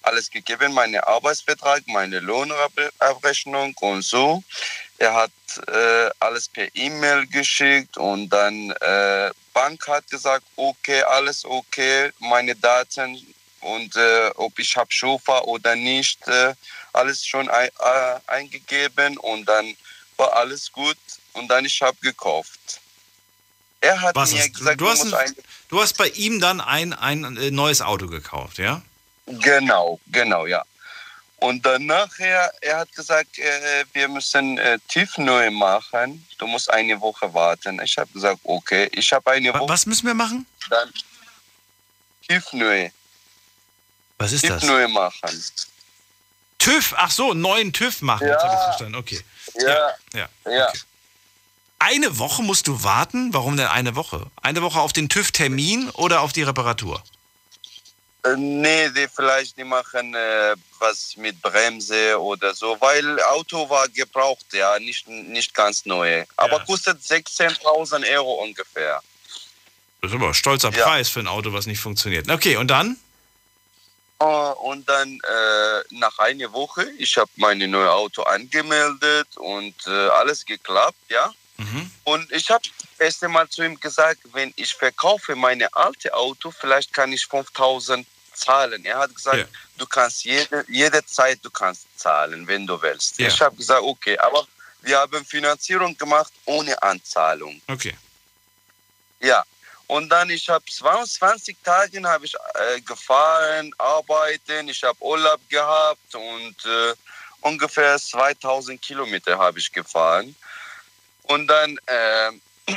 alles gegeben, meinen Arbeitsvertrag, meine Lohnabrechnung und so. Er hat äh, alles per E-Mail geschickt und dann äh, Bank hat gesagt, okay, alles okay, meine Daten und äh, ob ich habe Schufa oder nicht, äh, alles schon ein, äh, eingegeben und dann war alles gut und dann ich habe gekauft. Er hat Was mir hast, du, gesagt, du, hast musst ein, du hast bei ihm dann ein, ein äh, neues Auto gekauft, ja? Genau, genau, ja. Und dann nachher, er hat gesagt, äh, wir müssen äh, tief neu machen. Du musst eine Woche warten. Ich habe gesagt, okay. Ich habe eine Woche. Was müssen wir machen? Dann tief neu. Was ist tief das? neu machen. TÜV, ach so, neuen TÜV machen. Jetzt Ja. habe ich verstanden. Okay. Ja. Ja. Ja. Okay. Eine Woche musst du warten? Warum denn eine Woche? Eine Woche auf den TÜV-Termin oder auf die Reparatur? Äh, Nee, die vielleicht die machen äh, was mit Bremse oder so, weil Auto war gebraucht, ja, nicht, nicht ganz neu. Aber kostet 16.000 Euro ungefähr. Das ist aber ein stolzer Ja. Preis für ein Auto, was nicht funktioniert. Okay, und dann? Äh, Und dann äh, nach einer Woche, ich habe mein neues Auto angemeldet und äh, alles geklappt, ja. Und ich habe erst einmal zu ihm gesagt, wenn ich verkaufe meine alte Auto, vielleicht kann ich 5000 zahlen. Er hat gesagt, du kannst jede, jede Zeit, du kannst zahlen, wenn du willst. Ja. Ich habe gesagt, okay, aber wir haben Finanzierung gemacht ohne Anzahlung. Okay. Ja, und dann ich habe 22 Tage habe ich äh, gefahren, arbeiten, ich habe Urlaub gehabt und äh, ungefähr 2000 Kilometer habe ich gefahren. Und dann, äh, <clears throat>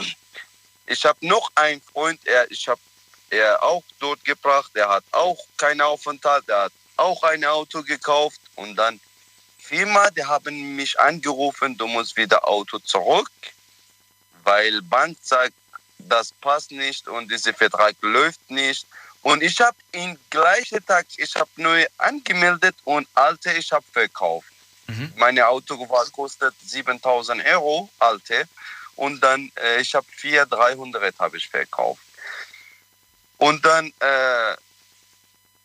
ich habe noch einen Freund, er, ich habe er auch dort gebracht, er hat auch keinen Aufenthalt, er hat auch ein Auto gekauft. Und dann Firma, die haben mich angerufen, du musst wieder Auto zurück, weil Bank sagt, das passt nicht und dieser Vertrag läuft nicht. Und ich habe ihn gleichen Tag, ich habe neu angemeldet und alte ich habe verkauft. Meine Auto war kostet 7000 Euro, alte. Und dann, äh, ich habe 4300 habe ich verkauft. Und dann, äh,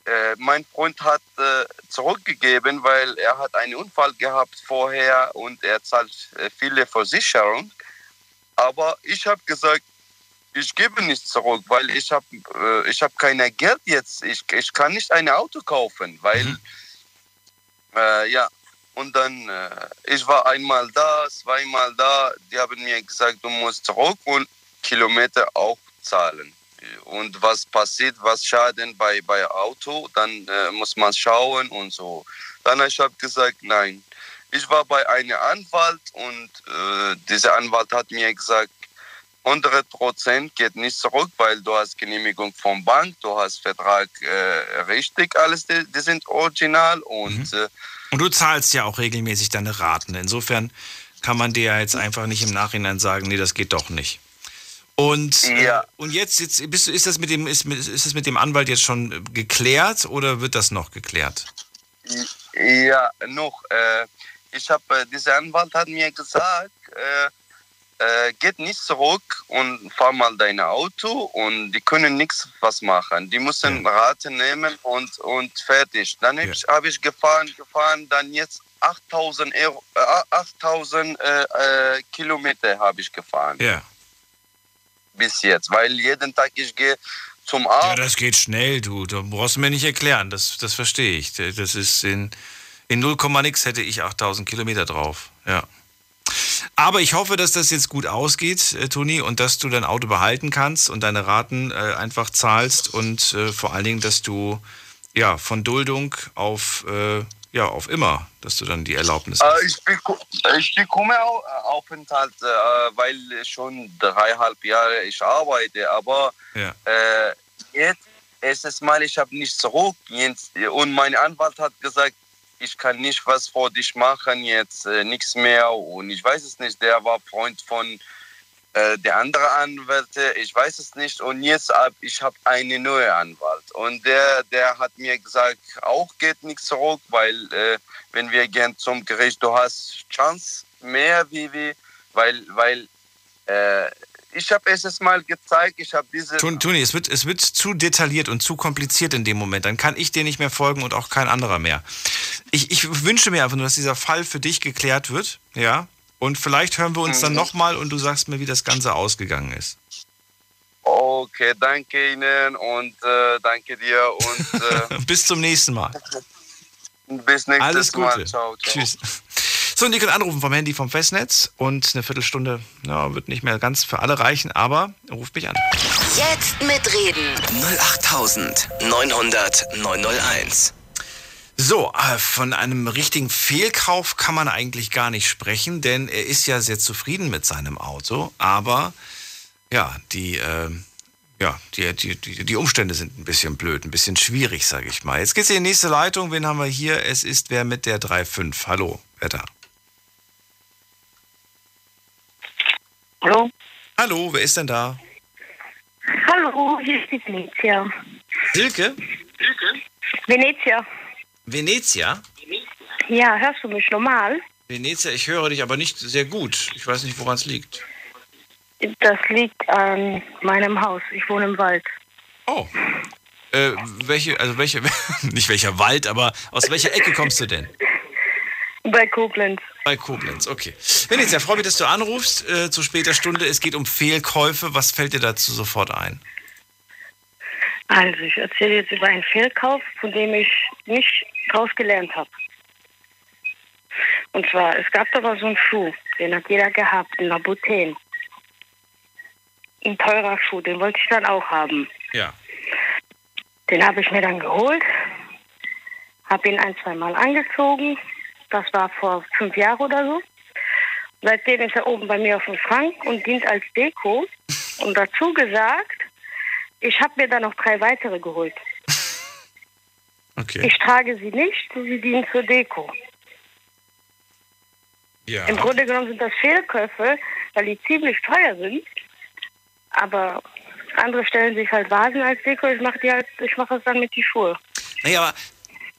äh, mein Freund hat äh, zurückgegeben, weil er hat einen Unfall gehabt vorher und er zahlt äh, viele Versicherungen. Aber ich habe gesagt, ich gebe nicht zurück, weil ich habe äh, ich hab kein Geld jetzt. Ich, ich kann nicht ein Auto kaufen, weil äh, ja. Und dann, äh, ich war einmal da, zweimal da. Die haben mir gesagt, du musst zurück und Kilometer auch zahlen. Und was passiert, was Schaden bei bei Auto, dann äh, muss man schauen und so. Dann ich habe gesagt, nein. Ich war bei einem Anwalt und äh, dieser Anwalt hat mir gesagt, 100 Prozent geht nicht zurück, weil du hast Genehmigung vom Bank, du hast Vertrag äh, richtig, alles, die, die sind original und äh, Und du zahlst ja auch regelmäßig deine Raten. Insofern kann man dir ja jetzt einfach nicht im Nachhinein sagen, nee, das geht doch nicht. Und, äh, und jetzt, jetzt bist du, ist, das mit dem, ist, ist das mit dem Anwalt jetzt schon geklärt oder wird das noch geklärt? Ja, noch. Äh, ich habe, äh, dieser Anwalt hat mir gesagt, äh, äh, geht nicht zurück und fahr mal dein Auto und die können nichts was machen. Die müssen Rate nehmen und, und fertig. Dann habe ich, hab ich gefahren, gefahren, dann jetzt 8000 Euro, äh, 8000 äh, äh, Kilometer habe ich gefahren Ja. bis jetzt, weil jeden Tag ich gehe zum Ja, Arzt. das geht schnell, du. Da brauchst du mir nicht erklären. Das, das verstehe ich. Das ist in, in 0, nix hätte ich 8000 Kilometer drauf. Ja. Aber ich hoffe, dass das jetzt gut ausgeht, äh, Toni, und dass du dein Auto behalten kannst und deine Raten äh, einfach zahlst und äh, vor allen Dingen, dass du ja von Duldung auf äh, ja auf immer, dass du dann die Erlaubnis hast. Äh, ich, beko ich bekomme auch Aufenthalt, äh, weil schon dreieinhalb Jahre ich arbeite. Aber Ja. jetzt erstes Mal, ich habe nicht zurück. Und mein Anwalt hat gesagt, ich kann nicht was vor dich machen, jetzt äh, nichts mehr. Und ich weiß es nicht, der war Freund von äh, der andere Anwälte, ich weiß es nicht. Und jetzt hab ich habe einen neuen Anwalt. Und der, der hat mir gesagt, auch geht nichts zurück, weil äh, wenn wir gehen zum Gericht, du hast Chance mehr wie wir, weil, weil äh, ich habe es mal gezeigt, ich habe diese... Toni, es wird, es wird zu detailliert und zu kompliziert in dem Moment. Dann kann ich dir nicht mehr folgen und auch kein anderer mehr. Ich, ich wünsche mir einfach nur, dass dieser Fall für dich geklärt wird. Ja. Und vielleicht hören wir uns dann Mhm. nochmal und du sagst mir, wie das Ganze ausgegangen ist. Okay, danke Ihnen und äh, danke dir und <laughs> äh, Bis zum nächsten Mal. bis nächstes Alles Gute. Mal. Ciao, ciao. Tschüss. So, und ihr könnt anrufen vom Handy vom Festnetz und eine Viertelstunde ja, wird nicht mehr ganz für alle reichen, aber ruft mich an. Jetzt mitreden. 08900 901. So, äh, von einem richtigen Fehlkauf kann man eigentlich gar nicht sprechen, denn er ist ja sehr zufrieden mit seinem Auto, aber ja, die, äh, ja, die, die, die, die Umstände sind ein bisschen blöd, ein bisschen schwierig, sage ich mal. Jetzt geht's in die nächste Leitung. Wen haben wir hier? Es ist wer mit der 3.5. Hallo, wer da? Hallo? Hallo, wer ist denn da? Hallo, hier ist die Venezia. Silke? Venezia. Venezia? Ja, hörst du mich normal? Venezia, ich höre dich aber nicht sehr gut. Ich weiß nicht, woran es liegt. Das liegt an meinem Haus. Ich wohne im Wald. Oh. Äh, welche, also welche, <laughs> nicht welcher Wald, aber aus welcher Ecke kommst du denn? Bei Koblenz. Bei Koblenz, okay. Venezia, freue mich, dass du anrufst äh, zu später Stunde. Es geht um Fehlkäufe. Was fällt dir dazu sofort ein? Also, ich erzähle jetzt über einen Fehlkauf, von dem ich nicht draus gelernt habe. Und zwar, es gab da mal so einen Schuh, den hat jeder gehabt, einen Labouten. Ein teurer Schuh, den wollte ich dann auch haben. Ja. Den habe ich mir dann geholt, habe ihn ein, zwei Mal angezogen. Das war vor fünf Jahren oder so. Seitdem ist er oben bei mir auf dem Schrank und dient als Deko. Und dazu gesagt, ich habe mir dann noch drei weitere geholt. <laughs> Okay. Ich trage sie nicht, sie dienen zur Deko. Ja. Im Grunde genommen sind das Fehlkäufe, weil die ziemlich teuer sind. Aber andere stellen sich halt Vasen als Deko. Ich mache die halt, ich mache es dann mit die Schuhe. Naja, aber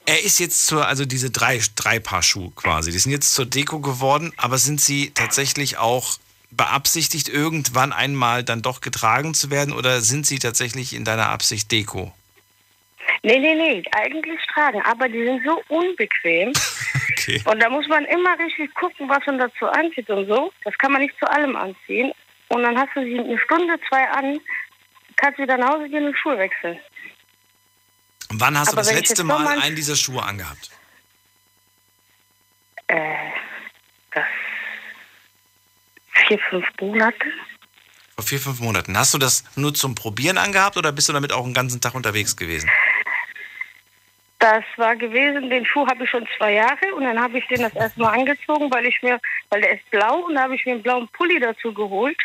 er ist jetzt zur, also diese drei, drei Paar Schuhe quasi, die sind jetzt zur Deko geworden, aber sind sie tatsächlich auch beabsichtigt, irgendwann einmal dann doch getragen zu werden oder sind sie tatsächlich in deiner Absicht Deko? Nee, nee, nee, eigentlich tragen, aber die sind so unbequem. <laughs> Okay. Und da muss man immer richtig gucken, was man dazu anzieht und so. Das kann man nicht zu allem anziehen. Und dann hast du sie eine Stunde, zwei an, kannst wieder nach Hause gehen und Schuhe wechseln. Und wann hast Aber du das letzte Mal einen dieser Schuhe angehabt? Äh, das vier, fünf Monate. Vor vier, fünf Monaten. Hast du das nur zum Probieren angehabt oder bist du damit auch einen ganzen Tag unterwegs gewesen? Das war gewesen, den Schuh habe ich schon zwei Jahre und dann habe ich den das erste Mal angezogen, weil ich mir, weil der ist blau und da habe ich mir einen blauen Pulli dazu geholt.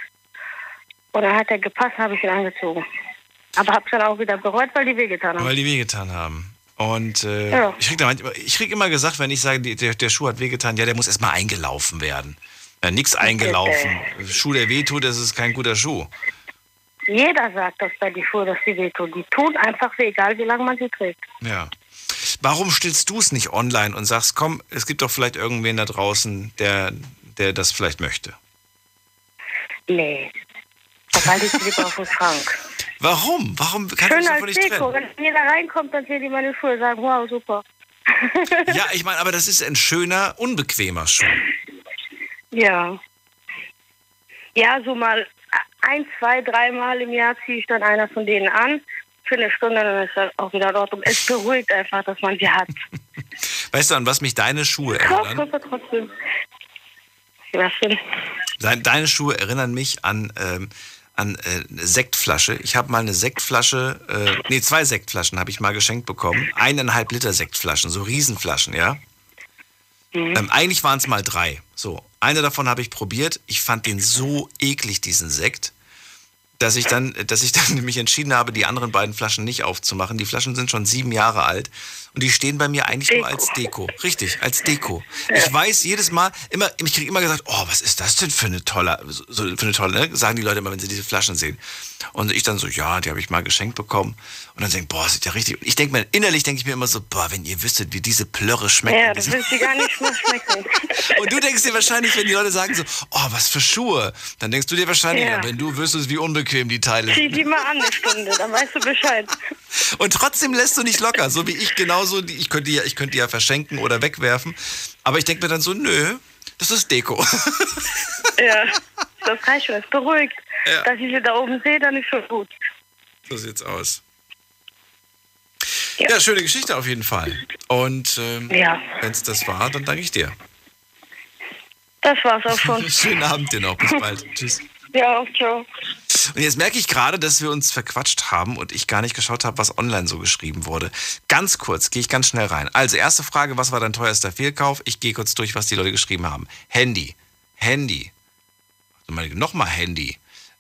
Und dann hat er gepasst, habe ich ihn angezogen. Aber habe es dann auch wieder bereut, weil die wehgetan haben. Weil die wehgetan haben. Und äh, Ja. ich krieg da manchmal- ich krieg immer gesagt, wenn ich sage, der, der Schuh hat wehgetan, ja, der muss erstmal eingelaufen werden. Ja, nix eingelaufen. Schuh, der wehtut, das ist kein guter Schuh. Jeder sagt das bei die Schuhe, dass sie wehtun. Die tun einfach weh, egal wie lange man sie trägt. Ja. Warum stellst du es nicht online und sagst, komm, es gibt doch vielleicht irgendwen da draußen, der, der das vielleicht möchte? Nee. Da halte ich lieber auf den <laughs> Schrank. Warum? Warum kann ich Schön das als nicht Deko. trennen? Wenn jeder reinkommt, dann sehen die meine Schuhe und sagen, wow, super. Ja, ich meine, aber das ist ein schöner, unbequemer Schuh. Ja. Ja, so mal ein, zwei, dreimal im Jahr ziehe ich dann einer von denen an. Für eine Stunde, dann ist das auch wieder dort. Und es beruhigt einfach, dass man sie hat. <laughs> Weißt du, an was mich deine Schuhe erinnern? trotzdem. Was denn? Dein- Deine Schuhe erinnern mich an, ähm, an äh, eine Sektflasche. Ich habe mal eine Sektflasche, äh, nee, zwei Sektflaschen habe ich mal geschenkt bekommen. Eineinhalb Liter Sektflaschen, so Riesenflaschen, ja. Ähm, eigentlich waren es mal drei. So, eine davon habe ich probiert. Ich fand den so eklig, diesen Sekt, dass ich dann, dass ich dann <laughs> mich entschieden habe, die anderen beiden Flaschen nicht aufzumachen. Die Flaschen sind schon sieben Jahre alt und die stehen bei mir eigentlich nur als Deko. Richtig, als Deko. Ich weiß jedes Mal, immer, ich kriege immer gesagt, oh, was ist das denn für eine tolle, so, für eine tolle, ne? sagen die Leute immer, wenn sie diese Flaschen sehen. Und ich dann so, ja, die habe ich mal geschenkt bekommen. Und dann denke boah, sieht ja richtig. Ich denke mir, innerlich denke ich mir immer so, boah, wenn ihr wüsstet, wie diese Plörre schmecken. Ja, das willst du gar nicht mehr schmecken. <laughs> Und du denkst dir wahrscheinlich, wenn die Leute sagen so, oh, was für Schuhe, dann denkst du dir wahrscheinlich, Ja. ja. wenn du wüsstest, wie unbequem die Teile Zieh sind. die mal an eine Stunde, dann weißt du Bescheid. <laughs> Und trotzdem lässt du nicht locker, so wie ich genauso. Ich könnte ja- ich könnte die ja verschenken oder wegwerfen. Aber ich denke mir dann so, nö, das ist Deko. <laughs> Ja, das reicht schon. Es beruhigt. Ja. Dass ich sie da oben sehe, dann ist schon gut. So sieht's aus. Ja, schöne Geschichte auf jeden Fall. Und ähm, Ja. wenn es das war, dann danke ich dir. Das war's auch schon. <laughs> Schönen Abend dir noch. Bis bald. Tschüss. Ja, ciao. Und jetzt merke ich gerade, dass wir uns verquatscht haben und ich gar nicht geschaut habe, was online so geschrieben wurde. Ganz kurz, gehe ich ganz schnell rein. Also, erste Frage, was war dein teuerster Fehlkauf? Ich gehe kurz durch, was die Leute geschrieben haben. Handy. Handy. Mal, Nochmal Handy.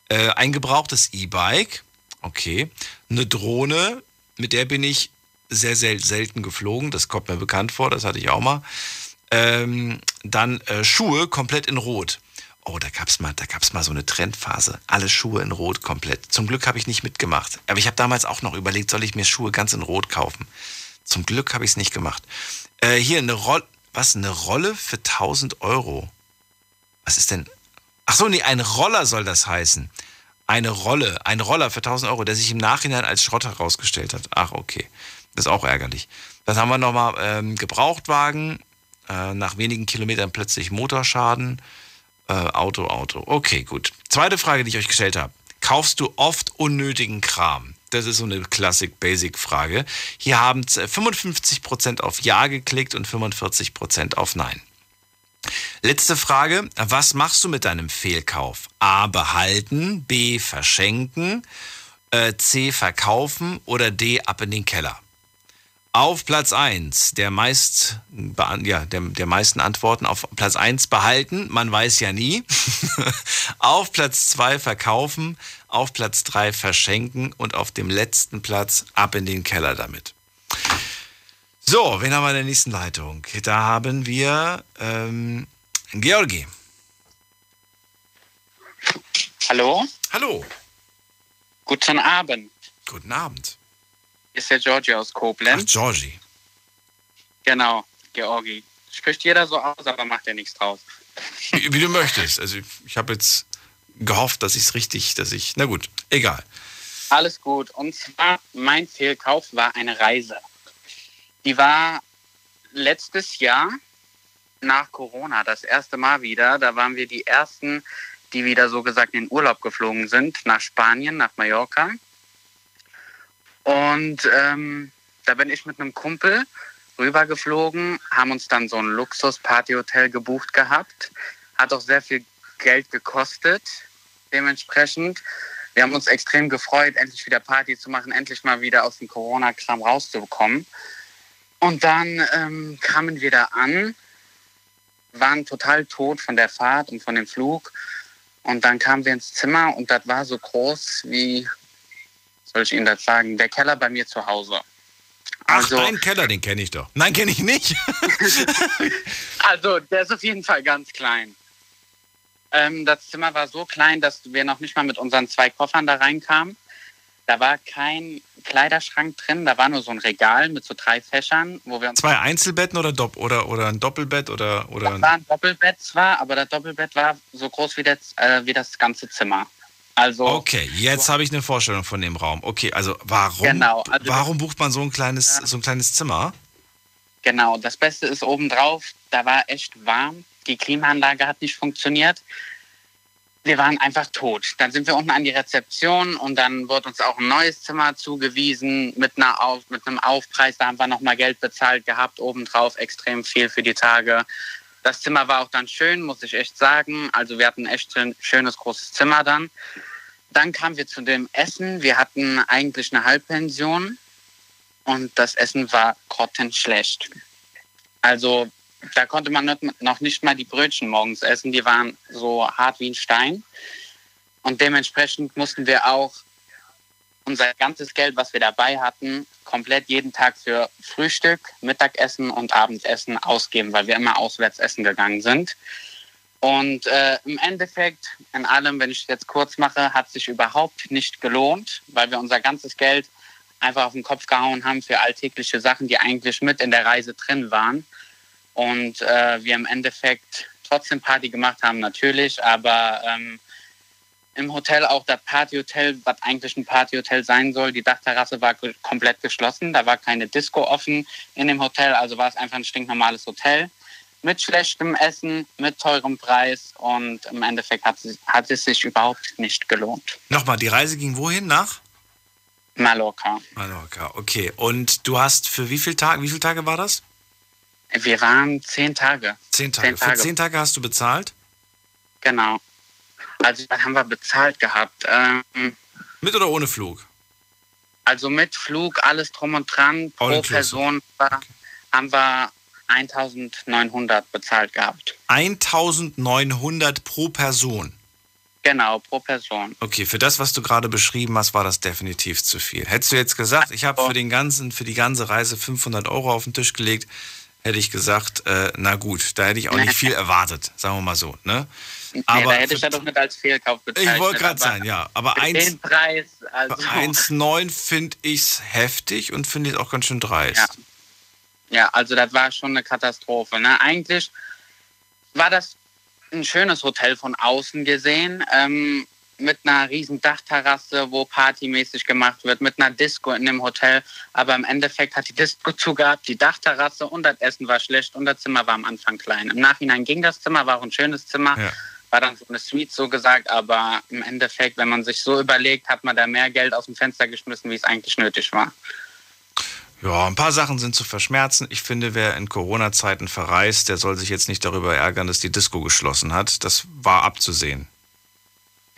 Äh, ein gebrauchtes E-Bike. Okay. Eine Drohne, mit der bin ich sehr, sehr selten geflogen. Das kommt mir bekannt vor, das hatte ich auch mal. Ähm, dann äh, Schuhe komplett in Rot. Oh, da gab's mal, mal so eine Trendphase. Alle Schuhe in Rot komplett. Zum Glück habe ich nicht mitgemacht. Aber ich habe damals auch noch überlegt, soll ich mir Schuhe ganz in Rot kaufen? Zum Glück habe ich es nicht gemacht. Äh, hier eine Rolle, was eine Rolle für 1000 Euro. Was ist denn? Ach so, nee, ein Roller soll das heißen. Eine Rolle, ein Roller für 1000 Euro, der sich im Nachhinein als Schrott herausgestellt hat. Ach, okay. Das ist auch ärgerlich. Dann haben wir nochmal ähm, Gebrauchtwagen, äh, nach wenigen Kilometern plötzlich Motorschaden. Äh, Auto, Auto. Okay, gut. Zweite Frage, die ich euch gestellt habe. Kaufst du oft unnötigen Kram? Das ist so eine Classic-Basic-Frage. Hier haben 55% auf Ja geklickt und 45% auf Nein. Letzte Frage. Was machst du mit deinem Fehlkauf? A. Behalten. B. Verschenken. Äh, C. Verkaufen. Oder D. Ab in den Keller. Auf Platz 1 der, meist, ja, der, der meisten Antworten auf Platz 1 behalten, man weiß ja nie. <laughs> auf Platz 2 verkaufen, auf Platz 3 verschenken und auf dem letzten Platz ab in den Keller damit. So, wen haben wir in der nächsten Leitung? Da haben wir ähm, Georgi. Hallo? Hallo. Guten Abend. Guten Abend ist der Georgi aus Koblenz. Ach, Georgi. Genau, Georgi. Spricht jeder so aus, aber macht ja nichts draus. Wie, wie du möchtest. Also ich, ich habe jetzt gehofft, dass ich es richtig, dass ich. Na gut, egal. Alles gut. Und zwar, mein Fehlkauf war eine Reise. Die war letztes Jahr nach Corona das erste Mal wieder. Da waren wir die ersten, die wieder so gesagt in den Urlaub geflogen sind, nach Spanien, nach Mallorca. Und ähm, da bin ich mit einem Kumpel rübergeflogen, haben uns dann so ein Luxus-Partyhotel gebucht gehabt. Hat auch sehr viel Geld gekostet, dementsprechend. Wir haben uns extrem gefreut, endlich wieder Party zu machen, endlich mal wieder aus dem Corona-Kram rauszubekommen. Und dann ähm, kamen wir da an, waren total tot von der Fahrt und von dem Flug. Und dann kamen wir ins Zimmer und das war so groß wie soll ich Ihnen das sagen? Der Keller bei mir zu Hause. Also, Ach, dein Keller, den kenne ich doch. Nein, kenne ich nicht. <laughs> <laughs> also, der ist auf jeden Fall ganz klein. Ähm, das Zimmer war so klein, dass wir noch nicht mal mit unseren zwei Koffern da reinkamen. Da war kein Kleiderschrank drin, da war nur so ein Regal mit so drei Fächern, wo wir Zwei Einzelbetten oder, Dopp oder, oder ein Doppelbett oder. oder das war ein Doppelbett zwar, aber das Doppelbett war so groß wie das, äh, wie das ganze Zimmer. Also, okay, jetzt habe ich eine Vorstellung von dem Raum. Okay, also warum, genau, also warum bucht man so ein kleines, so ein kleines Zimmer? Genau, das Beste ist obendrauf, da war echt warm, die Klimaanlage hat nicht funktioniert. Wir waren einfach tot. Dann sind wir unten an die Rezeption und dann wurde uns auch ein neues Zimmer zugewiesen mit, einer Auf, mit einem Aufpreis. Da haben wir nochmal Geld bezahlt gehabt, obendrauf extrem viel für die Tage. Das Zimmer war auch dann schön, muss ich echt sagen. Also wir hatten echt ein schönes großes Zimmer dann. Dann kamen wir zu dem Essen. Wir hatten eigentlich eine Halbpension und das Essen war grottenschlecht. Also da konnte man noch nicht mal die Brötchen morgens essen. Die waren so hart wie ein Stein. Und dementsprechend mussten wir auch unser ganzes Geld, was wir dabei hatten, komplett jeden Tag für Frühstück, Mittagessen und Abendessen ausgeben, weil wir immer auswärts essen gegangen sind. Und äh, im Endeffekt, in allem, wenn ich es jetzt kurz mache, hat sich überhaupt nicht gelohnt, weil wir unser ganzes Geld einfach auf den Kopf gehauen haben für alltägliche Sachen, die eigentlich mit in der Reise drin waren. Und äh, wir im Endeffekt trotzdem Party gemacht haben, natürlich, aber ähm, im Hotel auch das Partyhotel, was eigentlich ein Partyhotel sein soll. Die Dachterrasse war komplett geschlossen. Da war keine Disco offen in dem Hotel. Also war es einfach ein stinknormales Hotel mit schlechtem Essen, mit teurem Preis. Und im Endeffekt hat, hat es sich überhaupt nicht gelohnt. Nochmal, die Reise ging wohin? Nach? Mallorca. Mallorca, okay. Und du hast für wie viele Tage, wie viele Tage war das? Wir waren zehn Tage. Zehn Tage. Zehn Tage. Für zehn Tage hast du bezahlt? Genau. Also dann haben wir bezahlt gehabt. Ähm, mit oder ohne Flug? Also mit Flug, alles drum und dran. All pro Person war, okay. haben wir 1900 bezahlt gehabt. 1900 pro Person? Genau, pro Person. Okay, für das, was du gerade beschrieben hast, war das definitiv zu viel. Hättest du jetzt gesagt, ich habe für den ganzen, für die ganze Reise 500 Euro auf den Tisch gelegt, hätte ich gesagt, äh, na gut, da hätte ich auch nicht viel erwartet, sagen wir mal so. Ne? Nee, Aber da hätte ich ja doch nicht als Fehlkauf bezeichnet. ich wollte gerade sagen, ja. Aber für 1, den Preis, also, 1,9 finde ich heftig und finde ich auch ganz schön dreist. Ja. Ja, also das war schon eine Katastrophe. Ne? Eigentlich war das ein schönes Hotel von außen gesehen, ähm, mit einer riesen Dachterrasse, wo partymäßig gemacht wird, mit einer Disco in dem Hotel. Aber im Endeffekt hat die Disco zugehabt, die Dachterrasse und das Essen war schlecht und das Zimmer war am Anfang klein. Im Nachhinein ging das Zimmer, war auch ein schönes Zimmer. Ja. War dann so eine Suite so gesagt, aber im Endeffekt, wenn man sich so überlegt, hat man da mehr Geld aus dem Fenster geschmissen, wie es eigentlich nötig war. Ja, ein paar Sachen sind zu verschmerzen. Ich finde, wer in Corona-Zeiten verreist, der soll sich jetzt nicht darüber ärgern, dass die Disco geschlossen hat. Das war abzusehen.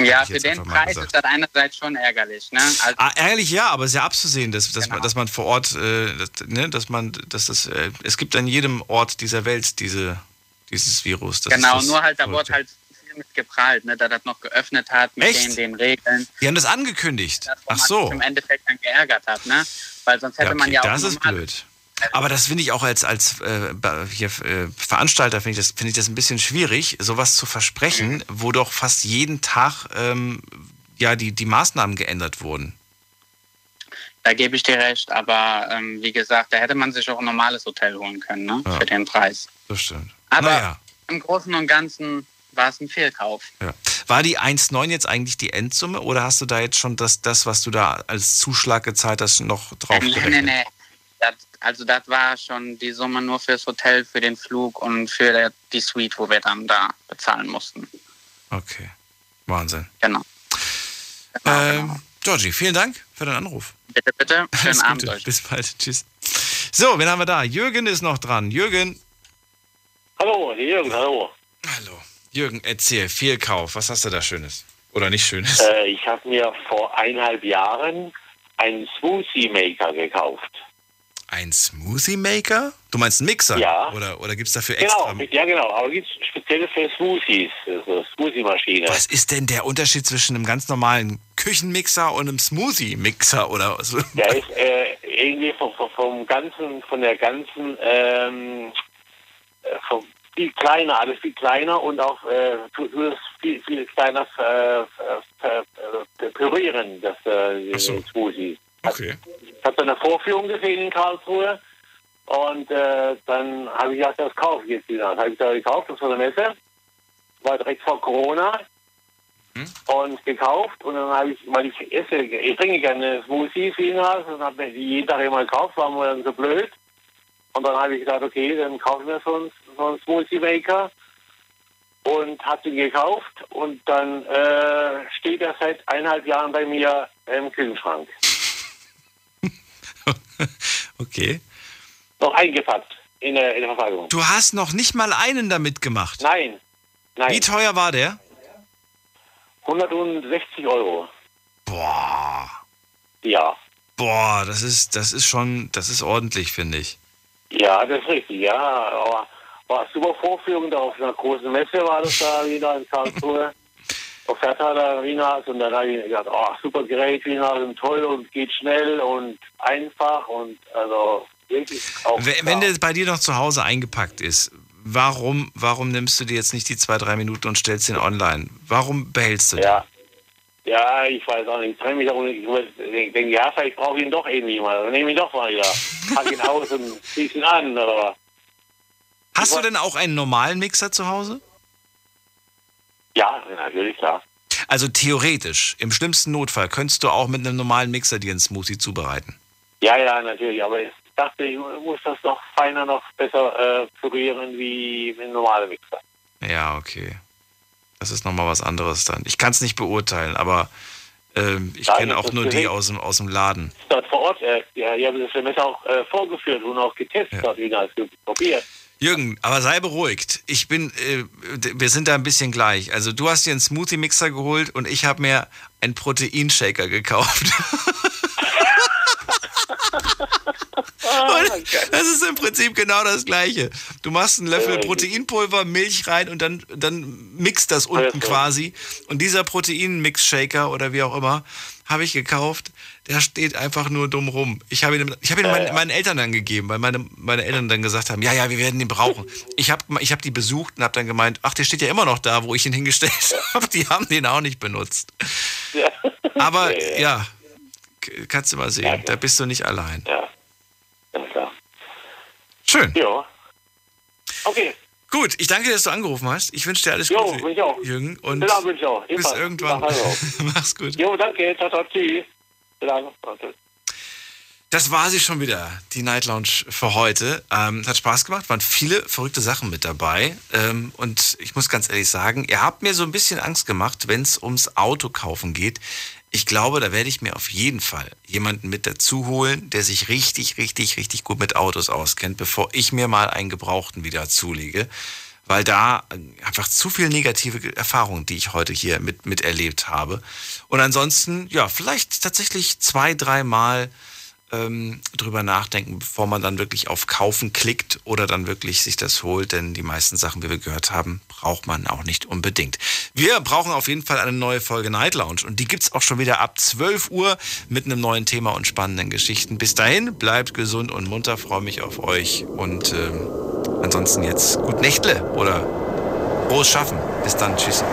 Ja, für den Preis gesagt. ist das einerseits schon ärgerlich. Ne? Also, Ah, ärgerlich ja, aber es ist ja abzusehen, dass, dass, man, dass man vor Ort, äh, das, ne, dass man, dass das, äh, es gibt an jedem Ort dieser Welt diese, dieses Virus. Genau, nur halt, da wurde halt viel mit geprahlt, ne, da das noch geöffnet hat mit Echt? den, den Regeln. Die haben das angekündigt. Das, Ach so. sich im Endeffekt dann geärgert hat, ne? Weil sonst hätte Ja, man okay, ja auch das ist blöd. Aber das finde ich auch als, als äh, hier, äh, Veranstalter, finde ich, das, finde ich das ein bisschen schwierig, sowas zu versprechen, wo doch fast jeden Tag ähm, ja, die, die Maßnahmen geändert wurden. Da gebe ich dir recht, aber ähm, wie gesagt, da hätte man sich auch ein normales Hotel holen können, ne? Ja. Für den Preis. Das stimmt. Aber Naja. im Großen und Ganzen war es ein Fehlkauf. Ja. War die 1,9 jetzt eigentlich die Endsumme oder hast du da jetzt schon das, das was du da als Zuschlag gezahlt hast, noch drauf nee, gerechnet? nee, nee. Das, also das war schon die Summe nur fürs Hotel, für den Flug und für der, die Suite, wo wir dann da bezahlen mussten. Okay. Wahnsinn. Genau. Ähm, Georgie, vielen Dank für deinen Anruf. Bitte, bitte. <laughs> Schönen Alles Abend Gute. euch. Bis bald. Tschüss. So, wen haben wir da? Jürgen ist noch dran. Jürgen. Hallo, Jürgen, hallo. Jürgen, erzähl. Fehlkauf. Was hast du da Schönes? Oder nicht Schönes? Äh, ich habe mir vor eineinhalb Jahren einen Smoothie Maker gekauft. Ein Smoothie Maker? Du meinst einen Mixer? Ja. Oder, oder gibt es dafür extra? Genau, ja genau, aber gibt es spezielle für Smoothies, so Smoothie-Maschine. Was ist denn der Unterschied zwischen einem ganz normalen Küchenmixer und einem Smoothie-Mixer oder so? Der ist äh, irgendwie vom, vom, vom ganzen, von der ganzen, ähm, äh, vom, viel kleiner, alles viel kleiner und auch äh, viel, viel kleiner äh, pürieren, das äh, Smoothie. Okay. Ich habe eine Vorführung gesehen in Karlsruhe? Und äh, dann habe ich gesagt, das kaufe ich jetzt wieder. Das habe ich da gekauft, das war eine Messe, war direkt vor Corona. Und gekauft. Und dann habe ich, weil ich esse, ich trinke gerne Smoothies jedenfalls und habe mir jeden Tag immer gekauft, war mir dann so blöd. Und dann habe ich gesagt, okay, dann kaufen wir so einen, so einen Smoothie Maker und habe den gekauft und dann äh, steht er seit eineinhalb Jahren bei mir im Kühlschrank. <laughs> Okay. Noch eingepackt in der, in der Verpackung. Du hast noch nicht mal einen damit gemacht. Nein. Nein. Wie teuer war der? 160 Euro. Boah. Ja. Boah, das ist, das ist schon, das ist ordentlich, finde ich. Ja, das ist richtig, ja. Aber war super Vorführung da auf einer großen Messe war das da wieder in Karlsruhe. auf Verteiler Arena und dann habe ich gedacht, oh, super Gerät wieder und toll und geht schnell und einfach und also wirklich auch. Wenn, wenn der bei dir noch zu Hause eingepackt ist, warum, warum nimmst du dir jetzt nicht die zwei, drei Minuten und stellst den online? Warum behältst du den? Ja. Ja, ich weiß auch nicht. Ich trenne mich auch nicht. Ich denke, ja, vielleicht brauche ich ihn doch irgendwie mal. Dann nehme ich ihn doch mal wieder. Pack ihn aus und zieh ihn an, oder? Hast du denn auch einen normalen Mixer zu Hause? Ja, natürlich, klar. Also theoretisch, im schlimmsten Notfall, könntest du auch mit einem normalen Mixer dir einen Smoothie zubereiten. Ja, ja, natürlich. Aber ich dachte, ich muss das noch feiner, noch besser äh, pürieren wie mit einem normalen Mixer. Ja, okay. Das ist nochmal was anderes dann. Ich kann es nicht beurteilen, aber ähm, ich kenne auch nur die aus dem, aus dem Laden. Dort vor Ort, äh, ja, die haben das Semester auch äh, vorgeführt und auch getestet dort wieder, also probiert. Jürgen, aber sei beruhigt. Ich bin, äh, wir sind da ein bisschen gleich. Also du hast dir einen Smoothie-Mixer geholt und ich habe mir einen Proteinshaker gekauft. <laughs> Und das ist im Prinzip genau das Gleiche. Du machst einen Löffel Proteinpulver, Milch rein und dann, dann mixt das unten quasi. Und dieser Proteinmix-Shaker oder wie auch immer, habe ich gekauft. Der steht einfach nur dumm rum. Ich habe ihn, ich habe ihn Ja, meinen, ja. meinen Eltern dann gegeben, weil meine, meine Eltern dann gesagt haben, ja, ja, wir werden den brauchen. Ich habe ich hab die besucht und habe dann gemeint, ach, der steht ja immer noch da, wo ich ihn hingestellt <laughs> habe. Die haben den auch nicht benutzt. Aber <laughs> Ja, ja. ja, kannst du mal sehen, da bist du nicht allein. Ja, ganz klar. Schön. Ja. Okay. Gut, ich danke dir, dass du angerufen hast. Ich wünsche dir alles Jo, Gute, ich auch. Jürgen. Und Ja, ich auch. bis Jedenfalls. irgendwann. Mach. <laughs> Mach's gut. Jo, danke. Ciao, ciao, tschüss. Das war sie schon wieder, die Night Lounge für heute. Ähm, hat Spaß gemacht, waren viele verrückte Sachen mit dabei. Ähm, und ich muss ganz ehrlich sagen, ihr habt mir so ein bisschen Angst gemacht, wenn es ums Autokaufen geht. Ich glaube, da werde ich mir auf jeden Fall jemanden mit dazu holen, der sich richtig, richtig, richtig gut mit Autos auskennt, bevor ich mir mal einen Gebrauchten wieder zulege. Weil da äh, einfach zu viel negative Erfahrungen, die ich heute hier mit, miterlebt habe. Und ansonsten, ja, vielleicht tatsächlich zwei, dreimal ähm, drüber nachdenken, bevor man dann wirklich auf Kaufen klickt oder dann wirklich sich das holt, denn die meisten Sachen, wie wir gehört haben, braucht man auch nicht unbedingt. Wir brauchen auf jeden Fall eine neue Folge Night Lounge und die gibt's auch schon wieder ab 12 Uhr mit einem neuen Thema und spannenden Geschichten. Bis dahin, bleibt gesund und munter, freue mich auf euch und ähm, ansonsten jetzt gut Nächtle oder frohes Schaffen. Bis dann, tschüss.